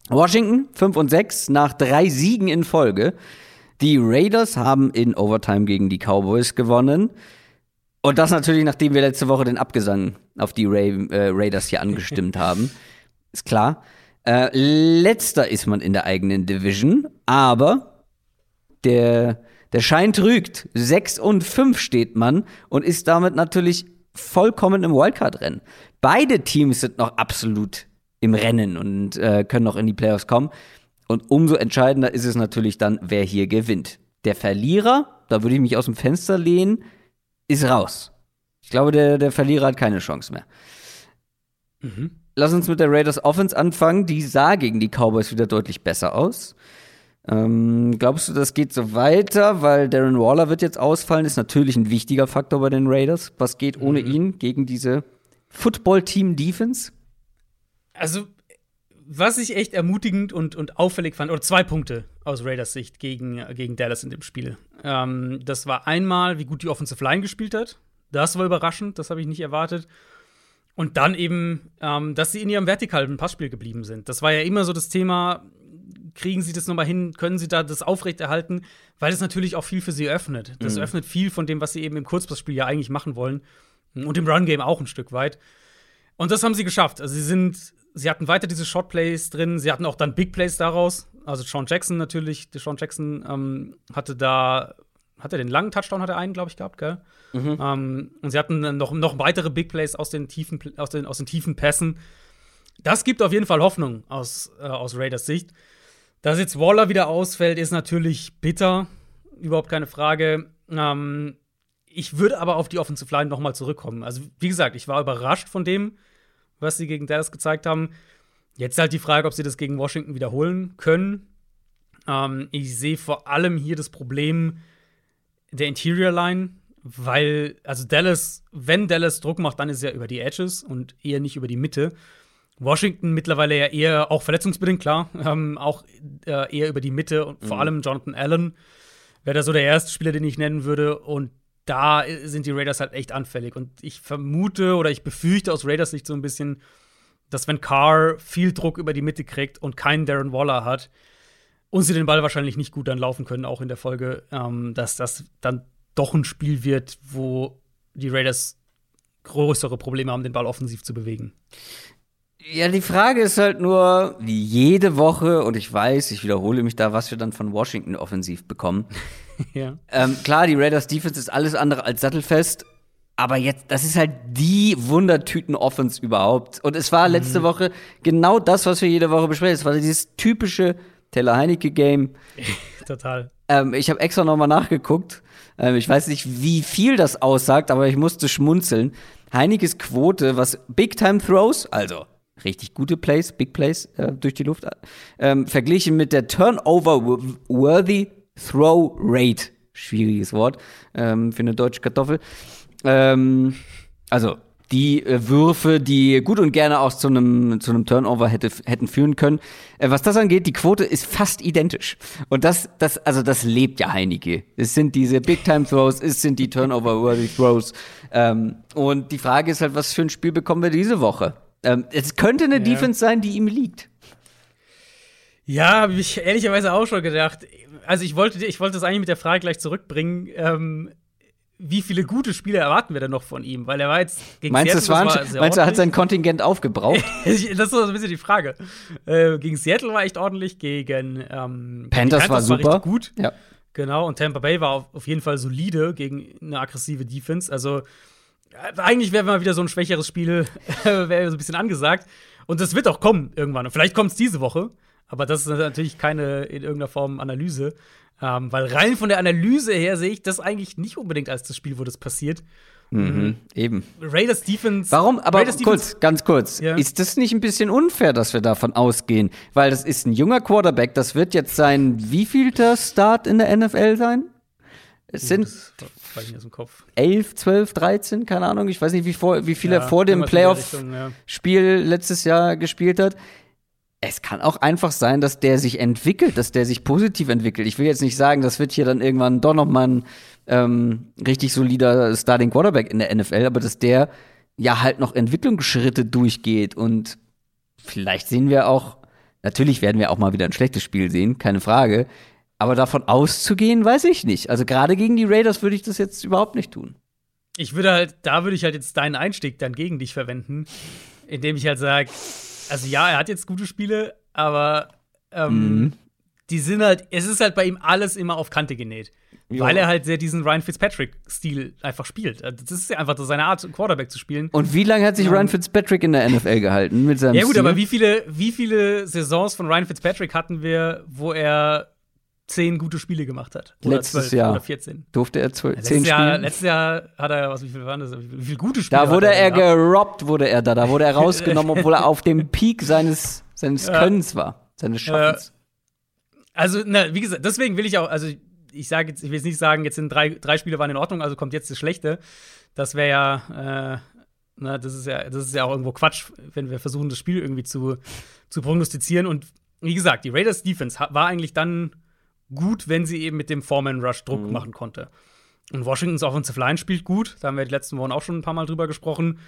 Washington 5 und 6 nach drei Siegen in Folge. Die Raiders haben in Overtime gegen die Cowboys gewonnen. Und das natürlich, nachdem wir letzte Woche den Abgesang auf die Ra äh, Raiders hier angestimmt haben. Ist klar. Äh, letzter ist man in der eigenen Division, aber der, der Schein trügt. 6 und 5 steht man und ist damit natürlich vollkommen im Wildcard-Rennen. Beide Teams sind noch absolut im Rennen und äh, können noch in die Playoffs kommen. Und umso entscheidender ist es natürlich dann, wer hier gewinnt. Der Verlierer, da würde ich mich aus dem Fenster lehnen, ist raus. Ich glaube, der, der Verlierer hat keine Chance mehr. Lass uns mit der Raiders Offense anfangen. Die sah gegen die Cowboys wieder deutlich besser aus. Ähm, glaubst du, das geht so weiter? Weil Darren Waller wird jetzt ausfallen, ist natürlich ein wichtiger Faktor bei den Raiders. Was geht ohne ihn gegen diese Football-Team-Defense? Also, was ich echt ermutigend und, und auffällig fand, oder zwei Punkte aus Raiders Sicht gegen, gegen Dallas in dem Spiel. Ähm, das war einmal, wie gut die Offensive Line gespielt hat. Das war überraschend, das habe ich nicht erwartet. Und dann eben, ähm, dass sie in ihrem vertikalen Passspiel geblieben sind. Das war ja immer so das Thema, kriegen sie das nochmal hin, können sie da das aufrechterhalten, weil es natürlich auch viel für sie öffnet. Das öffnet viel von dem, was sie eben im Kurzpassspiel ja eigentlich machen wollen. Und im Run-Game auch ein Stück weit. Und das haben sie geschafft. Also sie sind, sie hatten weiter diese Short-Plays drin, sie hatten auch dann Big Plays daraus. Also Sean Jackson natürlich, Sean Jackson ähm, hatte da, hat er den langen Touchdown, hat er einen, glaube ich, gehabt, gell? Ähm, und sie hatten dann noch, noch weitere Big Plays aus den tiefen, aus den, aus den tiefen Pässen. Das gibt auf jeden Fall Hoffnung aus, äh, aus Raiders Sicht. Dass jetzt Waller wieder ausfällt, ist natürlich bitter. Überhaupt keine Frage. Ähm, ich würde aber auf die Offensive Line noch mal zurückkommen. Also, wie gesagt, ich war überrascht von dem, was sie gegen Dallas gezeigt haben. Jetzt halt die Frage, ob sie das gegen Washington wiederholen können. Ähm, ich sehe vor allem hier das Problem der Interior Line, weil, also Dallas, wenn Dallas Druck macht, dann ist ja über die Edges und eher nicht über die Mitte. Washington mittlerweile ja eher, auch verletzungsbedingt, klar, ähm, auch äh, eher über die Mitte und vor allem Jonathan Allen wäre da so der erste Spieler, den ich nennen würde. Und da sind die Raiders halt echt anfällig. Und ich vermute oder ich befürchte aus Raiders Sicht so ein bisschen, dass wenn Carr viel Druck über die Mitte kriegt und keinen Darren Waller hat und sie den Ball wahrscheinlich nicht gut dann laufen können, auch in der Folge, ähm, dass das dann doch ein Spiel wird, wo die Raiders größere Probleme haben, den Ball offensiv zu bewegen. Ja, die Frage ist halt nur, wie jede Woche, und ich weiß, ich wiederhole mich da, was wir dann von Washington offensiv bekommen. ja. Ähm, klar, die Raiders Defense ist alles andere als sattelfest. Aber jetzt, das ist halt die Wundertüten-Offense überhaupt. Und es war letzte Woche genau das, was wir jede Woche besprechen. Es war dieses typische Taylor Heinecke-Game. Total. Ähm, ich habe extra nochmal nachgeguckt. Ähm, ich weiß nicht, wie viel das aussagt, aber ich musste schmunzeln. Heinekes Quote, was Big Time Throws, also richtig gute Plays, Big Plays äh, durch die Luft, ähm, verglichen mit der Turnover-Worthy Throw Rate. Schwieriges Wort ähm, für eine deutsche Kartoffel. Ähm, also die äh, Würfe, die gut und gerne auch zu einem zu einem Turnover hätte, hätten führen können. Äh, was das angeht, die Quote ist fast identisch. Und das, das, also das lebt ja Heineke. Es sind diese Big-Time-Throws, es sind die Turnover-worthy Throws. Ähm, und die Frage ist halt, was für ein Spiel bekommen wir diese Woche? Ähm, es könnte eine ja. Defense sein, die ihm liegt. Ja, habe ich ehrlicherweise auch schon gedacht. Also ich wollte, ich wollte das eigentlich mit der Frage gleich zurückbringen. Ähm, wie viele gute Spiele erwarten wir denn noch von ihm? Weil er war jetzt gegen meinst Seattle. War war meinst du, er hat sein Kontingent aufgebraucht? das ist so ein bisschen die Frage. Äh, gegen Seattle war echt ordentlich, gegen ähm, Panthers, Panthers war super. War gut. Ja. Genau, und Tampa Bay war auf, auf jeden Fall solide gegen eine aggressive Defense. Also äh, eigentlich wäre mal wieder so ein schwächeres Spiel, wäre so ein bisschen angesagt. Und das wird auch kommen irgendwann. Und vielleicht kommt es diese Woche. Aber das ist natürlich keine in irgendeiner Form Analyse. Ähm, weil rein von der Analyse her sehe ich das eigentlich nicht unbedingt als das Spiel, wo das passiert. Mhm, mhm. eben. Raiders Defense. Warum? Aber Raiders kurz, Defense, ganz kurz. Ja. Ist das nicht ein bisschen unfair, dass wir davon ausgehen? Weil das ist ein junger Quarterback. Das wird jetzt sein wievielter Start in der NFL sein? Es sind elf, zwölf, dreizehn, keine Ahnung. Ich weiß nicht, wie, vor, wie viel ja, er vor dem Playoff-Spiel ja. letztes Jahr gespielt hat es kann auch einfach sein, dass der sich entwickelt, dass der sich positiv entwickelt. Ich will jetzt nicht sagen, das wird hier dann irgendwann doch noch mal ein ähm, richtig solider Starting Quarterback in der NFL, aber dass der ja halt noch Entwicklungsschritte durchgeht und vielleicht sehen wir auch, natürlich werden wir auch mal wieder ein schlechtes Spiel sehen, keine Frage, aber davon auszugehen, weiß ich nicht. Also gerade gegen die Raiders würde ich das jetzt überhaupt nicht tun. Ich würde halt, da würde ich halt jetzt deinen Einstieg dann gegen dich verwenden, indem ich halt sage, also ja, er hat jetzt gute Spiele, aber ähm, mhm. die sind halt, es ist halt bei ihm alles immer auf Kante genäht. Jo. Weil er halt sehr diesen Ryan Fitzpatrick-Stil einfach spielt. Also, das ist ja einfach so seine Art, Quarterback zu spielen. Und wie lange hat sich Ryan Fitzpatrick in der NFL gehalten mit seinem Ja, gut, Stil? aber wie viele, wie viele Saisons von Ryan Fitzpatrick hatten wir, wo er zehn gute Spiele gemacht hat. Oder Letztes 12 Jahr. Oder 14. Durfte er zwölf, ja, zehn Jahr, Spiele? Letztes Jahr hat er, was, wie viel waren das? Wie viele gute Spiele? Da wurde er, er gerobbt, wurde er da. Da wurde er rausgenommen, obwohl er auf dem Peak seines, seines ja. Könnens war, seines Schaffens. Also, na, wie gesagt, deswegen will ich auch, also ich sage jetzt, ich will jetzt nicht sagen, jetzt sind drei, drei Spiele waren in Ordnung, also kommt jetzt das Schlechte. Das wäre ja, äh, na, das ist ja, das ist ja auch irgendwo Quatsch, wenn wir versuchen, das Spiel irgendwie zu, zu prognostizieren. Und wie gesagt, die Raiders Defense war eigentlich dann gut, wenn sie eben mit dem Foreman Rush Druck mhm. machen konnte. Und Washingtons Offensive Line spielt gut. Da haben wir die letzten Wochen auch schon ein paar Mal drüber gesprochen.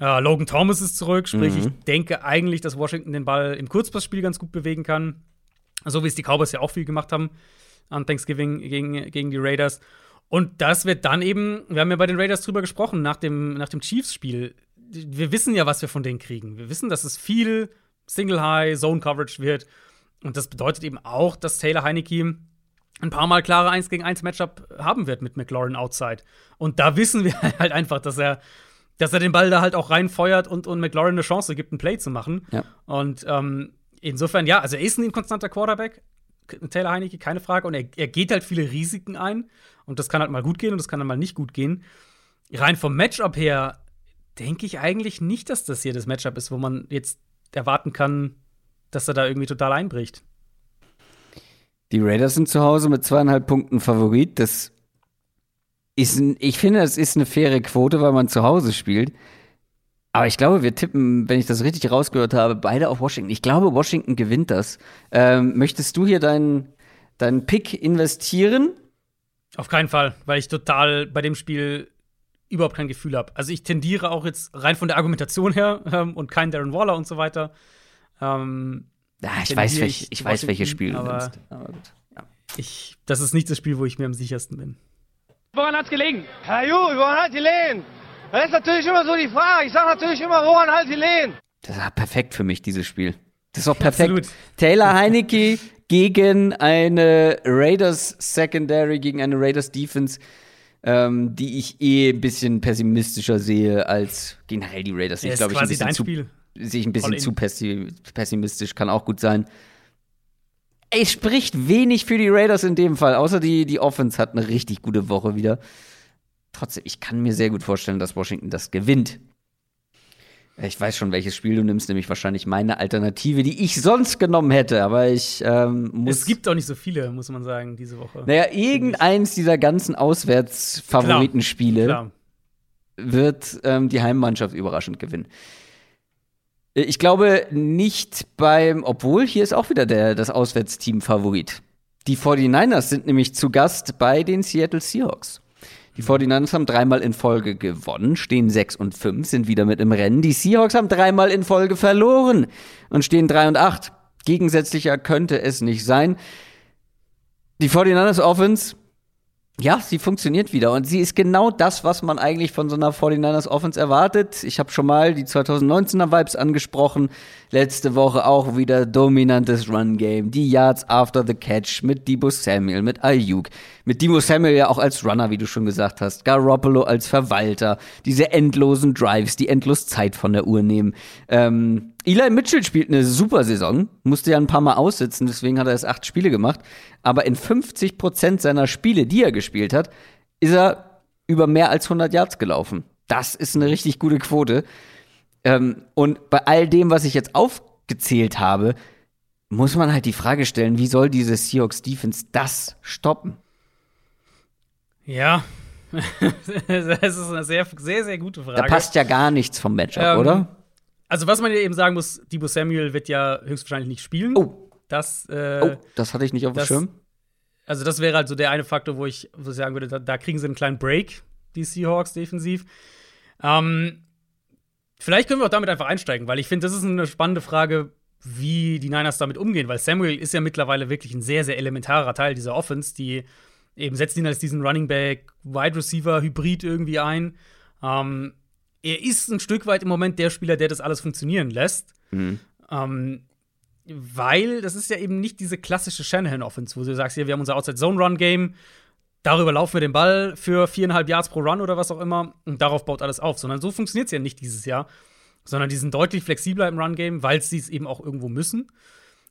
Äh, Logan Thomas ist zurück, sprich, mhm. ich denke eigentlich, dass Washington den Ball im Kurzpassspiel ganz gut bewegen kann. So wie es die Cowboys ja auch viel gemacht haben an Thanksgiving gegen, gegen die Raiders. Und das wird dann eben, wir haben ja bei den Raiders drüber gesprochen, nach dem, nach dem Chiefs-Spiel. Wir wissen ja, was wir von denen kriegen. Wir wissen, dass es viel Single High, Zone Coverage wird. Und das bedeutet eben auch, dass Taylor Heineke ein paar Mal klare 1 gegen 1 Matchup haben wird mit McLaurin outside. Und da wissen wir halt einfach, dass er, dass er den Ball da halt auch reinfeuert und, und McLaurin eine Chance gibt, ein Play zu machen. Ja. Und ähm, insofern, ja, also er ist ein konstanter Quarterback, Taylor Heineke, keine Frage. Und er, er geht halt viele Risiken ein. Und das kann halt mal gut gehen und das kann dann mal nicht gut gehen. Rein vom Matchup her denke ich eigentlich nicht, dass das hier das Matchup ist, wo man jetzt erwarten kann, dass er da irgendwie total einbricht. Die Raiders sind zu Hause mit zweieinhalb Punkten Favorit. Das ist ein, ich finde, das ist eine faire Quote, weil man zu Hause spielt. Aber ich glaube, wir tippen, wenn ich das richtig rausgehört habe, beide auf Washington. Ich glaube, Washington gewinnt das. Ähm, möchtest du hier deinen, deinen Pick investieren? Auf keinen Fall, weil ich total bei dem Spiel überhaupt kein Gefühl habe. Also ich tendiere auch jetzt rein von der Argumentation her ähm, und kein Darren Waller und so weiter ähm, ja, ich weiß, welch, ich weiß, welches Spiel du aber, nimmst. Aber gut. Ja. Ich, das ist nicht das Spiel, wo ich mir am sichersten bin. Woran hat's gelegen? Herr Ju, woran hat die Lehen? Das ist natürlich immer so die Frage. Ich sage natürlich immer, woran halt die Lehen? Das ist perfekt für mich, dieses Spiel. Das ist auch perfekt. Absolut. Taylor Heinecke gegen eine Raiders Secondary, gegen eine Raiders Defense, ähm, die ich eh ein bisschen pessimistischer sehe als generell die Raiders. Ich glaube, ich ein bisschen dein zu, Spiel sehe ich ein bisschen zu pessimistisch, kann auch gut sein. Es spricht wenig für die Raiders in dem Fall, außer die, die Offense hat eine richtig gute Woche wieder. Trotzdem, ich kann mir sehr gut vorstellen, dass Washington das gewinnt. Ich weiß schon, welches Spiel du nimmst, nämlich wahrscheinlich meine Alternative, die ich sonst genommen hätte, aber ich ähm, muss. Es gibt auch nicht so viele, muss man sagen, diese Woche. Naja, irgendeins dieser ganzen Auswärtsfavoritenspiele. Wird ähm, die Heimmannschaft überraschend gewinnen. Ich glaube nicht beim, obwohl hier ist auch wieder der, das Auswärtsteam Favorit. Die 49ers sind nämlich zu Gast bei den Seattle Seahawks. Die 49ers haben dreimal in Folge gewonnen, stehen 6 und 5, sind wieder mit im Rennen. Die Seahawks haben dreimal in Folge verloren und stehen 3 und 8. Gegensätzlicher könnte es nicht sein. Die 49ers Offense ja, sie funktioniert wieder und sie ist genau das, was man eigentlich von so einer 49ers Offense erwartet. Ich habe schon mal die 2019er Vibes angesprochen. Letzte Woche auch wieder dominantes Run Game, die Yards after the catch mit Debo Samuel, mit Ayuk, mit Debo Samuel ja auch als Runner, wie du schon gesagt hast, Garoppolo als Verwalter, diese endlosen Drives, die endlos Zeit von der Uhr nehmen. Ähm, Eli Mitchell spielt eine super Saison, musste ja ein paar Mal aussitzen, deswegen hat er erst acht Spiele gemacht. Aber in 50 Prozent seiner Spiele, die er gespielt hat, ist er über mehr als 100 Yards gelaufen. Das ist eine richtig gute Quote. Ähm, und bei all dem, was ich jetzt aufgezählt habe, muss man halt die Frage stellen, wie soll diese Seahawks Defense das stoppen? Ja, das ist eine sehr, sehr, sehr gute Frage. Da passt ja gar nichts vom Matchup, ähm, oder? Also, was man ja eben sagen muss, Debo Samuel wird ja höchstwahrscheinlich nicht spielen. Oh. Das, äh, oh, das hatte ich nicht auf dem Schirm. Also, das wäre halt so der eine Faktor, wo ich, wo ich sagen würde, da, da, kriegen sie einen kleinen Break, die Seahawks defensiv. Ähm, vielleicht können wir auch damit einfach einsteigen, weil ich finde, das ist eine spannende Frage, wie die Niners damit umgehen, weil Samuel ist ja mittlerweile wirklich ein sehr, sehr elementarer Teil dieser Offense, die eben setzt ihn als diesen Running Back, Wide Receiver Hybrid irgendwie ein. Ähm, er ist ein Stück weit im Moment der Spieler, der das alles funktionieren lässt. Mhm. Ähm, weil das ist ja eben nicht diese klassische Shanahan-Offense, wo du sagst, hier, wir haben unser Outside-Zone-Run-Game, darüber laufen wir den Ball für viereinhalb Yards pro Run oder was auch immer und darauf baut alles auf. Sondern so funktioniert es ja nicht dieses Jahr, sondern die sind deutlich flexibler im Run-Game, weil sie es eben auch irgendwo müssen.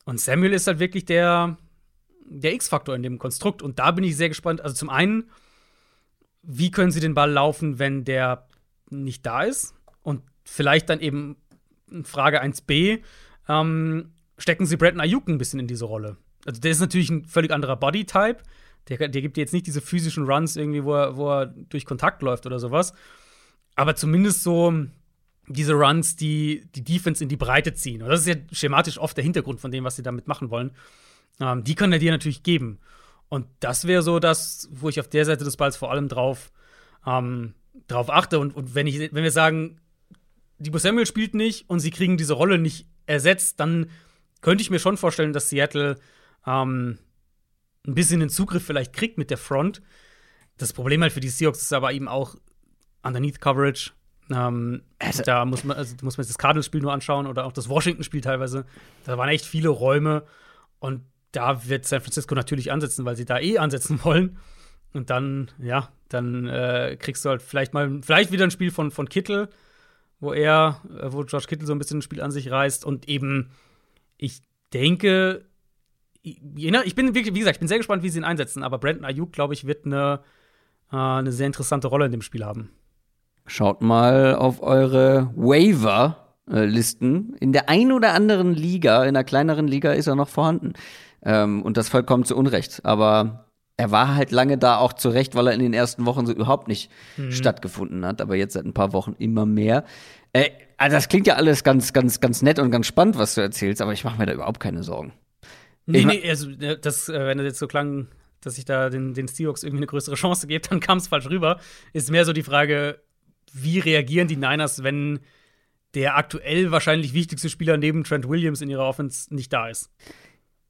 Und Samuel ist halt wirklich der, der X-Faktor in dem Konstrukt. Und da bin ich sehr gespannt. Also zum einen, wie können sie den Ball laufen, wenn der nicht da ist. Und vielleicht dann eben Frage 1b, ähm, stecken sie Brandon Ayuk ein bisschen in diese Rolle. Also der ist natürlich ein völlig anderer Bodytype. Der, der gibt dir jetzt nicht diese physischen Runs irgendwie, wo er, wo er durch Kontakt läuft oder sowas. Aber zumindest so diese Runs, die die Defense in die Breite ziehen. Und das ist ja schematisch oft der Hintergrund von dem, was sie damit machen wollen. Ähm, die kann er dir natürlich geben. Und das wäre so das, wo ich auf der Seite des Balls vor allem drauf ähm, drauf achte. Und, und wenn, ich, wenn wir sagen, Debo Samuel spielt nicht und sie kriegen diese Rolle nicht ersetzt, dann könnte ich mir schon vorstellen, dass Seattle ähm, ein bisschen den Zugriff vielleicht kriegt mit der Front. Das Problem halt für die Seahawks ist aber eben auch Underneath Coverage. Ähm, also, da muss man, also muss man das Cardinals-Spiel nur anschauen oder auch das Washington-Spiel teilweise. Da waren echt viele Räume und da wird San Francisco natürlich ansetzen, weil sie da eh ansetzen wollen. Und dann, ja, dann äh, kriegst du halt vielleicht mal, vielleicht wieder ein Spiel von, von Kittel, wo er, äh, wo Josh Kittel so ein bisschen ein Spiel an sich reißt. Und eben, ich denke, ich bin wirklich, wie gesagt, ich bin sehr gespannt, wie sie ihn einsetzen. Aber Brandon Ayuk, glaube ich, wird eine, äh, eine sehr interessante Rolle in dem Spiel haben. Schaut mal auf eure Waiver-Listen. In der einen oder anderen Liga, in der kleineren Liga, ist er noch vorhanden. Ähm, und das vollkommen zu Unrecht. Aber er war halt lange da auch zurecht, weil er in den ersten Wochen so überhaupt nicht mhm. stattgefunden hat, aber jetzt seit ein paar Wochen immer mehr. Äh, also das klingt ja alles ganz, ganz, ganz nett und ganz spannend, was du erzählst, aber ich mache mir da überhaupt keine Sorgen. Nee, nee, also das, äh, wenn das jetzt so klang, dass ich da den, den Seahawks irgendwie eine größere Chance gebe, dann kam es falsch rüber. Ist mehr so die Frage, wie reagieren die Niners, wenn der aktuell wahrscheinlich wichtigste Spieler neben Trent Williams in ihrer Offense nicht da ist?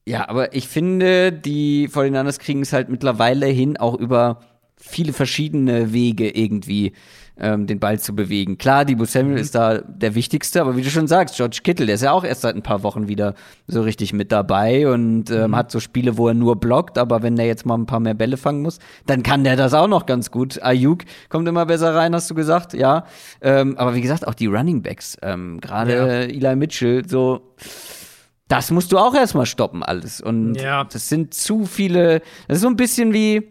Ja, aber ich finde, die 49ers kriegen es halt mittlerweile hin, auch über viele verschiedene Wege irgendwie ähm, den Ball zu bewegen. Klar, Debo Samuel mhm. ist da der Wichtigste, aber wie du schon sagst, George Kittle, der ist ja auch erst seit ein paar Wochen wieder so richtig mit dabei und ähm, mhm. hat so Spiele, wo er nur blockt, aber wenn der jetzt mal ein paar mehr Bälle fangen muss, dann kann der das auch noch ganz gut. Ayuk kommt immer besser rein, hast du gesagt, ja. Ähm, aber wie gesagt, auch die Running Backs, ähm, gerade ja. Eli Mitchell, so das musst du auch erstmal stoppen, alles. Und ja. das sind zu viele. Das ist so ein bisschen wie.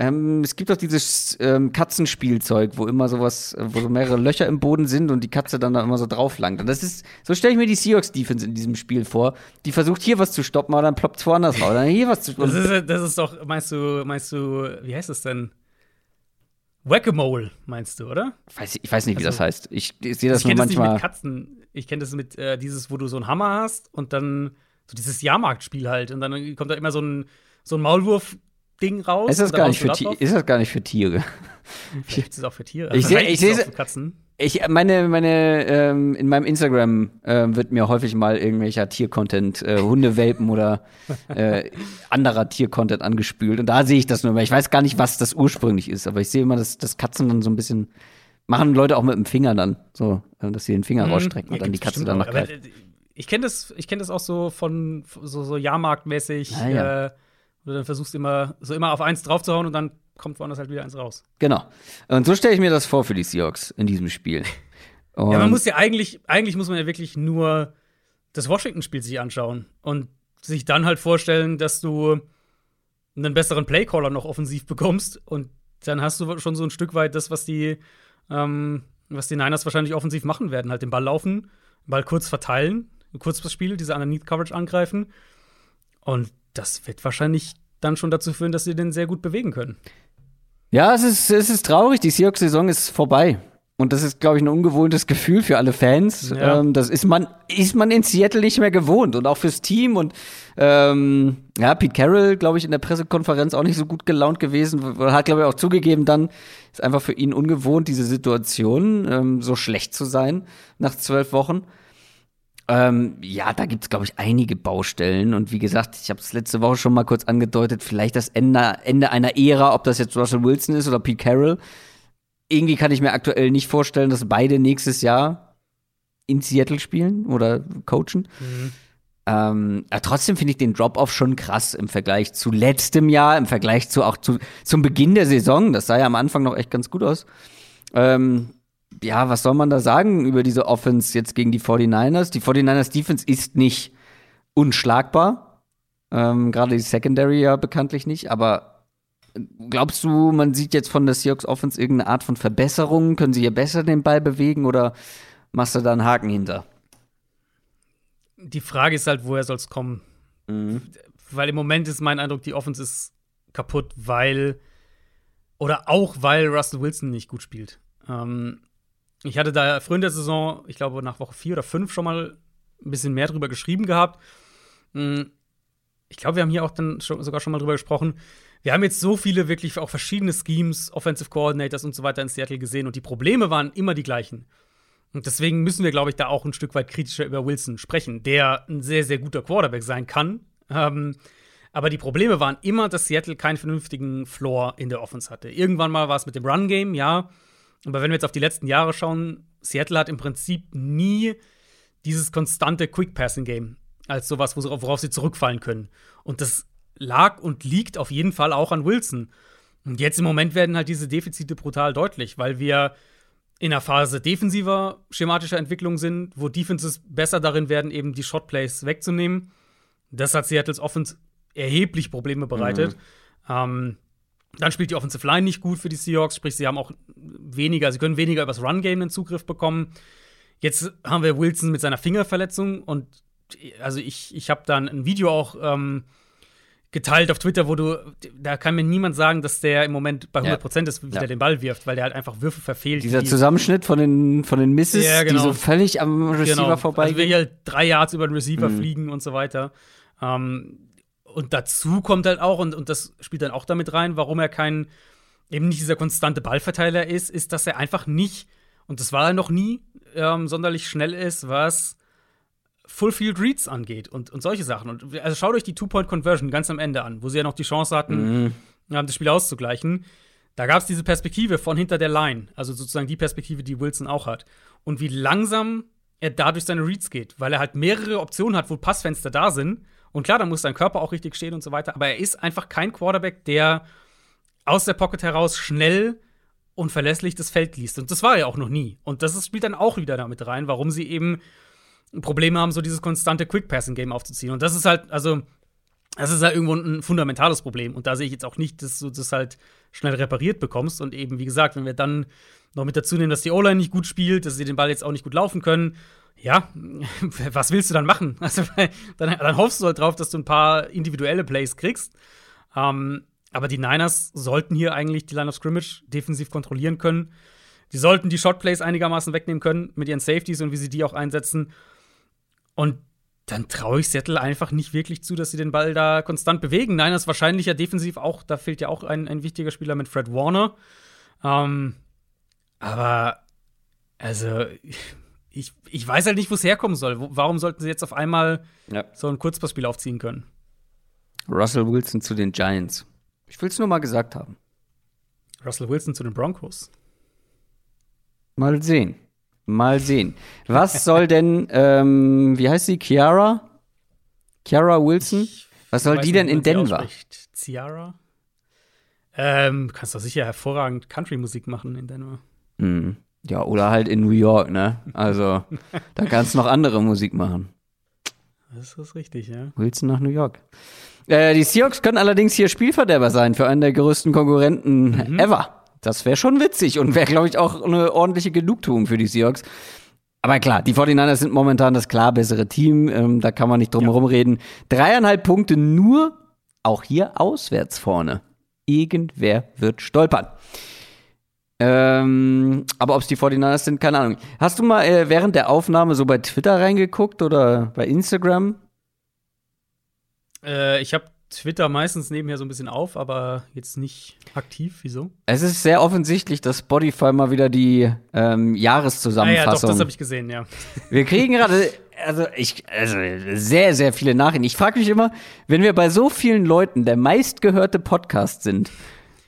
Ähm, es gibt doch dieses ähm, Katzenspielzeug, wo immer sowas, wo so mehrere Löcher im Boden sind und die Katze dann da immer so drauf langt. Und das ist, so stelle ich mir die Seahawks Defense in diesem Spiel vor. Die versucht hier was zu stoppen, aber dann ploppt es woanders raus. Dann hier was zu stoppen. Das ist, das ist doch, meinst du, meinst du, wie heißt das denn? Whack-a-Mole, meinst du, oder? Weiß, ich weiß nicht, wie Also, das heißt. Ich, ich sehe das ich nur das manchmal. mit Katzen. Ich kenne das mit äh, dieses, wo du so einen Hammer hast und dann so dieses Jahrmarktspiel halt. Und dann kommt da immer so ein, so ein Maulwurf-Ding raus. ist, das gar nicht für ist das gar nicht für Tiere? Vielleicht ist es auch für Tiere. Ich seh- ich es seh- auch für Katzen. Ich, meine, meine, ähm, in meinem Instagram ähm, wird mir häufig mal irgendwelcher Tiercontent, äh, Hundewelpen oder äh, anderer Tiercontent angespült. Und da sehe ich das nur, weil ich weiß gar nicht, was das ursprünglich ist. Aber ich sehe immer, dass, dass Katzen dann so ein bisschen, machen Leute auch mit dem Finger dann, so, äh, dass sie den Finger rausstrecken und Ja, dann die Katze dann nach Aber, äh, Ich kenne das, ich kenn das auch so von so, so Jahrmarktmäßig. Ah, ja. äh, wo du dann versuchst immer so immer auf eins draufzuhauen und dann kommt woanders halt wieder eins raus. Genau. Und so stelle ich mir das vor für die Seahawks in diesem Spiel. Und Ja, man muss ja eigentlich, eigentlich muss man ja wirklich nur das Washington-Spiel sich anschauen und sich dann halt vorstellen, dass du einen besseren Playcaller noch offensiv bekommst und dann hast du schon so ein Stück weit das, was die, ähm, was die Niners wahrscheinlich offensiv machen werden, halt den Ball laufen, Ball kurz verteilen, kurz das Spiel, diese Underneath-Coverage angreifen und das wird wahrscheinlich dann schon dazu führen, dass sie den sehr gut bewegen können. Ja, es ist, es ist traurig. Die Seahawks-Saison ist vorbei. Und das ist, glaube ich, ein ungewohntes Gefühl für alle Fans. Ja. Ähm, das ist man, ist man in Seattle nicht mehr gewohnt. Und auch fürs Team. Und ähm, ja, Pete Carroll, glaube ich, in der Pressekonferenz auch nicht so gut gelaunt gewesen. Hat, glaube ich, auch zugegeben, dann ist einfach für ihn ungewohnt, diese Situation, ähm, so schlecht zu sein nach zwölf Wochen. Ähm, ja, da gibt's glaube ich, einige Baustellen. Und wie gesagt, ich habe es letzte Woche schon mal kurz angedeutet, vielleicht das Ende, Ende einer Ära, ob das jetzt Russell Wilson ist oder Pete Carroll. Irgendwie kann ich mir aktuell nicht vorstellen, dass beide nächstes Jahr in Seattle spielen oder coachen. Ähm, aber trotzdem finde ich den Drop-Off schon krass im Vergleich zu letztem Jahr, im Vergleich zu auch zu, zum Beginn der Saison. Das sah ja am Anfang noch echt ganz gut aus. Ähm, ja, was soll man da sagen über diese Offense jetzt gegen die 49ers? Die 49ers Defense ist nicht unschlagbar. Ähm, Gerade die Secondary ja bekanntlich nicht, aber glaubst du, man sieht jetzt von der Seahawks Offense irgendeine Art von Verbesserung? Können sie hier besser den Ball bewegen oder machst du da einen Haken hinter? Die Frage ist halt, woher soll es kommen? Weil im Moment ist mein Eindruck, die Offense ist kaputt, weil oder auch weil Russell Wilson nicht gut spielt. Ähm, ich hatte da früher in der Saison, ich glaube nach Woche vier oder fünf schon mal ein bisschen mehr drüber geschrieben gehabt. Mm, Ich glaube, wir haben hier auch dann schon, sogar schon mal drüber gesprochen. Wir haben jetzt so viele wirklich auch verschiedene Schemes, Offensive Coordinators und so weiter in Seattle gesehen und die Probleme waren immer die gleichen. Und deswegen müssen wir, glaube ich, da auch ein Stück weit kritischer über Wilson sprechen, der ein sehr, sehr guter Quarterback sein kann. Ähm, aber die Probleme waren immer, dass Seattle keinen vernünftigen Floor in der Offense hatte. Irgendwann mal war es mit dem Run-Game, ja. Aber wenn wir jetzt auf die letzten Jahre schauen, Seattle hat im Prinzip nie dieses konstante Quick-Passing-Game als sowas, wo- worauf sie zurückfallen können. Und das lag und liegt auf jeden Fall auch an Wilson. Und jetzt im Moment werden halt diese Defizite brutal deutlich, weil wir in einer Phase defensiver schematischer Entwicklung sind, wo Defenses besser darin werden, eben die Shotplays wegzunehmen. Das hat Seattles Offense erheblich Probleme bereitet. Ähm, dann spielt die Offensive Line nicht gut für die Seahawks, sprich, sie haben auch weniger, sie können weniger übers Run-Game einen Zugriff bekommen. Jetzt haben wir Wilson mit seiner Fingerverletzung und also ich, ich habe dann ein Video auch ähm, geteilt auf Twitter, wo du, da kann mir niemand sagen, dass der im Moment bei Ja. 100% ist, wieder Ja. den Ball wirft, weil der halt einfach Würfe verfehlt. Dieser die- Zusammenschnitt von den, von den Misses, Ja, genau. die so völlig am Receiver genau. vorbei Also wir hier halt drei Yards über den Receiver Mhm. fliegen und so weiter. Ähm, und dazu kommt halt auch, und, und das spielt dann auch damit rein, warum er kein, eben nicht dieser konstante Ballverteiler ist, ist, dass er einfach nicht, und das war er noch nie, ähm, sonderlich schnell ist, was Full Field Reads angeht und, und solche Sachen. Und also schaut euch die Two-Point-Conversion ganz am Ende an, wo sie ja noch die Chance hatten, Mhm. ähm, das Spiel auszugleichen. Da gab es diese Perspektive von hinter der Line, also sozusagen die Perspektive, die Wilson auch hat. Und wie langsam er dadurch seine Reads geht, weil er halt mehrere Optionen hat, wo Passfenster da sind. Und klar, da muss sein Körper auch richtig stehen und so weiter. Aber er ist einfach kein Quarterback, der aus der Pocket heraus schnell und verlässlich das Feld liest. Und das war er auch noch nie. Und das spielt dann auch wieder damit rein, warum sie eben Probleme haben, so dieses konstante Quick-Passing-Game aufzuziehen. Und das ist halt, also, das ist halt irgendwo ein fundamentales Problem. Und da sehe ich jetzt auch nicht, dass du das halt schnell repariert bekommst. Und eben, wie gesagt, wenn wir dann noch mit dazu nehmen, dass die O-Line nicht gut spielt, dass sie den Ball jetzt auch nicht gut laufen können, ja, was willst du dann machen? Also, dann, dann hoffst du halt drauf, dass du ein paar individuelle Plays kriegst. Ähm, aber die Niners sollten hier eigentlich die Line of Scrimmage defensiv kontrollieren können. Die sollten die Shotplays einigermaßen wegnehmen können mit ihren Safeties und wie sie die auch einsetzen. Und dann traue ich Seattle einfach nicht wirklich zu, dass sie den Ball da konstant bewegen. Niners wahrscheinlich ja defensiv auch, da fehlt ja auch ein, ein wichtiger Spieler mit Fred Warner. Ähm, aber, also, ich, ich weiß halt nicht, wo es herkommen soll. Wo, warum sollten sie jetzt auf einmal Ja. so ein Kurzpassspiel aufziehen können? Russell Wilson zu den Giants. Ich will es nur mal gesagt haben. Russell Wilson zu den Broncos. Mal sehen. Mal sehen. Was soll denn, ähm, wie heißt sie? Chiara? Chiara Wilson? Was soll die denn in Denver? Ciara? Ähm, kannst doch sicher hervorragend Country-Musik machen in Denver. Hm. Ja, oder halt in New York, ne? Also, da kannst du noch andere Musik machen. Das ist richtig, ja. Wilson nach New York. Äh, die Seahawks können allerdings hier Spielverderber sein für einen der größten Konkurrenten ever. Das wäre schon witzig und wäre, glaube ich, auch eine ordentliche Genugtuung für die Seahawks. Aber klar, die 49ers sind momentan das klar bessere Team. Ähm, da kann man nicht drum herum reden. Dreieinhalb Punkte nur, auch hier auswärts vorne. Irgendwer wird stolpern. Ähm, aber ob es die 49ers sind, keine Ahnung. Hast du mal äh, während der Aufnahme so bei Twitter reingeguckt oder bei Instagram? Äh, ich habe Twitter meistens nebenher so ein bisschen auf, aber jetzt nicht aktiv. Wieso? Es ist sehr offensichtlich, dass Spotify mal wieder die ähm, Ah ja, doch, Jahreszusammenfassung. das habe ich gesehen, ja. wir kriegen gerade, also ich, also sehr, sehr viele Nachrichten. Ich frage mich immer, wenn wir bei so vielen Leuten der meistgehörte Podcast sind,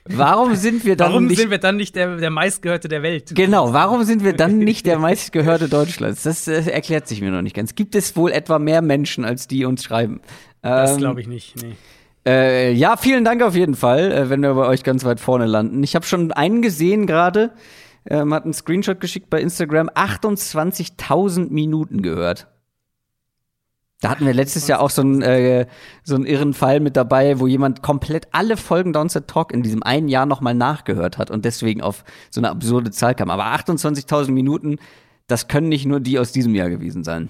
warum sind wir dann Warum nicht sind wir dann nicht der, der meistgehörte der Welt? Genau, warum sind wir dann nicht der meistgehörte Deutschlands? Das äh, erklärt sich mir noch nicht ganz. Gibt es wohl etwa mehr Menschen, als die uns schreiben? Das Ähm, glaube ich nicht. Nee. Äh, ja, vielen Dank auf jeden Fall, äh, wenn wir bei euch ganz weit vorne landen. Ich habe schon einen gesehen gerade, ähm, hat einen Screenshot geschickt bei Instagram, 28.000 Minuten gehört. Da hatten wir letztes Jahr auch so einen, äh, so einen irren Fall mit dabei, wo jemand komplett alle Folgen Downset Talk in diesem einen Jahr nochmal nachgehört hat und deswegen auf so eine absurde Zahl kam. Aber 28.000 Minuten, das können nicht nur die aus diesem Jahr gewesen sein.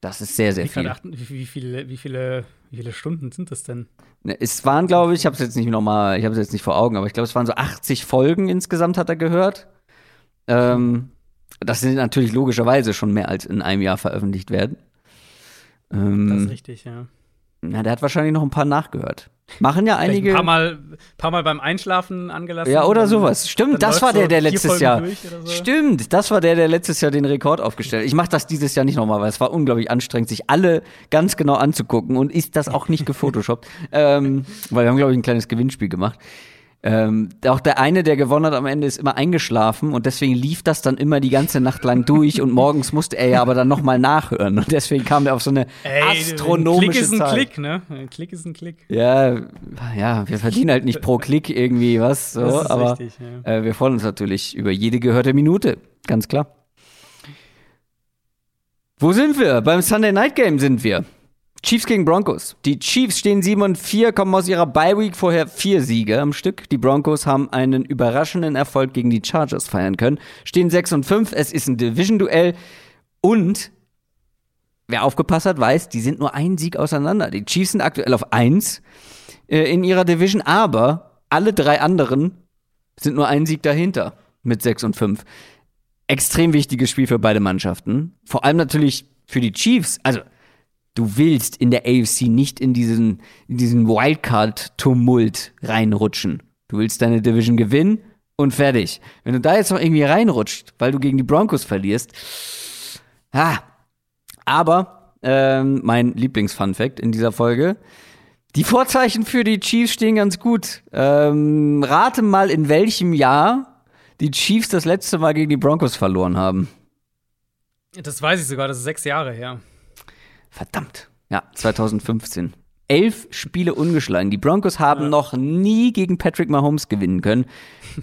Das ist sehr, sehr viel. wie, viele, wie, viele, wie viele Stunden sind das denn? Ne, Es waren, glaube ich, ich habe es jetzt nicht nochmal, ich habe es jetzt nicht vor Augen, aber ich glaube, es waren so 80 Folgen insgesamt, hat er gehört. Ähm, das sind natürlich logischerweise schon mehr als in einem Jahr veröffentlicht werden. Das ist Ähm, richtig, ja. na, der hat wahrscheinlich noch ein paar nachgehört. Machen ja einige. Ein paar Mal, paar Mal beim Einschlafen angelassen. ja, oder sowas. Stimmt, das war der, der letztes Jahr. so. Stimmt, das war der, der letztes Jahr den Rekord aufgestellt hat. Ich mache das dieses Jahr nicht nochmal, weil es war unglaublich anstrengend, sich alle ganz genau anzugucken und ist das auch nicht gefotoshoppt. ähm, weil wir haben, glaube ich, ein kleines Gewinnspiel gemacht. Ähm, auch der eine, der gewonnen hat am Ende, ist immer eingeschlafen und deswegen lief das dann immer die ganze Nacht lang durch und morgens musste er ja aber dann nochmal nachhören und deswegen kam er auf so eine Ey, astronomische Ein Klick ist ein Zahl. Klick, ne? Ein Klick ist ein Klick. Ja, ja, wir verdienen halt nicht pro Klick irgendwie was, so, aber richtig, ja. äh, wir freuen uns natürlich über jede gehörte Minute, ganz klar. Wo sind wir? Beim Sunday Night Game sind wir. Chiefs gegen Broncos. Die Chiefs stehen 7 und 4, kommen aus ihrer Bye Week vorher vier Siege am Stück. Die Broncos haben einen überraschenden Erfolg gegen die Chargers feiern können. Stehen 6 und 5, es ist ein Division-Duell und wer aufgepasst hat, weiß, die sind nur einen Sieg auseinander. Die Chiefs sind aktuell auf 1 äh, in ihrer Division, aber alle drei anderen sind nur einen Sieg dahinter mit 6 und 5. Extrem wichtiges Spiel für beide Mannschaften. Vor allem natürlich für die Chiefs. Also, du willst in der AFC nicht in diesen, in diesen Wildcard-Tumult reinrutschen. Du willst deine Division gewinnen und fertig. Wenn du da jetzt noch irgendwie reinrutscht, weil du gegen die Broncos verlierst, ah, aber ähm, mein Lieblings-Fun-Fact in dieser Folge. Die Vorzeichen für die Chiefs stehen ganz gut. Ähm, rate mal, in welchem Jahr die Chiefs das letzte Mal gegen die Broncos verloren haben. Das weiß ich sogar, das ist sechs Jahre her. Verdammt. Ja, 2015. Elf Spiele ungeschlagen. Die Broncos haben noch nie gegen Patrick Mahomes gewinnen können.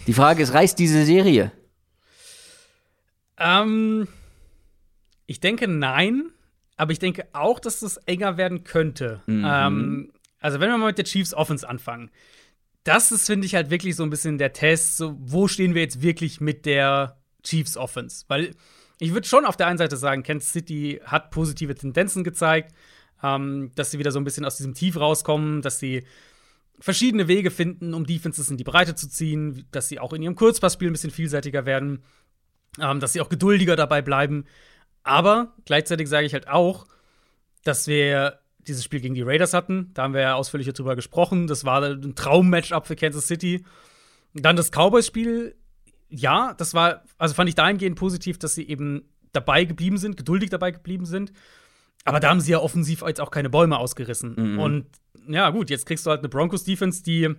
Die Frage ist, reißt diese Serie? Ähm, ich denke nein, aber ich denke auch, dass das enger werden könnte. Ähm, also wenn wir mal mit der Chiefs Offense anfangen, das ist, finde ich, halt wirklich so ein bisschen der Test, so, wo stehen wir jetzt wirklich mit der Chiefs Offense? Weil ich würde schon auf der einen Seite sagen, Kansas City hat positive Tendenzen gezeigt, ähm, dass sie wieder so ein bisschen aus diesem Tief rauskommen, dass sie verschiedene Wege finden, um Defenses in die Breite zu ziehen, dass sie auch in ihrem Kurzpassspiel ein bisschen vielseitiger werden, ähm, dass sie auch geduldiger dabei bleiben. Aber gleichzeitig sage ich halt auch, dass wir dieses Spiel gegen die Raiders hatten. Da haben wir ja ausführlich drüber gesprochen. Das war ein Traum-Matchup für Kansas City. Dann das Cowboys-Spiel. Ja, das war, also fand ich dahingehend positiv, dass sie eben dabei geblieben sind, geduldig dabei geblieben sind. Aber da haben sie ja offensiv jetzt auch keine Bäume ausgerissen. Mhm. Und ja, gut, jetzt kriegst du halt eine Broncos-Defense, die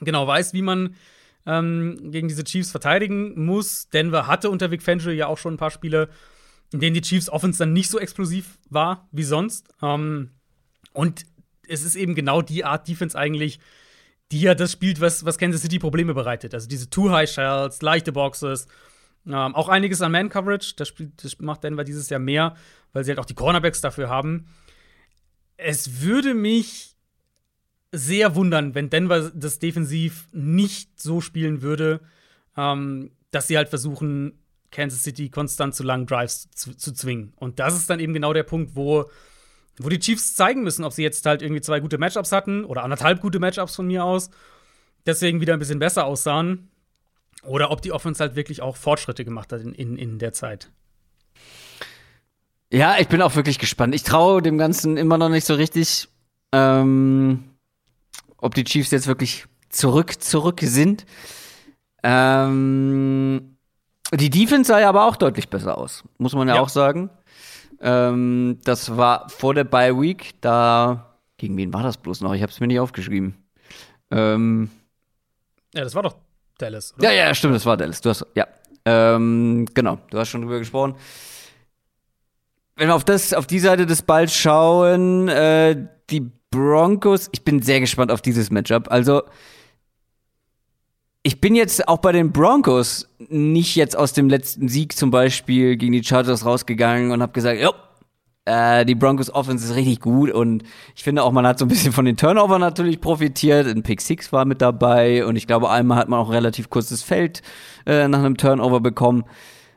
genau weiß, wie man ähm, gegen diese Chiefs verteidigen muss. Denver hatte unter Vic Fangio ja auch schon ein paar Spiele, in denen die Chiefs Offense dann nicht so explosiv war wie sonst. Ähm, und es ist eben genau die Art Defense eigentlich, die ja das spielt, was, was Kansas City Probleme bereitet. Also diese Too-High-Shells, leichte Boxes, ähm, auch einiges an Man-Coverage. Das, das macht Denver dieses Jahr mehr, weil sie halt auch die Cornerbacks dafür haben. Es würde mich sehr wundern, wenn Denver das defensiv nicht so spielen würde, ähm, dass sie halt versuchen, Kansas City konstant zu langen Drives zu, zu, zwingen. Und das ist dann eben genau der Punkt, wo, wo die Chiefs zeigen müssen, ob sie jetzt halt irgendwie zwei gute Matchups hatten oder anderthalb gute Matchups von mir aus, deswegen wieder ein bisschen besser aussahen. Oder ob die Offense halt wirklich auch Fortschritte gemacht hat in, in, in der Zeit. Ja, ich bin auch wirklich gespannt. Ich traue dem Ganzen immer noch nicht so richtig. Ähm ob die Chiefs jetzt wirklich zurück, zurück sind. Ähm, die Defense sah ja aber auch deutlich besser aus, muss man ja, ja. auch sagen. Ähm, das war vor der Bye Week. Da gegen wen war das bloß noch? Ich habe es mir nicht aufgeschrieben. Ähm, ja, das war doch Dallas. Oder? Ja, ja, stimmt, das war Dallas. Du hast ja, ähm, genau. Du hast schon drüber gesprochen. Wenn wir auf das, auf die Seite des Balls schauen, äh, die Broncos, ich bin sehr gespannt auf dieses Matchup. Also, ich bin jetzt auch bei den Broncos nicht jetzt aus dem letzten Sieg zum Beispiel gegen die Chargers rausgegangen und habe gesagt, jo, äh, die Broncos Offense ist richtig gut und ich finde auch, man hat so ein bisschen von den Turnover natürlich profitiert. Ein Pick Six war mit dabei und ich glaube, einmal hat man auch relativ kurzes Feld äh, nach einem Turnover bekommen.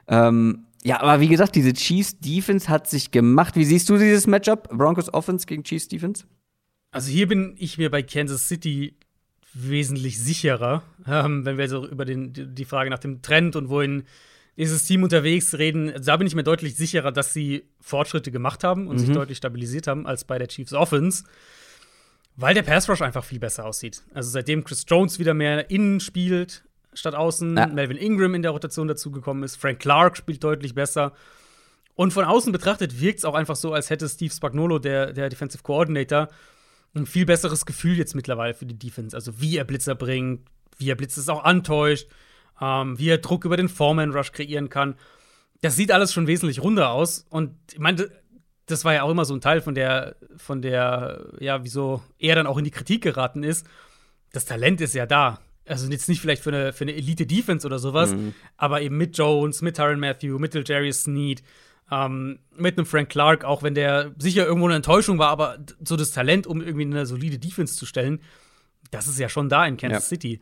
Ähm, ja, aber wie gesagt, diese Chiefs Defense hat sich gemacht. Wie siehst du dieses Matchup? Broncos Offense gegen Chiefs Defense? Also hier bin ich mir bei Kansas City wesentlich sicherer, ähm, wenn wir so über den, die Frage nach dem Trend und wohin dieses Team unterwegs reden. Da bin ich mir deutlich sicherer, dass sie Fortschritte gemacht haben und mhm. sich deutlich stabilisiert haben als bei der Chiefs Offense. Weil der Pass Rush einfach viel besser aussieht. Also seitdem Chris Jones wieder mehr innen spielt statt außen, ja. Melvin Ingram in der Rotation dazugekommen ist, Frank Clark spielt deutlich besser. Und von außen betrachtet wirkt es auch einfach so, als hätte Steve Spagnolo, der, der Defensive Coordinator, ein viel besseres Gefühl jetzt mittlerweile für die Defense. Also wie er Blitzer bringt, wie er Blitzes auch antäuscht, ähm, wie er Druck über den Foreman Rush kreieren kann. Das sieht alles schon wesentlich runder aus. Und ich meine, das war ja auch immer so ein Teil von der, von der, ja, wieso er dann auch in die Kritik geraten ist. Das Talent ist ja da. Also jetzt nicht vielleicht für eine, für eine Elite-Defense oder sowas, mhm. aber eben mit Jones, mit Tyron Matthew, mit Jerry Sneed, ähm, mit einem Frank Clark, auch wenn der sicher irgendwo eine Enttäuschung war, aber so das Talent, um irgendwie eine solide Defense zu stellen, das ist ja schon da in Kansas ja. City.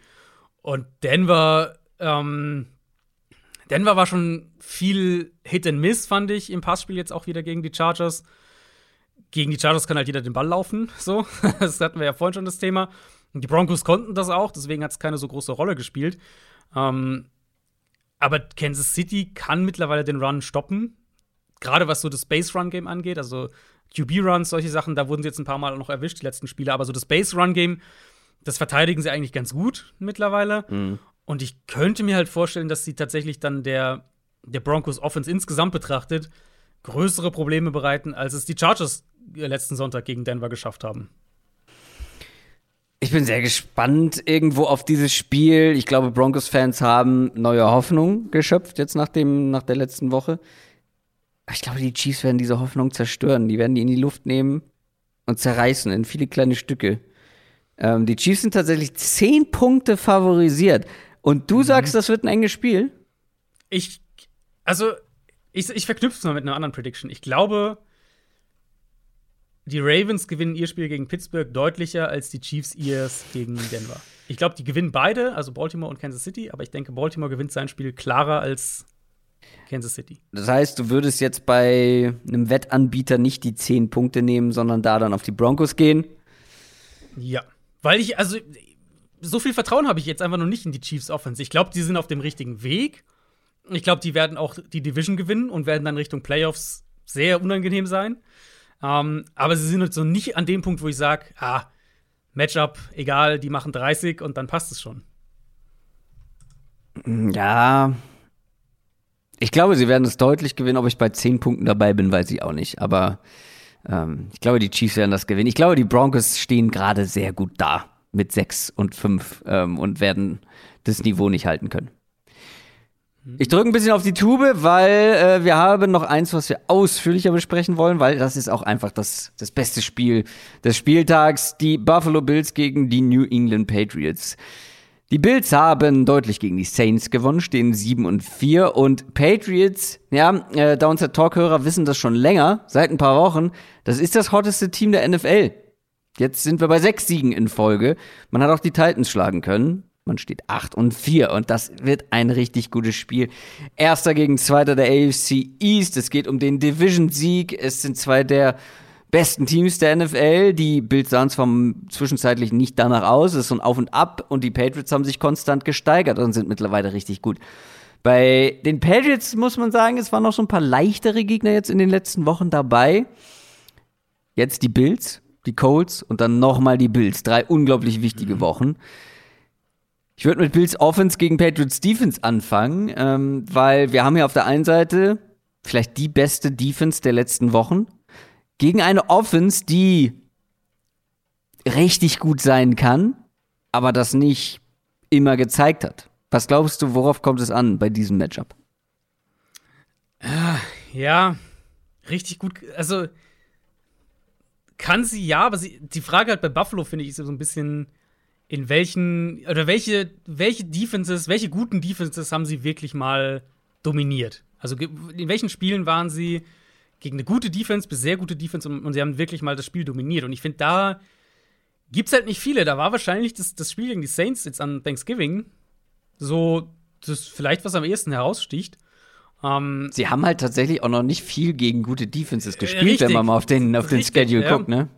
Und Denver, ähm, Denver war schon viel Hit and Miss, fand ich, im Passspiel jetzt auch wieder gegen die Chargers. Gegen die Chargers kann halt jeder den Ball laufen, so. das hatten wir ja vorhin schon das Thema. Und die Broncos konnten das auch, deswegen hat es keine so große Rolle gespielt. Ähm, aber Kansas City kann mittlerweile den Run stoppen gerade was so das Base-Run-Game angeht, also QB-Runs, solche Sachen, da wurden sie jetzt ein paar Mal noch erwischt, die letzten Spiele, aber so das Base-Run-Game, das verteidigen sie eigentlich ganz gut mittlerweile. Mhm. Und ich könnte mir halt vorstellen, dass sie tatsächlich dann der, der Broncos Offense insgesamt betrachtet größere Probleme bereiten, als es die Chargers letzten Sonntag gegen Denver geschafft haben. Ich bin sehr gespannt irgendwo auf dieses Spiel. Ich glaube, Broncos-Fans haben neue Hoffnung geschöpft jetzt nach, dem, nach der letzten Woche ich glaube, die Chiefs werden diese Hoffnung zerstören. Die werden die in die Luft nehmen und zerreißen in viele kleine Stücke. Ähm, die Chiefs sind tatsächlich zehn Punkte favorisiert. Und du mhm. sagst, das wird ein enges Spiel? Ich, also, ich, ich verknüpfe es mal mit einer anderen Prediction. Ich glaube, die Ravens gewinnen ihr Spiel gegen Pittsburgh deutlicher als die Chiefs ihrs gegen Denver. Ich glaube, die gewinnen beide, also Baltimore und Kansas City, aber ich denke, Baltimore gewinnt sein Spiel klarer als Kansas City. Das heißt, du würdest jetzt bei einem Wettanbieter nicht die 10 Punkte nehmen, sondern da dann auf die Broncos gehen? Ja. Weil ich, also, so viel Vertrauen habe ich jetzt einfach noch nicht in die Chiefs Offense. Ich glaube, die sind auf dem richtigen Weg. Ich glaube, die werden auch die Division gewinnen und werden dann Richtung Playoffs sehr unangenehm sein. Ähm, aber sie sind jetzt so nicht an dem Punkt, wo ich sage, ah, Matchup, egal, die machen 30 und dann passt es schon. Ja. Ich glaube, sie werden es deutlich gewinnen. Ob ich bei 10 Punkten dabei bin, weiß ich auch nicht. Aber ähm, ich glaube, die Chiefs werden das gewinnen. Ich glaube, die Broncos stehen gerade sehr gut da mit 6 und 5 ähm, und werden das Niveau nicht halten können. Ich drücke ein bisschen auf die Tube, weil äh, wir haben noch eins, was wir ausführlicher besprechen wollen, weil das ist auch einfach das, das beste Spiel des Spieltags. Die Buffalo Bills gegen die New England Patriots. Die Bills haben deutlich gegen die Saints gewonnen, stehen 7 und 4 und Patriots, ja, äh, Downset Talk-Hörer wissen das schon länger, seit ein paar Wochen, das ist das hotteste Team der NFL. Jetzt sind wir bei sechs Siegen in Folge. Man hat auch die Titans schlagen können. Man steht 8 und 4 und das wird ein richtig gutes Spiel. Erster gegen Zweiter der AFC East. Es geht um den Division-Sieg. Es sind zwei der besten Teams der NFL. Die Bills sahen zwar zwischenzeitlich nicht danach aus, es ist so ein Auf und Ab und die Patriots haben sich konstant gesteigert und sind mittlerweile richtig gut. Bei den Patriots muss man sagen, es waren noch so ein paar leichtere Gegner jetzt in den letzten Wochen dabei. Jetzt die Bills, die Colts und dann nochmal die Bills. Drei unglaublich wichtige mhm. Wochen. Ich würde mit Bills Offense gegen Patriots Defense anfangen, ähm, weil wir haben ja auf der einen Seite vielleicht die beste Defense der letzten Wochen gegen eine Offense, die richtig gut sein kann, aber das nicht immer gezeigt hat. Was glaubst du, worauf kommt es an bei diesem Matchup? Ah, ja, richtig gut. Also kann sie ja, aber sie, die Frage halt bei Buffalo finde ich ist so ein bisschen, in welchen oder welche welche Defenses, welche guten Defenses haben sie wirklich mal dominiert? Also in welchen Spielen waren sie gegen eine gute Defense bis sehr gute Defense und, und sie haben wirklich mal das Spiel dominiert. Und ich finde, da gibt es halt nicht viele. Da war wahrscheinlich das, das Spiel gegen die Saints jetzt an Thanksgiving so das vielleicht, was am ehesten heraussticht. Ähm, sie haben halt tatsächlich auch noch nicht viel gegen gute Defenses äh, gespielt, richtig, wenn man mal auf den, auf den Schedule ja. guckt, ne?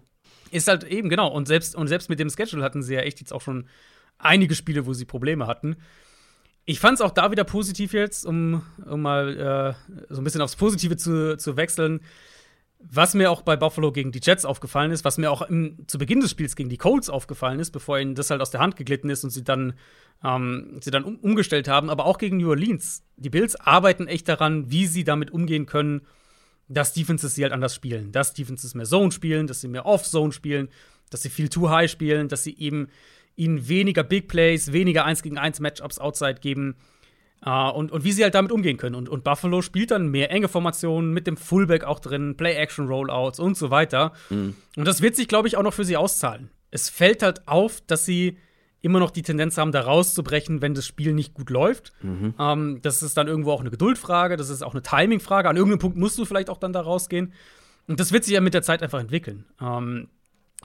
Ist halt eben, genau. Und selbst, und selbst mit dem Schedule hatten sie ja echt jetzt auch schon einige Spiele, wo sie Probleme hatten. Ich fand es auch da wieder positiv jetzt, um, um mal äh, so ein bisschen aufs Positive zu, zu wechseln. Was mir auch bei Buffalo gegen die Jets aufgefallen ist, was mir auch im, zu Beginn des Spiels gegen die Colts aufgefallen ist, bevor ihnen das halt aus der Hand geglitten ist und sie dann, ähm, sie dann um, umgestellt haben, aber auch gegen New Orleans. Die Bills arbeiten echt daran, wie sie damit umgehen können, dass Defenses sie halt anders spielen. Dass Defenses mehr Zone spielen, dass sie mehr Off-Zone spielen, dass sie viel Too High spielen, dass sie eben ihnen weniger Big Plays, weniger 1 gegen 1 Matchups outside geben. Uh, und, und wie sie halt damit umgehen können. Und, und Buffalo spielt dann mehr enge Formationen mit dem Fullback auch drin, Play-Action-Rollouts und so weiter. Mhm. Und das wird sich, glaube ich, auch noch für sie auszahlen. Es fällt halt auf, dass sie immer noch die Tendenz haben, da rauszubrechen, wenn das Spiel nicht gut läuft. Mhm. Ähm, das ist dann irgendwo auch eine Geduldfrage, das ist auch eine Timingfrage. An irgendeinem Punkt musst du vielleicht auch dann da rausgehen. Und das wird sich ja mit der Zeit einfach entwickeln. Ähm,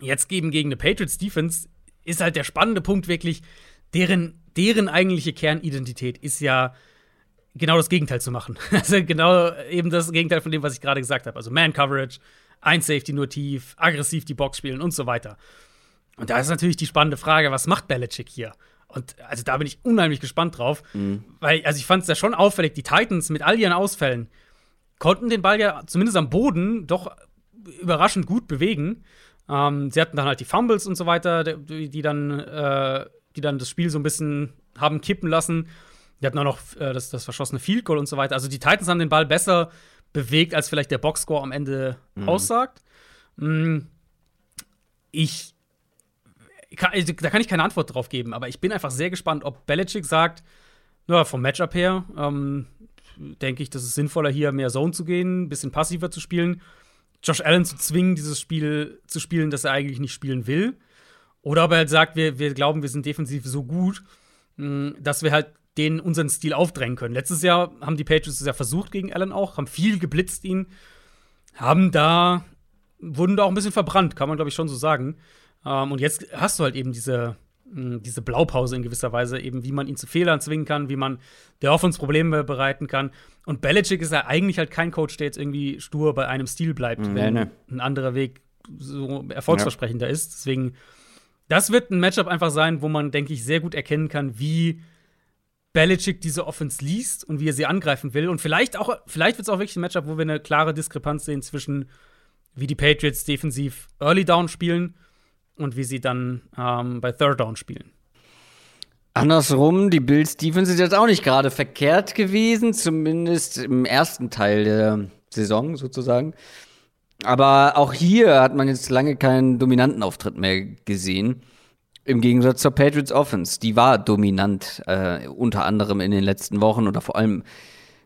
jetzt gegen, gegen eine Patriots Defense ist halt der spannende Punkt wirklich, deren, deren eigentliche Kernidentität ist ja genau das Gegenteil zu machen. Also genau eben das Gegenteil von dem, was ich gerade gesagt habe. Also Man-Coverage, ein Safety nur tief, aggressiv die Box spielen und so weiter. Und da ist natürlich die spannende Frage, was macht Belichick hier? Und also da bin ich unheimlich gespannt drauf, mhm. weil also ich fand es ja schon auffällig, die Titans mit all ihren Ausfällen konnten den Ball ja zumindest am Boden doch überraschend gut bewegen. Ähm, sie hatten dann halt die Fumbles und so weiter, die, die dann, äh, die dann das Spiel so ein bisschen haben kippen lassen. Die hatten auch noch äh, das, das verschossene Field Goal und so weiter. Also die Titans haben den Ball besser bewegt, als vielleicht der Boxscore am Ende mhm. aussagt. Mhm. Ich kann, also, da kann ich keine Antwort drauf geben, aber ich bin einfach sehr gespannt, ob Belichick sagt, na, vom Matchup her, ähm, denke ich, dass es sinnvoller hier mehr Zone zu gehen, ein bisschen passiver zu spielen. Josh Allen zu zwingen, dieses Spiel zu spielen, das er eigentlich nicht spielen will. Oder ob er halt sagt, wir, wir glauben, wir sind defensiv so gut, mm, dass wir halt den unseren Stil aufdrängen können. Letztes Jahr haben die Patriots es ja versucht gegen Allen auch, haben viel geblitzt ihn, haben da, wurden da auch ein bisschen verbrannt, kann man glaube ich schon so sagen. Ähm, und jetzt hast du halt eben diese, diese Blaupause in gewisser Weise, eben wie man ihn zu Fehlern zwingen kann, wie man der Offense Probleme bereiten kann. Und Belichick ist ja eigentlich halt kein Coach, der jetzt irgendwie stur bei einem Stil bleibt, nee, wenn nee. ein anderer Weg so erfolgsversprechender ja. ist. Deswegen das wird ein Matchup einfach sein, wo man, denke ich, sehr gut erkennen kann, wie Belichick diese Offense liest und wie er sie angreifen will. Und vielleicht auch, vielleicht wird es auch wirklich ein Matchup, wo wir eine klare Diskrepanz sehen zwischen, wie die Patriots defensiv Early Down spielen und wie sie dann ähm, bei Third Down spielen. Andersrum, die Bills Defense ist jetzt auch nicht gerade verkehrt gewesen, zumindest im ersten Teil der Saison sozusagen. Aber auch hier hat man jetzt lange keinen dominanten Auftritt mehr gesehen. Im Gegensatz zur Patriots Offense. Die war dominant, äh, unter anderem in den letzten Wochen oder vor allem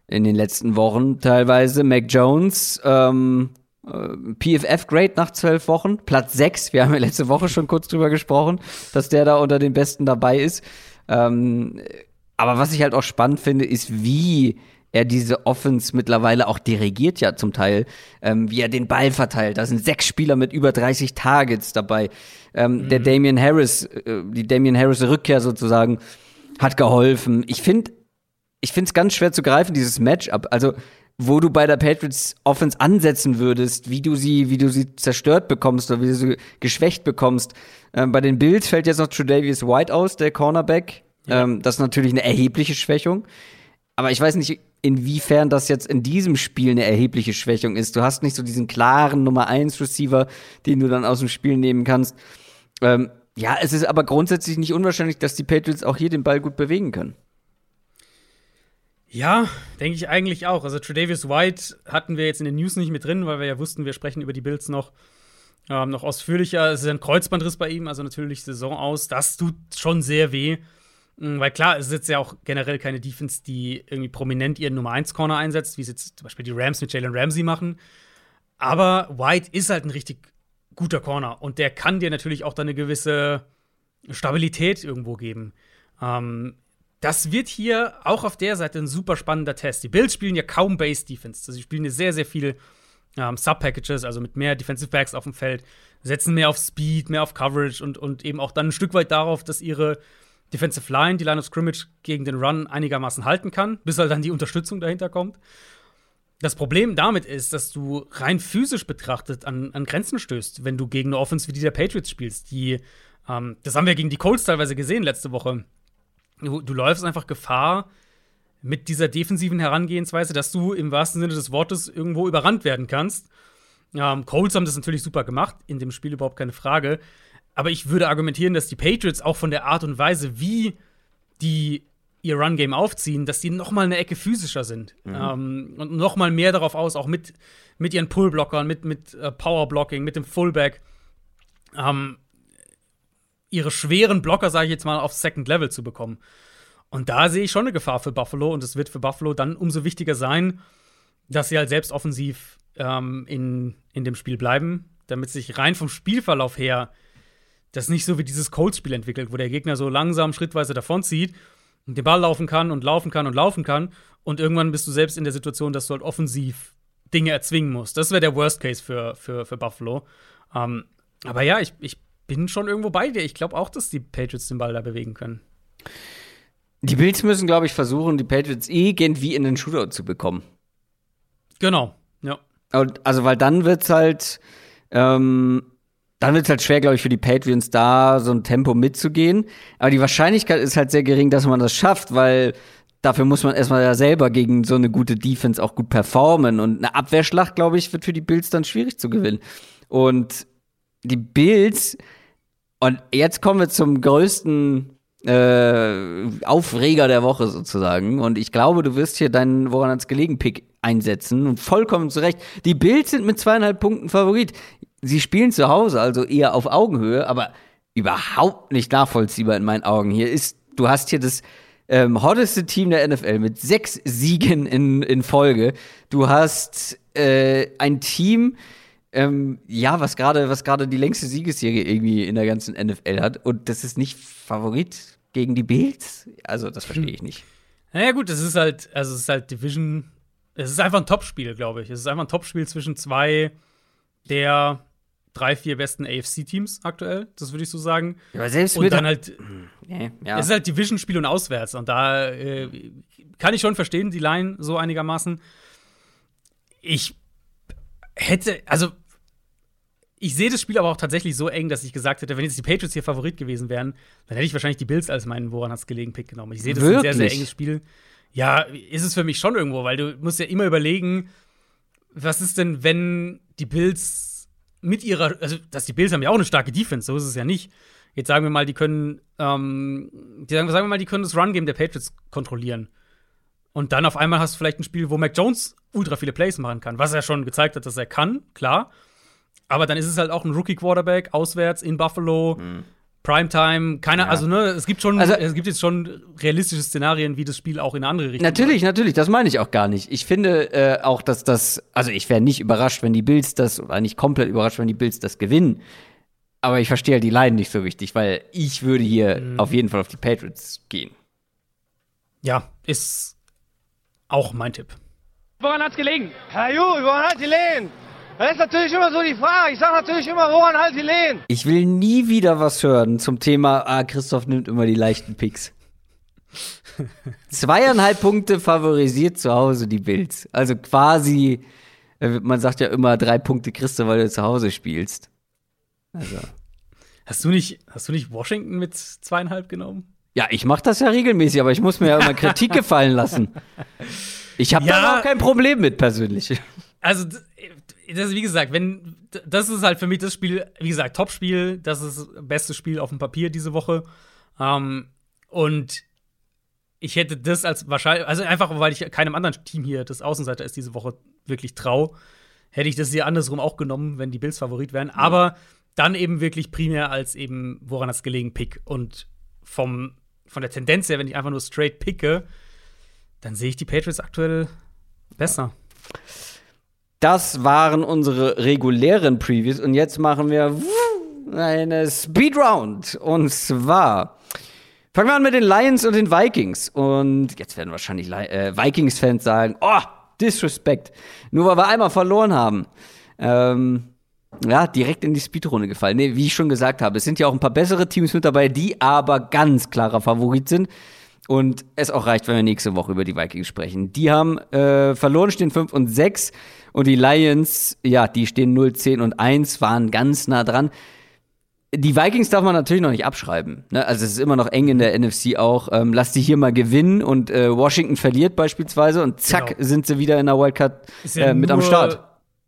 in den letzten Wochen teilweise. Mac Jones, ähm, äh, PFF Great nach zwölf Wochen, Platz sechs. Wir haben ja letzte Woche schon kurz drüber gesprochen, dass der da unter den Besten dabei ist. Ähm, aber was ich halt auch spannend finde, ist, wie er diese Offense mittlerweile auch dirigiert ja zum Teil, ähm, wie er den Ball verteilt. Da sind sechs Spieler mit über 30 Targets dabei. Ähm, mhm. Der Damian Harris, äh, die Damian Harris Rückkehr sozusagen, hat geholfen. Ich finde, ich finde es ganz schwer zu greifen, dieses Matchup. Also, wo du bei der Patriots Offense ansetzen würdest, wie du sie, wie du sie zerstört bekommst oder wie du sie geschwächt bekommst. Ähm, bei den Bills fällt jetzt noch Tredavious White aus, der Cornerback. Ja. Ähm, das ist natürlich eine erhebliche Schwächung. Aber ich weiß nicht, inwiefern das jetzt in diesem Spiel eine erhebliche Schwächung ist. Du hast nicht so diesen klaren Nummer 1 Receiver, den du dann aus dem Spiel nehmen kannst. Ähm, ja, es ist aber grundsätzlich nicht unwahrscheinlich, dass die Patriots auch hier den Ball gut bewegen können. Ja, denke ich eigentlich auch. Also Tredavious White hatten wir jetzt in den News nicht mit drin, weil wir ja wussten, wir sprechen über die Bills noch, ähm, noch ausführlicher. Es ist ein Kreuzbandriss bei ihm, also natürlich Saison aus. Das tut schon sehr weh. Mm, weil klar, es ist jetzt ja auch generell keine Defense, die irgendwie prominent ihren Nummer 1 Corner einsetzt, wie es jetzt zum Beispiel die Rams mit Jalen Ramsey machen. Aber White ist halt ein richtig guter Corner und der kann dir natürlich auch dann eine gewisse Stabilität irgendwo geben. Ähm, das wird hier auch auf der Seite ein super spannender Test. Die Bills spielen ja kaum Base Defense. Also sie spielen hier sehr, sehr viel ähm, Sub-Packages, also mit mehr Defensive Backs auf dem Feld, setzen mehr auf Speed, mehr auf Coverage und, und eben auch dann ein Stück weit darauf, dass ihre Defensive Line, die Line of Scrimmage gegen den Run einigermaßen halten kann, bis halt dann die Unterstützung dahinter kommt. Das Problem damit ist, dass du rein physisch betrachtet an, an Grenzen stößt, wenn du gegen eine Offense wie die der Patriots spielst. Die, ähm, das haben wir gegen die Colts teilweise gesehen letzte Woche. Du, du läufst einfach Gefahr mit dieser defensiven Herangehensweise, dass du im wahrsten Sinne des Wortes irgendwo überrannt werden kannst. Ähm, Colts haben das natürlich super gemacht, in dem Spiel überhaupt keine Frage. Aber ich würde argumentieren, dass die Patriots auch von der Art und Weise, wie die ihr Run-Game aufziehen, dass die noch mal eine Ecke physischer sind mhm. ähm, und noch mal mehr darauf aus, auch mit, mit ihren Pull-Blockern, mit, mit äh, Power-Blocking, mit dem Fullback, ähm, ihre schweren Blocker, sage ich jetzt mal, auf Second Level zu bekommen. Und da sehe ich schon eine Gefahr für Buffalo und es wird für Buffalo dann umso wichtiger sein, dass sie halt selbst offensiv ähm, in, in dem Spiel bleiben, damit sich rein vom Spielverlauf her das nicht so wie dieses Colts-Spiel entwickelt, wo der Gegner so langsam schrittweise davonzieht und den Ball laufen kann und laufen kann und laufen kann. Und irgendwann bist du selbst in der Situation, dass du halt offensiv Dinge erzwingen musst. Das wäre der Worst Case für, für, für Buffalo. Ähm, aber ja, ich, ich bin schon irgendwo bei dir. Ich glaube auch, dass die Patriots den Ball da bewegen können. Die Bills müssen, glaube ich, versuchen, die Patriots irgendwie in den Shootout zu bekommen. Genau, ja. Also, weil dann wird's halt, ähm, dann wird es halt schwer, glaube ich, für die Patriots da so ein Tempo mitzugehen. Aber die Wahrscheinlichkeit ist halt sehr gering, dass man das schafft, weil dafür muss man erstmal ja selber gegen so eine gute Defense auch gut performen. Und eine Abwehrschlacht, glaube ich, wird für die Bills dann schwierig zu gewinnen. Und die Bills, und jetzt kommen wir zum größten äh, Aufreger der Woche sozusagen. Und ich glaube, du wirst hier deinen Woran hat's gelegen Pick einsetzen und vollkommen zu Recht. Die Bills sind mit zweieinhalb Punkten Favorit sie spielen zu Hause, also eher auf Augenhöhe, aber überhaupt nicht nachvollziehbar in meinen Augen. Hier ist, du hast hier das ähm, hotteste Team der NFL mit sechs Siegen in, in Folge. Du hast äh, ein Team, ähm, ja, was gerade was gerade die längste Siegesserie irgendwie in der ganzen NFL hat und das ist nicht Favorit gegen die Bills. Also das verstehe ich nicht. Naja gut, es ist halt, also es ist halt Division, es ist einfach ein Topspiel, glaube ich. Es ist einfach ein Topspiel zwischen zwei der drei, vier besten AFC-Teams aktuell, das würde ich so sagen. Ja, aber selbst und dann halt, nee, ja. es ist halt Division-Spiel und auswärts. Und da äh, kann ich schon verstehen, die Line so einigermaßen. Ich hätte, also ich sehe das Spiel aber auch tatsächlich so eng, dass ich gesagt hätte, wenn jetzt die Patriots hier Favorit gewesen wären, dann hätte ich wahrscheinlich die Bills als meinen Woran hat's gelegen Pick genommen. Ich sehe das Wirklich? ein sehr, sehr enges Spiel. Ja, ist es für mich schon irgendwo, weil du musst ja immer überlegen, was ist denn, wenn die Bills mit ihrer, also dass die Bills haben ja auch eine starke Defense, so ist es ja nicht. Jetzt sagen wir mal, die können, ähm, die sagen, sagen wir mal, die können das Run-Game der Patriots kontrollieren. Und dann auf einmal hast du vielleicht ein Spiel, wo Mac Jones ultra viele Plays machen kann, was er schon gezeigt hat, dass er kann, klar. Aber dann ist es halt auch ein Rookie-Quarterback auswärts in Buffalo, Primetime, keine, Ja. also ne, es gibt schon, Also- es gibt jetzt schon realistische Szenarien, wie das Spiel auch in eine andere Richtung Natürlich, natürlich, das meine ich auch gar nicht. Ich finde äh, auch, dass das, also ich wäre nicht überrascht, wenn die Bills das, oder nicht komplett überrascht, wenn die Bills das gewinnen. Aber ich verstehe halt die Line nicht so wichtig, weil ich würde hier Mhm. auf jeden Fall auf die Patriots gehen. Ja, ist auch mein Tipp. Woran hat's gelegen? Herr Ju, woran hat die Lehen? Das ist natürlich immer so die Frage. Ich sage natürlich immer, woran halt die Lehen? Ich will nie wieder was hören zum Thema, ah, Christoph nimmt immer die leichten Picks. Zweieinhalb Punkte favorisiert zu Hause die Bills. Also quasi, äh, man sagt ja immer drei Punkte kriegst du, weil du zu Hause spielst. Also. Hast du nicht, hast du nicht Washington mit zweieinhalb genommen? Ja, ich mache das ja regelmäßig, aber ich muss mir ja immer Kritik gefallen lassen. Ich habe Ja. da auch kein Problem mit persönlich. Also, d- das, wie gesagt, wenn, das ist halt für mich das Spiel, wie gesagt, Top-Spiel, das ist das beste Spiel auf dem Papier diese Woche. Ähm, und ich hätte das als wahrscheinlich, also einfach, weil ich keinem anderen Team hier, das Außenseiter ist, diese Woche wirklich trau, hätte ich das hier andersrum auch genommen, wenn die Bills Favorit wären. Aber dann eben wirklich primär als eben, woran das gelegen, Pick. Und vom, von der Tendenz her, wenn ich einfach nur straight picke, dann sehe ich die Patriots aktuell besser. Das waren unsere regulären Previews und jetzt machen wir eine Speedround. Und zwar fangen wir an mit den Lions und den Vikings. Und jetzt werden wahrscheinlich Li- äh, Vikings-Fans sagen: Oh, Disrespect. Nur weil wir einmal verloren haben. Ähm, ja, direkt in die Speedrunde gefallen. Nee, wie ich schon gesagt habe, es sind ja auch ein paar bessere Teams mit dabei, die aber ganz klarer Favorit sind. Und es auch reicht, wenn wir nächste Woche über die Vikings sprechen. Die haben äh, verloren, stehen 5 und 6. Und die Lions, ja, die stehen 0, 10 und 1, waren ganz nah dran. Die Vikings darf man natürlich noch nicht abschreiben. Ne? Also es ist immer noch eng in der NFC auch. Ähm, lass die hier mal gewinnen und äh, Washington verliert beispielsweise und zack Genau. sind sie wieder in der Wildcard äh, mit am Start.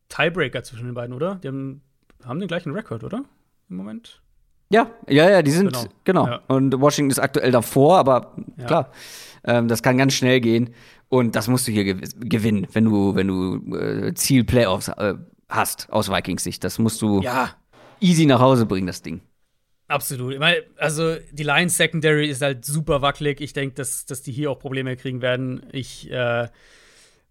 Tiebreaker zwischen den beiden, oder? Die haben, haben den gleichen Rekord, oder? Im Moment. Ja, ja, ja, die sind, Genau. genau. Ja. Und Washington ist aktuell davor, aber Ja. klar, ähm, das kann ganz schnell gehen. Und das musst du hier gew gewinnen, wenn du, wenn du äh, Ziel Playoffs äh, hast, aus Vikings Sicht. Das musst du Ja, easy nach Hause bringen, das Ding. absolut. Ich meine, also die Lions Secondary ist halt super wackelig. Ich denke, dass, dass die hier auch Probleme kriegen werden. Ich äh,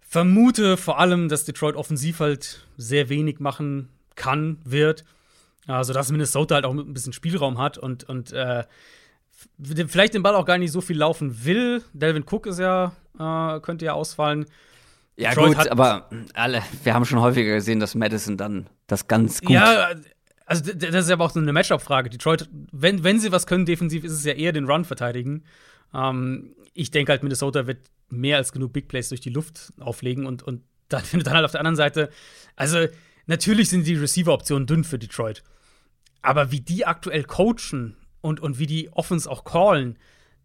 vermute vor allem, dass Detroit offensiv halt sehr wenig machen kann, wird. Also, dass Minnesota halt auch ein bisschen Spielraum hat und, und äh, vielleicht den Ball auch gar nicht so viel laufen will. Delvin Cook ist ja, äh, könnte ja ausfallen. Ja, Detroit gut, aber alle, wir haben schon häufiger gesehen, dass Madison dann das ganz gut. Ja, also das ist aber auch so eine Matchup-Frage. Detroit, wenn, wenn sie was können defensiv, ist es ja eher den Run verteidigen. Ähm, ich denke halt, Minnesota wird mehr als genug Big Plays durch die Luft auflegen und, und dann, du dann halt auf der anderen Seite, also natürlich sind die Receiver-Optionen dünn für Detroit. Aber wie die aktuell coachen und, und wie die Offense auch callen,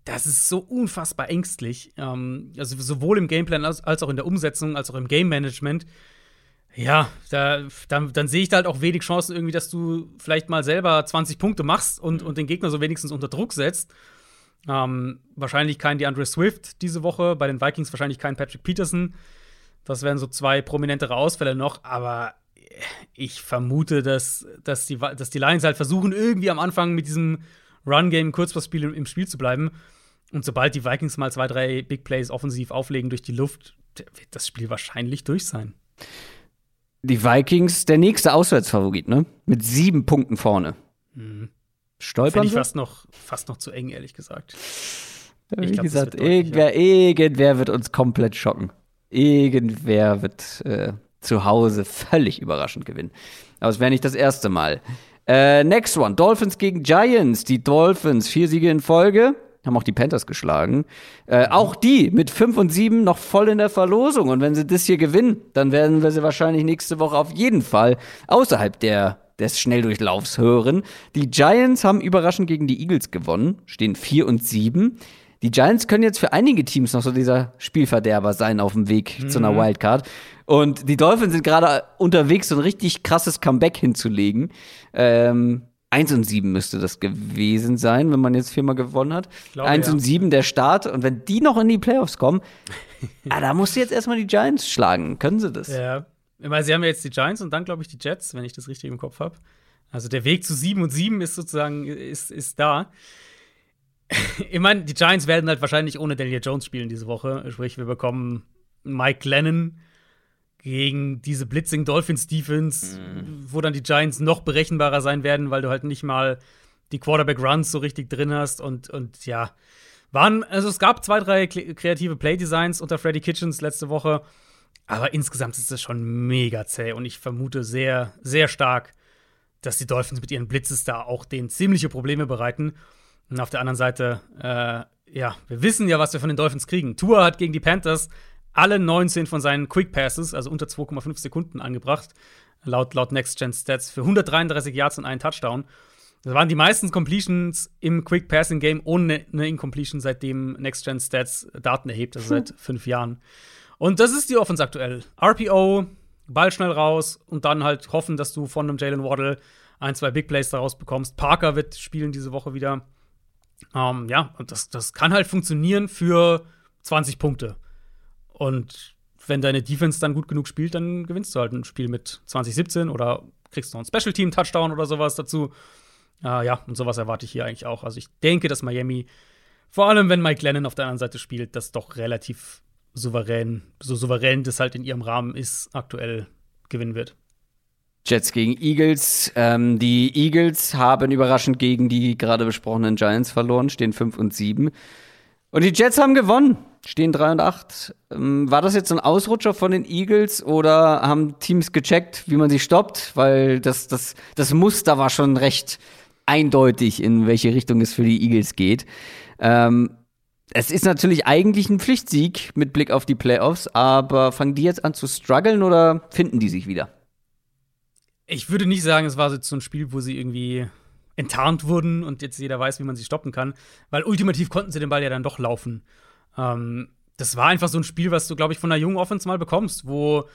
das ist so unfassbar ängstlich. Ähm, also sowohl im Gameplan als, als auch in der Umsetzung, als auch im Game Management. Ja, da, dann, dann sehe ich da halt auch wenig Chancen irgendwie, dass du vielleicht mal selber 20 Punkte machst und, und den Gegner so wenigstens unter Druck setzt. Ähm, wahrscheinlich kein DeAndre Swift diese Woche, bei den Vikings wahrscheinlich kein Patrick Peterson. Das wären so zwei prominentere Ausfälle noch, aber ich vermute, dass, dass, die, dass die Lions halt versuchen, irgendwie am Anfang mit diesem Run-Game, Kurzpassspiel im, im Spiel zu bleiben. Und sobald die Vikings mal zwei, drei Big Plays offensiv auflegen durch die Luft, wird das Spiel wahrscheinlich durch sein. Die Vikings, der nächste Auswärtsfavorit, ne? Mit sieben Punkten vorne. Stolpern Finde ich fast noch, fast noch zu eng, ehrlich gesagt. Wie Ich glaub, gesagt, irgendwer, irgendwer wird uns komplett schocken. Irgendwer wird äh, zu Hause völlig überraschend gewinnen. Aber es wäre nicht das erste Mal. Äh, next one. Dolphins gegen Giants. Die Dolphins, vier Siege in Folge. haben auch die Panthers geschlagen. Äh, auch die mit 5 und 7 noch voll in der Verlosung. Und wenn sie das hier gewinnen, dann werden wir sie wahrscheinlich nächste Woche auf jeden Fall außerhalb der des Schnelldurchlaufs hören. Die Giants haben überraschend gegen die Eagles gewonnen, stehen 4 und 7. Die Giants können jetzt für einige Teams noch so dieser Spielverderber sein auf dem Weg mhm. zu einer Wildcard. Und die Dolphins sind gerade unterwegs, so ein richtig krasses Comeback hinzulegen. Ähm, 1 und 7 müsste das gewesen sein, wenn man jetzt viermal gewonnen hat. Glaube, 1 ja. und 7 der Start. Und wenn die noch in die Playoffs kommen, ah, da musst du jetzt erstmal die Giants schlagen. Können sie das? Ja. Weil sie haben ja jetzt die Giants und dann, glaube ich, die Jets, wenn ich das richtig im Kopf habe. Also der Weg zu 7 und 7 ist sozusagen ist, ist da. ich meine, die Giants werden halt wahrscheinlich ohne Daniel Jones spielen diese Woche. Sprich, wir bekommen Mike Lennon gegen diese Blitzing Dolphins Defense, mhm. wo dann die Giants noch berechenbarer sein werden, weil du halt nicht mal die Quarterback Runs so richtig drin hast und, und ja. Waren, also es gab zwei, drei kreative Play-Designs unter Freddy Kitchens letzte Woche, aber insgesamt ist das schon mega zäh und ich vermute sehr, sehr stark, dass die Dolphins mit ihren Blitzes da auch denen ziemliche Probleme bereiten. Und auf der anderen Seite, äh, ja, wir wissen ja, was wir von den Dolphins kriegen. Tua hat gegen die Panthers alle 19 von seinen Quick Passes, also unter 2,5 Sekunden, angebracht. Laut, laut Next Gen Stats für 133 Yards und einen Touchdown. Das waren die meisten Completions im Quick Passing Game ohne eine Incompletion, seitdem Next Gen Stats Daten erhebt, also seit fünf Jahren. Und das ist die Offense aktuell. RPO, Ball schnell raus und dann halt hoffen, dass du von einem Jalen Waddle ein, zwei Big Plays daraus bekommst. Parker wird spielen diese Woche wieder. Ähm, ja, und das, das kann halt funktionieren für 20 Punkte. Und wenn deine Defense dann gut genug spielt, dann gewinnst du halt ein Spiel mit 2017 oder kriegst noch einen Special Team Touchdown oder sowas dazu. Äh, ja, und sowas erwarte ich hier eigentlich auch. Also ich denke, dass Miami, vor allem wenn Mike Lennon auf der anderen Seite spielt, das doch relativ souverän, so souverän das halt in ihrem Rahmen ist, aktuell gewinnen wird. Jets gegen Eagles. Ähm, die Eagles haben überraschend gegen die gerade besprochenen Giants verloren, stehen 5 und 7. Und die Jets haben gewonnen, stehen 3 und 8. Ähm, war das jetzt ein Ausrutscher von den Eagles oder haben Teams gecheckt, wie man sie stoppt? Weil das, das, das Muster war schon recht eindeutig, in welche Richtung es für die Eagles geht. Ähm, es ist natürlich eigentlich ein Pflichtsieg mit Blick auf die Playoffs, aber fangen die jetzt an zu strugglen oder finden die sich wieder? Ich würde nicht sagen, es war so ein Spiel, wo sie irgendwie enttarnt wurden und jetzt jeder weiß, wie man sie stoppen kann, weil ultimativ konnten sie den Ball ja dann doch laufen. Ähm, das war einfach so ein Spiel, was du, glaube ich, von einer jungen Offense mal bekommst, wo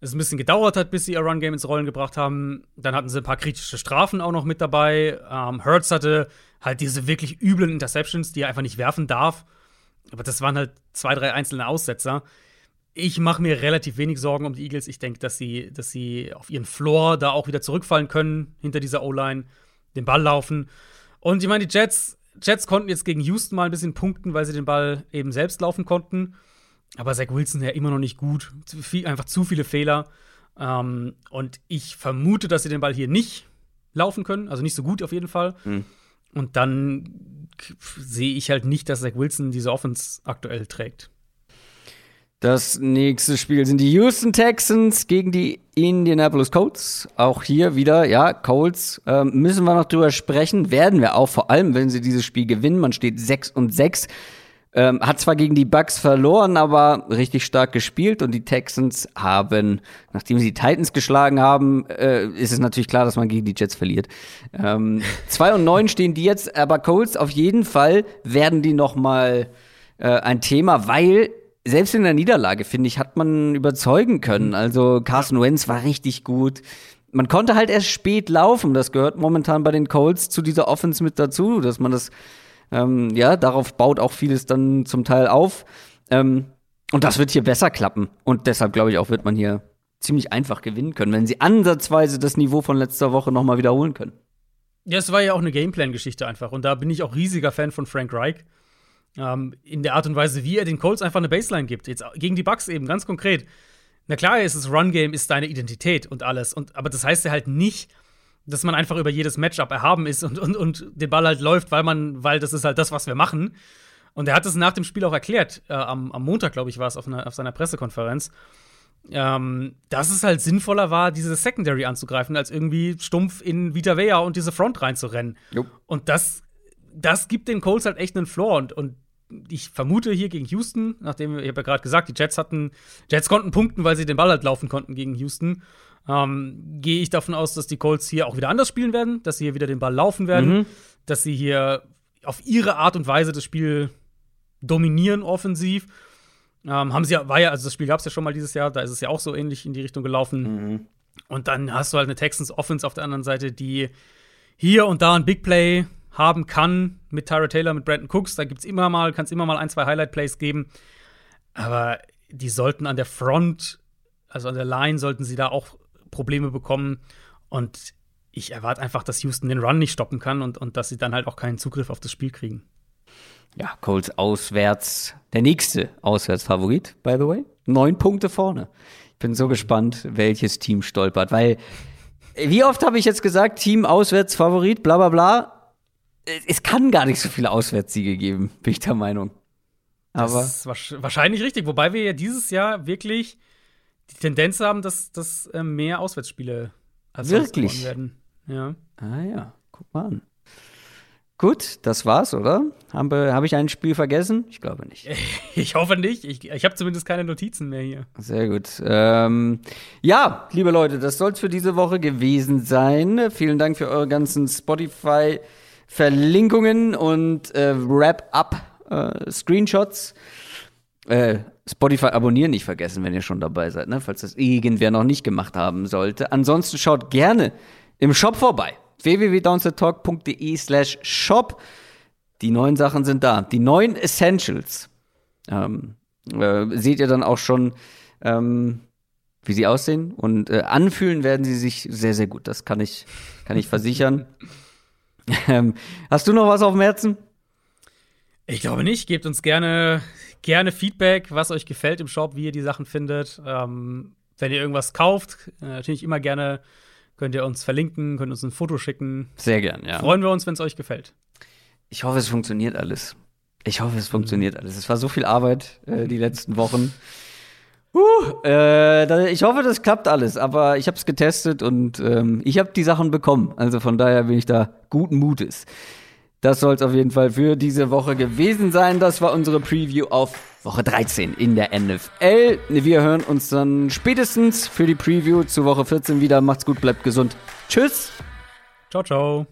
es ein bisschen gedauert hat, bis sie ihr Run-Game ins Rollen gebracht haben. Dann hatten sie ein paar kritische Strafen auch noch mit dabei. Ähm, Hurts hatte halt diese wirklich üblen Interceptions, die er einfach nicht werfen darf. Aber das waren halt zwei, drei einzelne Aussetzer ich mache mir relativ wenig Sorgen um die Eagles. Ich denke, dass sie, dass sie auf ihren Floor da auch wieder zurückfallen können, hinter dieser O-Line, den Ball laufen. Und ich meine, die Jets, Jets konnten jetzt gegen Houston mal ein bisschen punkten, weil sie den Ball eben selbst laufen konnten. Aber Zach Wilson ja immer noch nicht gut. Zu viel, einfach zu viele Fehler. Ähm, und ich vermute, dass sie den Ball hier nicht laufen können. Also nicht so gut auf jeden Fall. Mhm. Und dann sehe ich halt nicht, dass Zach Wilson diese Offense aktuell trägt. Das nächste Spiel sind die Houston Texans gegen die Indianapolis Colts. Auch hier wieder, ja, Colts ähm, müssen wir noch drüber sprechen. Werden wir auch, vor allem, wenn sie dieses Spiel gewinnen. Man steht 6 und 6. Ähm, hat zwar gegen die Bucks verloren, aber richtig stark gespielt. Und die Texans haben, nachdem sie die Titans geschlagen haben, äh, ist es natürlich klar, dass man gegen die Jets verliert. Ähm, 2 und 9 stehen die jetzt, aber Colts auf jeden Fall werden die noch mal äh, ein Thema, weil selbst in der Niederlage, finde ich, hat man überzeugen können. Mhm. Also Carson Wentz war richtig gut. Man konnte halt erst spät laufen. Das gehört momentan bei den Colts zu dieser Offense mit dazu, dass man das, ähm, ja, darauf baut auch vieles dann zum Teil auf. Ähm, und das wird hier besser klappen. Und deshalb glaube ich auch, wird man hier ziemlich einfach gewinnen können, wenn sie ansatzweise das Niveau von letzter Woche nochmal wiederholen können. Ja, es war ja auch eine Gameplan-Geschichte einfach. Und da bin ich auch riesiger Fan von Frank Reich. Ähm, in der Art und Weise, wie er den Colts einfach eine Baseline gibt. Jetzt gegen die Bucks eben, ganz konkret. Na klar, ist das Run-Game ist deine Identität und alles. Und, aber das heißt ja halt nicht, dass man einfach über jedes Matchup erhaben ist und, und, und den Ball halt läuft, weil man, weil das ist halt das, was wir machen. Und er hat es nach dem Spiel auch erklärt, äh, am, am, Montag, glaube ich, war es auf, auf, seiner Pressekonferenz, ähm, dass es halt sinnvoller war, diese Secondary anzugreifen, als irgendwie stumpf in Vita Vea und diese Front reinzurennen. Jupp. Und das das gibt den Colts halt echt einen Floor und, und ich vermute hier gegen Houston, nachdem ich habe ja gerade gesagt, die Jets hatten, Jets konnten punkten, weil sie den Ball halt laufen konnten gegen Houston. Ähm, Gehe ich davon aus, dass die Colts hier auch wieder anders spielen werden, dass sie hier wieder den Ball laufen werden, Mhm. dass sie hier auf ihre Art und Weise das Spiel dominieren offensiv. Ähm, haben sie ja, war ja, also das Spiel gab es ja schon mal dieses Jahr, da ist es ja auch so ähnlich in die Richtung gelaufen. Und dann hast du halt eine Texans Offense auf der anderen Seite, die hier und da ein Big Play haben kann mit Tyra Taylor, mit Brandon Cooks. Da gibt's immer mal, kann es immer mal ein, zwei Highlight-Plays geben. Aber die sollten an der Front, also an der Line, sollten sie da auch Probleme bekommen. Und ich erwarte einfach, dass Houston den Run nicht stoppen kann und, und dass sie dann halt auch keinen Zugriff auf das Spiel kriegen. Ja, Colts auswärts, der nächste Auswärtsfavorit, by the way. Neun Punkte vorne. Ich bin so gespannt, welches Team stolpert, weil wie oft habe ich jetzt gesagt, Team Auswärtsfavorit, bla bla bla. Es kann gar nicht so viele Auswärtssiege geben, bin ich der Meinung. Aber Das ist wahrsch- wahrscheinlich richtig, wobei wir ja dieses Jahr wirklich die Tendenz haben, dass, dass äh, mehr Auswärtsspiele als Wirklich? werden. Ja. Ah ja, guck mal an. Gut, das war's, oder? Habe hab ich ein Spiel vergessen? Ich glaube nicht. Ich hoffe nicht. Ich, ich habe zumindest keine Notizen mehr hier. Sehr gut. Ähm, ja, liebe Leute, das soll's für diese Woche gewesen sein. Vielen Dank für eure ganzen Spotify-Verlinkungen und äh, Wrap-Up-Screenshots. Äh, Spotify abonnieren nicht vergessen, wenn ihr schon dabei seid, ne? falls das irgendwer noch nicht gemacht haben sollte. Ansonsten schaut gerne im Shop vorbei. www.downsettalk.de slash shop. Die neuen Sachen sind da. Die neuen Essentials. Ähm, äh, seht ihr dann auch schon, ähm, wie sie aussehen. Und äh, anfühlen werden sie sich sehr, sehr gut. Das kann ich, kann ich versichern. ähm, hast du noch was auf dem Herzen? Ich glaube nicht. Gebt uns gerne, gerne Feedback, was euch gefällt im Shop, wie ihr die Sachen findet. Ähm, wenn ihr irgendwas kauft, äh, natürlich immer gerne könnt ihr uns verlinken, könnt uns ein Foto schicken. Sehr gern, ja. Freuen wir uns, wenn es euch gefällt. Ich hoffe, es funktioniert alles. Ich hoffe, es funktioniert alles. Es war so viel Arbeit äh, die letzten Wochen. Uh, äh, ich hoffe, das klappt alles, aber ich habe es getestet und ähm, ich habe die Sachen bekommen. Also von daher bin ich da guten Mutes. Das soll es auf jeden Fall für diese Woche gewesen sein. Das war unsere Preview auf Woche 13 in der NFL. Wir hören uns dann spätestens für die Preview zu Woche 14 wieder. Macht's gut, bleibt gesund. Tschüss. Ciao, ciao.